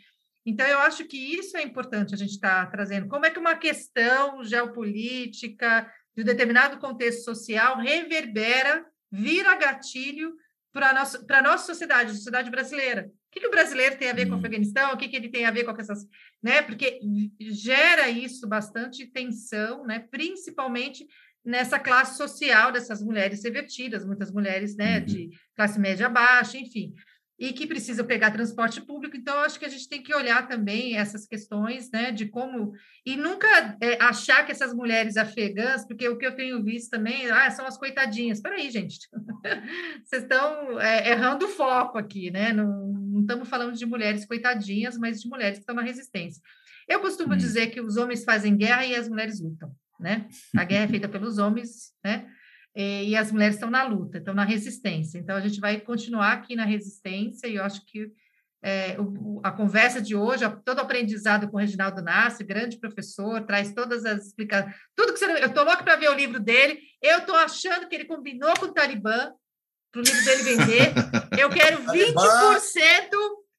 Então, eu acho que isso é importante a gente estar tá trazendo. Como é que uma questão geopolítica, de um determinado contexto social, reverbera, vira gatilho para a nossa, nossa sociedade, a sociedade brasileira. O que, que, o brasileiro tem a ver com o hum. Afeganistão? O que, que ele tem a ver com essas. Né? Porque gera isso bastante tensão, né? principalmente nessa classe social dessas mulheres revertidas, muitas mulheres né, uhum. de classe média baixa, enfim e que precisam pegar transporte público. Então, acho que a gente tem que olhar também essas questões, né, de como e nunca é, achar que essas mulheres afegãs, porque o que eu tenho visto também, ah, são as coitadinhas. Espera aí, gente, <laughs> vocês estão é, errando o foco aqui, né? Não, não estamos falando de mulheres coitadinhas, mas de mulheres que estão na resistência. Eu costumo hum. dizer que os homens fazem guerra e as mulheres lutam, né? A guerra é feita pelos homens, né? Eh, e as mulheres estão na luta, estão na resistência. Então, a gente vai continuar aqui na resistência, e eu acho que é, o, a conversa de hoje, todo o aprendizado com o Reginaldo Nassi, grande professor, traz todas as explicações, tudo que você. Eu estou louca para ver o livro dele, eu estou achando que ele combinou com o Talibã para o livro dele vender. Eu quero <laughs> 20%,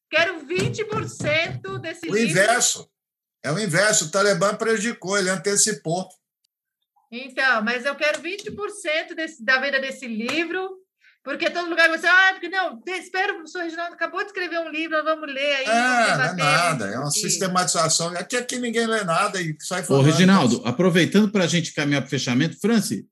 quero 20% desse o livro. O inverso. É o inverso. O Talibã prejudicou, ele antecipou. Então, mas eu quero 20% desse, da venda desse livro, porque todo lugar você, ah, porque não, espero, o professor Reginaldo acabou de escrever um livro, nós vamos ler aí. É, não é nada, é uma sistematização. Aqui, aqui ninguém lê nada e sai falando. Ô, Reginaldo, aproveitando para a gente caminhar para o fechamento, Franci,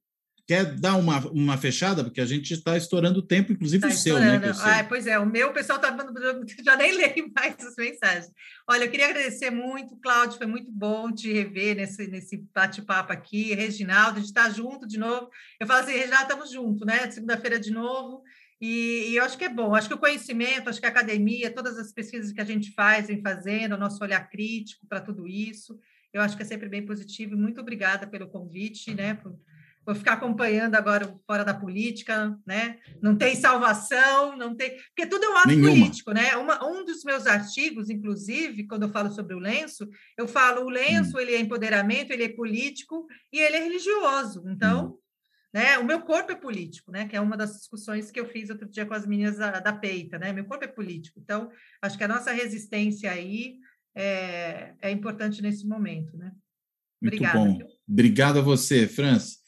Quer dar uma, uma fechada? Porque a gente está estourando o tempo, inclusive tá o seu, né? Ah, pois é, o meu o pessoal está <laughs> já nem leio mais as mensagens. Olha, eu queria agradecer muito, Cláudio, foi muito bom te rever nesse, nesse bate-papo aqui. Reginaldo, a gente está junto de novo. Eu falo assim, Reginaldo, estamos juntos, né? Segunda-feira de novo. E, e, eu acho que é bom, acho que o conhecimento, acho que a academia, todas as pesquisas que a gente faz, vem fazendo, o nosso olhar crítico para tudo isso, eu acho que é sempre bem positivo. Muito obrigada pelo convite, né? Por, vou ficar acompanhando agora fora da política, né? Não tem salvação, não tem. Porque tudo é um ato Nenhuma. político, né? Uma, um dos meus artigos, inclusive, quando eu falo sobre o lenço, eu falo o lenço, hum. ele é empoderamento, ele é político e ele é religioso. Então, hum. né? O meu corpo é político, né? Que é uma das discussões que eu fiz outro dia com as meninas da, da Peita, né? Meu corpo é político. Então, acho que a nossa resistência aí é, é importante nesse momento, né? Obrigada. Muito bom. Obrigado a você, França.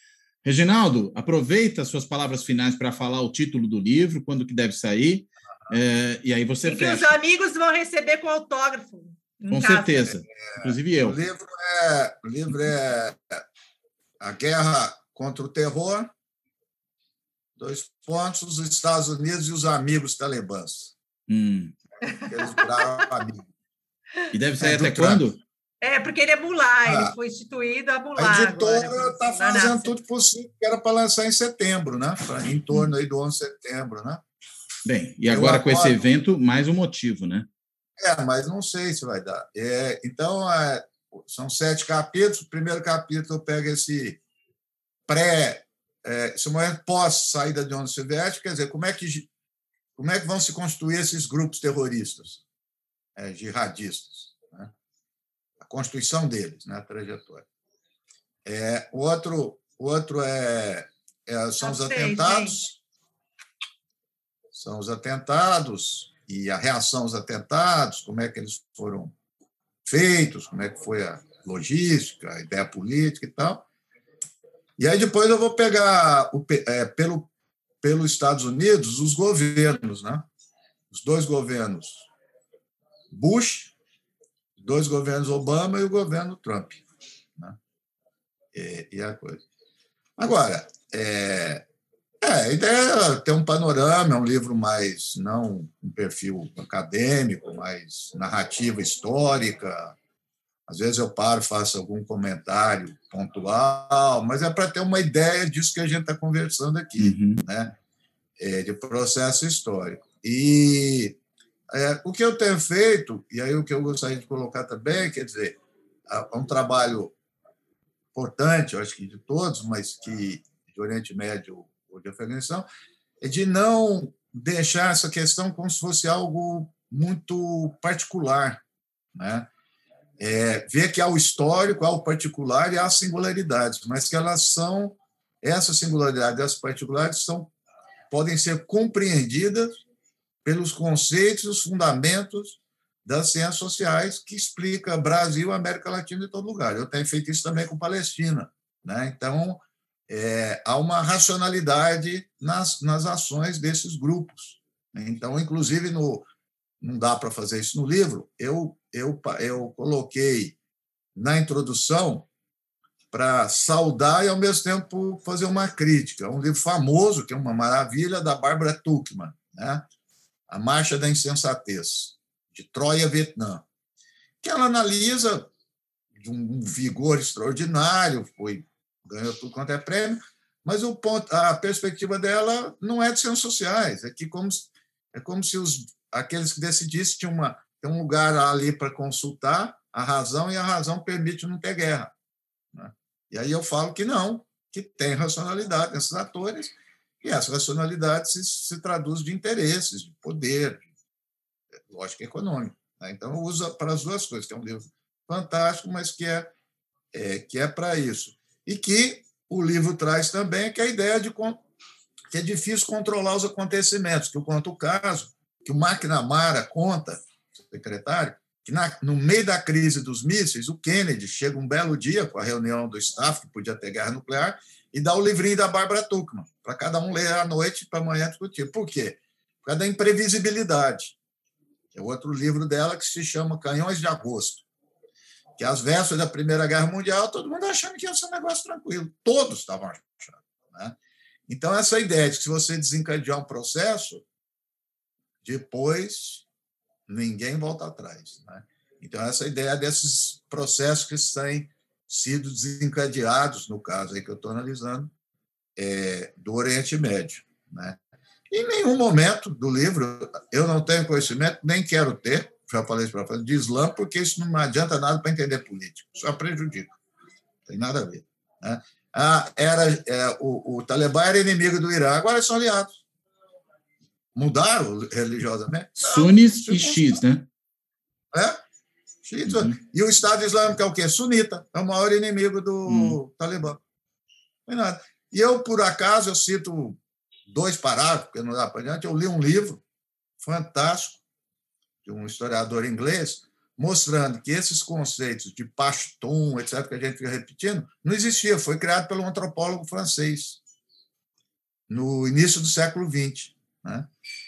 Reginaldo, aproveita suas palavras finais para falar o título do livro, quando que deve sair, é, e aí você e fecha. Que os amigos vão receber com autógrafo. Com casa. certeza, é, inclusive eu. O livro, é, o livro é A Guerra contra o Terror, dois pontos, os Estados Unidos e os amigos talibãs. Hum. Eles viraram amigos. E deve sair é até quando? É, porque ele é Mulá, ah, ele foi instituído a Mulá. A editora está fazendo tudo possível, que era para lançar em setembro, né? Em torno aí do 11 de setembro, né? Bem, e agora com esse evento, mais um motivo, né? É, mas não sei se vai dar. É, então, é, são sete capítulos. O primeiro capítulo eu pego esse pré, é, esse momento pós-saída de União Soviética, quer dizer, como é, que, como é que vão se construir esses grupos terroristas, é, jihadistas? Constituição deles, né, a trajetória. É, o outro, outro é, é são os atentados, são os atentados e a reação aos atentados, como é que eles foram feitos, como é que foi a logística, a ideia política e tal. E aí depois eu vou pegar o, é, pelo pelos Estados Unidos os governos, né? Os dois governos Bush dois governos Obama e o governo Trump. Né? E, e, a coisa. Agora, é, é, a ideia é ter um panorama, é um livro mais, não um perfil acadêmico, mais narrativa histórica. Às vezes eu paro faço algum comentário pontual, mas é para ter uma ideia disso que a gente está conversando aqui, uhum. né? É, de processo histórico. E é, o que eu tenho feito, e aí o que eu gostaria de colocar também, quer dizer, é um trabalho importante, eu acho que de todos, mas que de Oriente Médio ou de Afeganistão, é de não deixar essa questão como se fosse algo muito particular, né? É, ver que há o histórico, há o particular e há as singularidades, mas que elas são essas singularidades, essas particularidades são podem ser compreendidas pelos conceitos e os fundamentos das ciências sociais que explica Brasil, América Latina e todo lugar. Eu tenho feito isso também com Palestina. Né? Então, é, há uma racionalidade nas, nas ações desses grupos. Então, inclusive, no, não dá para fazer isso no livro, eu, eu, eu coloquei na introdução para saudar e, ao mesmo tempo, fazer uma crítica. É um livro famoso, que é uma maravilha, da Barbara Tuchman, né? A Marcha da Insensatez, de Troia, Vietnã, que ela analisa de um vigor extraordinário, foi ganhou tudo quanto é prêmio, mas o ponto, a perspectiva dela não é de ciências sociais, é que como é como se os aqueles que decidissem tinham uma tem um lugar ali para consultar a razão e a razão permite não ter guerra. Né? E aí eu falo que não, que tem racionalidade nesses atores e essa racionalidade se, se traduz de interesses, de poder, de lógica econômica. Né? Então, usa para as duas coisas. Tem um livro fantástico, mas que é, é que é para isso. E que o livro traz também que é a ideia de que é difícil controlar os acontecimentos, que eu conto o caso, que o McNamara conta, secretário, que na, no meio da crise dos mísseis, o Kennedy chega um belo dia com a reunião do staff, que podia ter guerra nuclear, e dá o livrinho da Bárbara Tuchman, para cada um ler à noite para amanhã discutir. Por quê? Por causa da imprevisibilidade. É outro livro dela que se chama Canhões de Agosto. Que às vésperas da Primeira Guerra Mundial, todo mundo achando que ia ser um negócio tranquilo. Todos estavam achando. Né? Então, essa ideia de que se você desencadear um processo, depois ninguém volta atrás. Né? Então, essa ideia desses processos que têm sido desencadeados, no caso aí que eu estou analisando, é, do Oriente Médio. Né? Em nenhum momento do livro eu não tenho conhecimento, nem quero ter, já falei isso para fazer, de Islã, porque isso não adianta nada para entender política, só prejudica. Não tem nada a ver. Né? Ah, era, é, o, o Talibã era inimigo do Irã, agora são aliados. Mudaram religiosamente? Sunis e X, né? É? X. Uhum. E o Estado Islâmico é o quê? Sunita. É o maior inimigo do uhum. Talibã. Não é nada. E eu, por acaso, eu cito dois parágrafos, porque não dá para adiante, eu li um livro fantástico de um historiador inglês, mostrando que esses conceitos de Pashtun, etc., que a gente fica repetindo, não existia, foi criado pelo antropólogo francês no início do século XX. Né?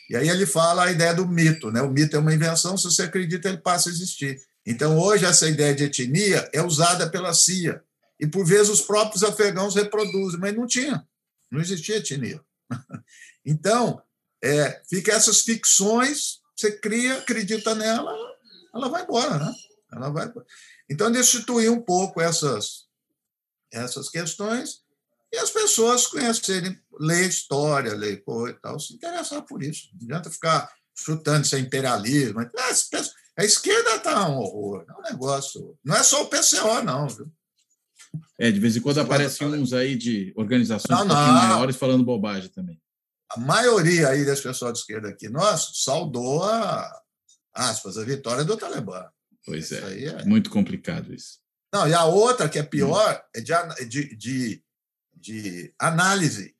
E aí ele fala a ideia do mito. Né? O mito é uma invenção, se você acredita, ele passa a existir. Então, hoje, essa ideia de etnia é usada pela CIA. E, por vezes, os próprios afegãos reproduzem, mas não tinha, não existia etnia. <laughs> Então, é, fica essas ficções, você cria, acredita nela, ela vai embora, né? Ela vai. Então, destituir um pouco essas, essas questões e as pessoas conhecerem, ler história, ler coisa e tal, se interessar por isso. Não adianta ficar chutando isso é imperialismo. A esquerda está um horror, é um negócio. Não é só o PCO, não, viu? É, de vez em quando aparecem uns aí de organizações não, um não. maiores falando bobagem também. A maioria aí das pessoas de esquerda aqui, nós, saudou a, aspas, a vitória do Talibã. Pois é, é, muito complicado isso. Não, e a outra, que é pior, hum. é de, de, de, de, análise.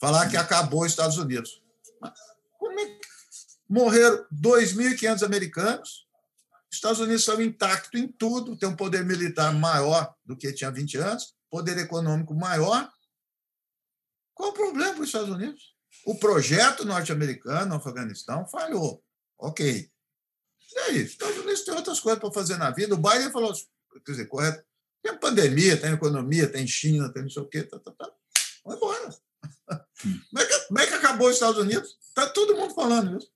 Falar que acabou os Estados Unidos. Como é que... Morreram 2.500 americanos, Estados Unidos estão intactos em tudo, tem um poder militar maior do que tinha 20 anos, poder econômico maior. Qual o problema para os Estados Unidos? O projeto norte-americano no Afeganistão falhou. Ok. E aí, os Estados Unidos tem outras coisas para fazer na vida. O Biden falou, quer dizer, correto, tem pandemia, tem economia, tem China, tem não sei o quê, tá, tá, tá. Vai embora. Como é, que, como é que acabou os Estados Unidos? Está todo mundo falando isso.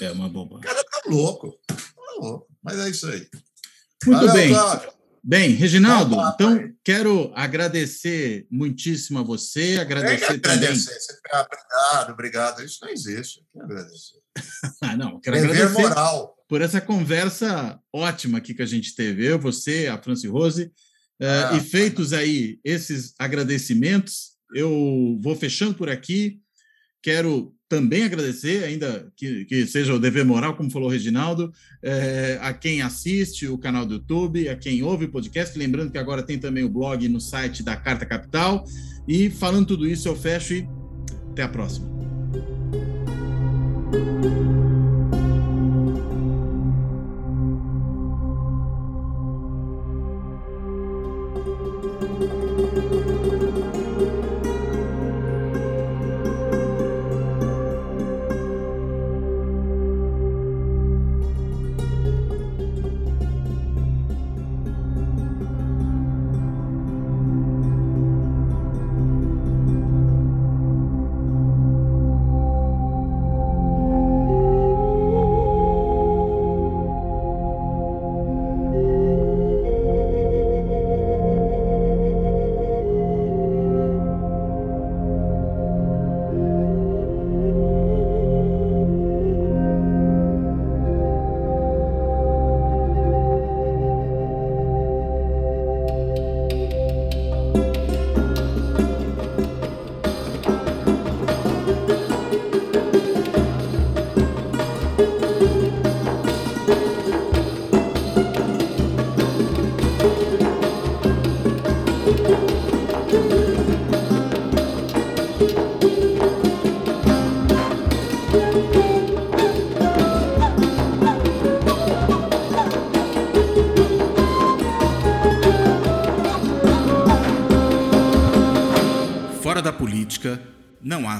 É uma bomba. O cara tá louco. Tá louco. Mas é isso aí. Muito Valeu, bem. Bem, Reginaldo, então quero agradecer muitíssimo a você, agradecer também. Agradecer. Obrigado, obrigado. Isso não existe. Agradecer. <laughs> ah, não, quero Dever agradecer moral. por essa conversa ótima aqui que a gente teve, eu, você, a Franci Rose. Ah, uh, e feitos aí esses agradecimentos, eu vou fechando por aqui. Quero também agradecer, ainda que, que seja o dever moral, como falou o Reginaldo, é, a quem assiste o canal do YouTube, a quem ouve o podcast. Lembrando que agora tem também o blog no site da Carta Capital. E falando tudo isso, eu fecho e até a próxima.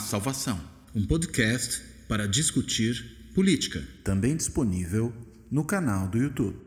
Salvação. Um podcast para discutir política. Também disponível no canal do YouTube.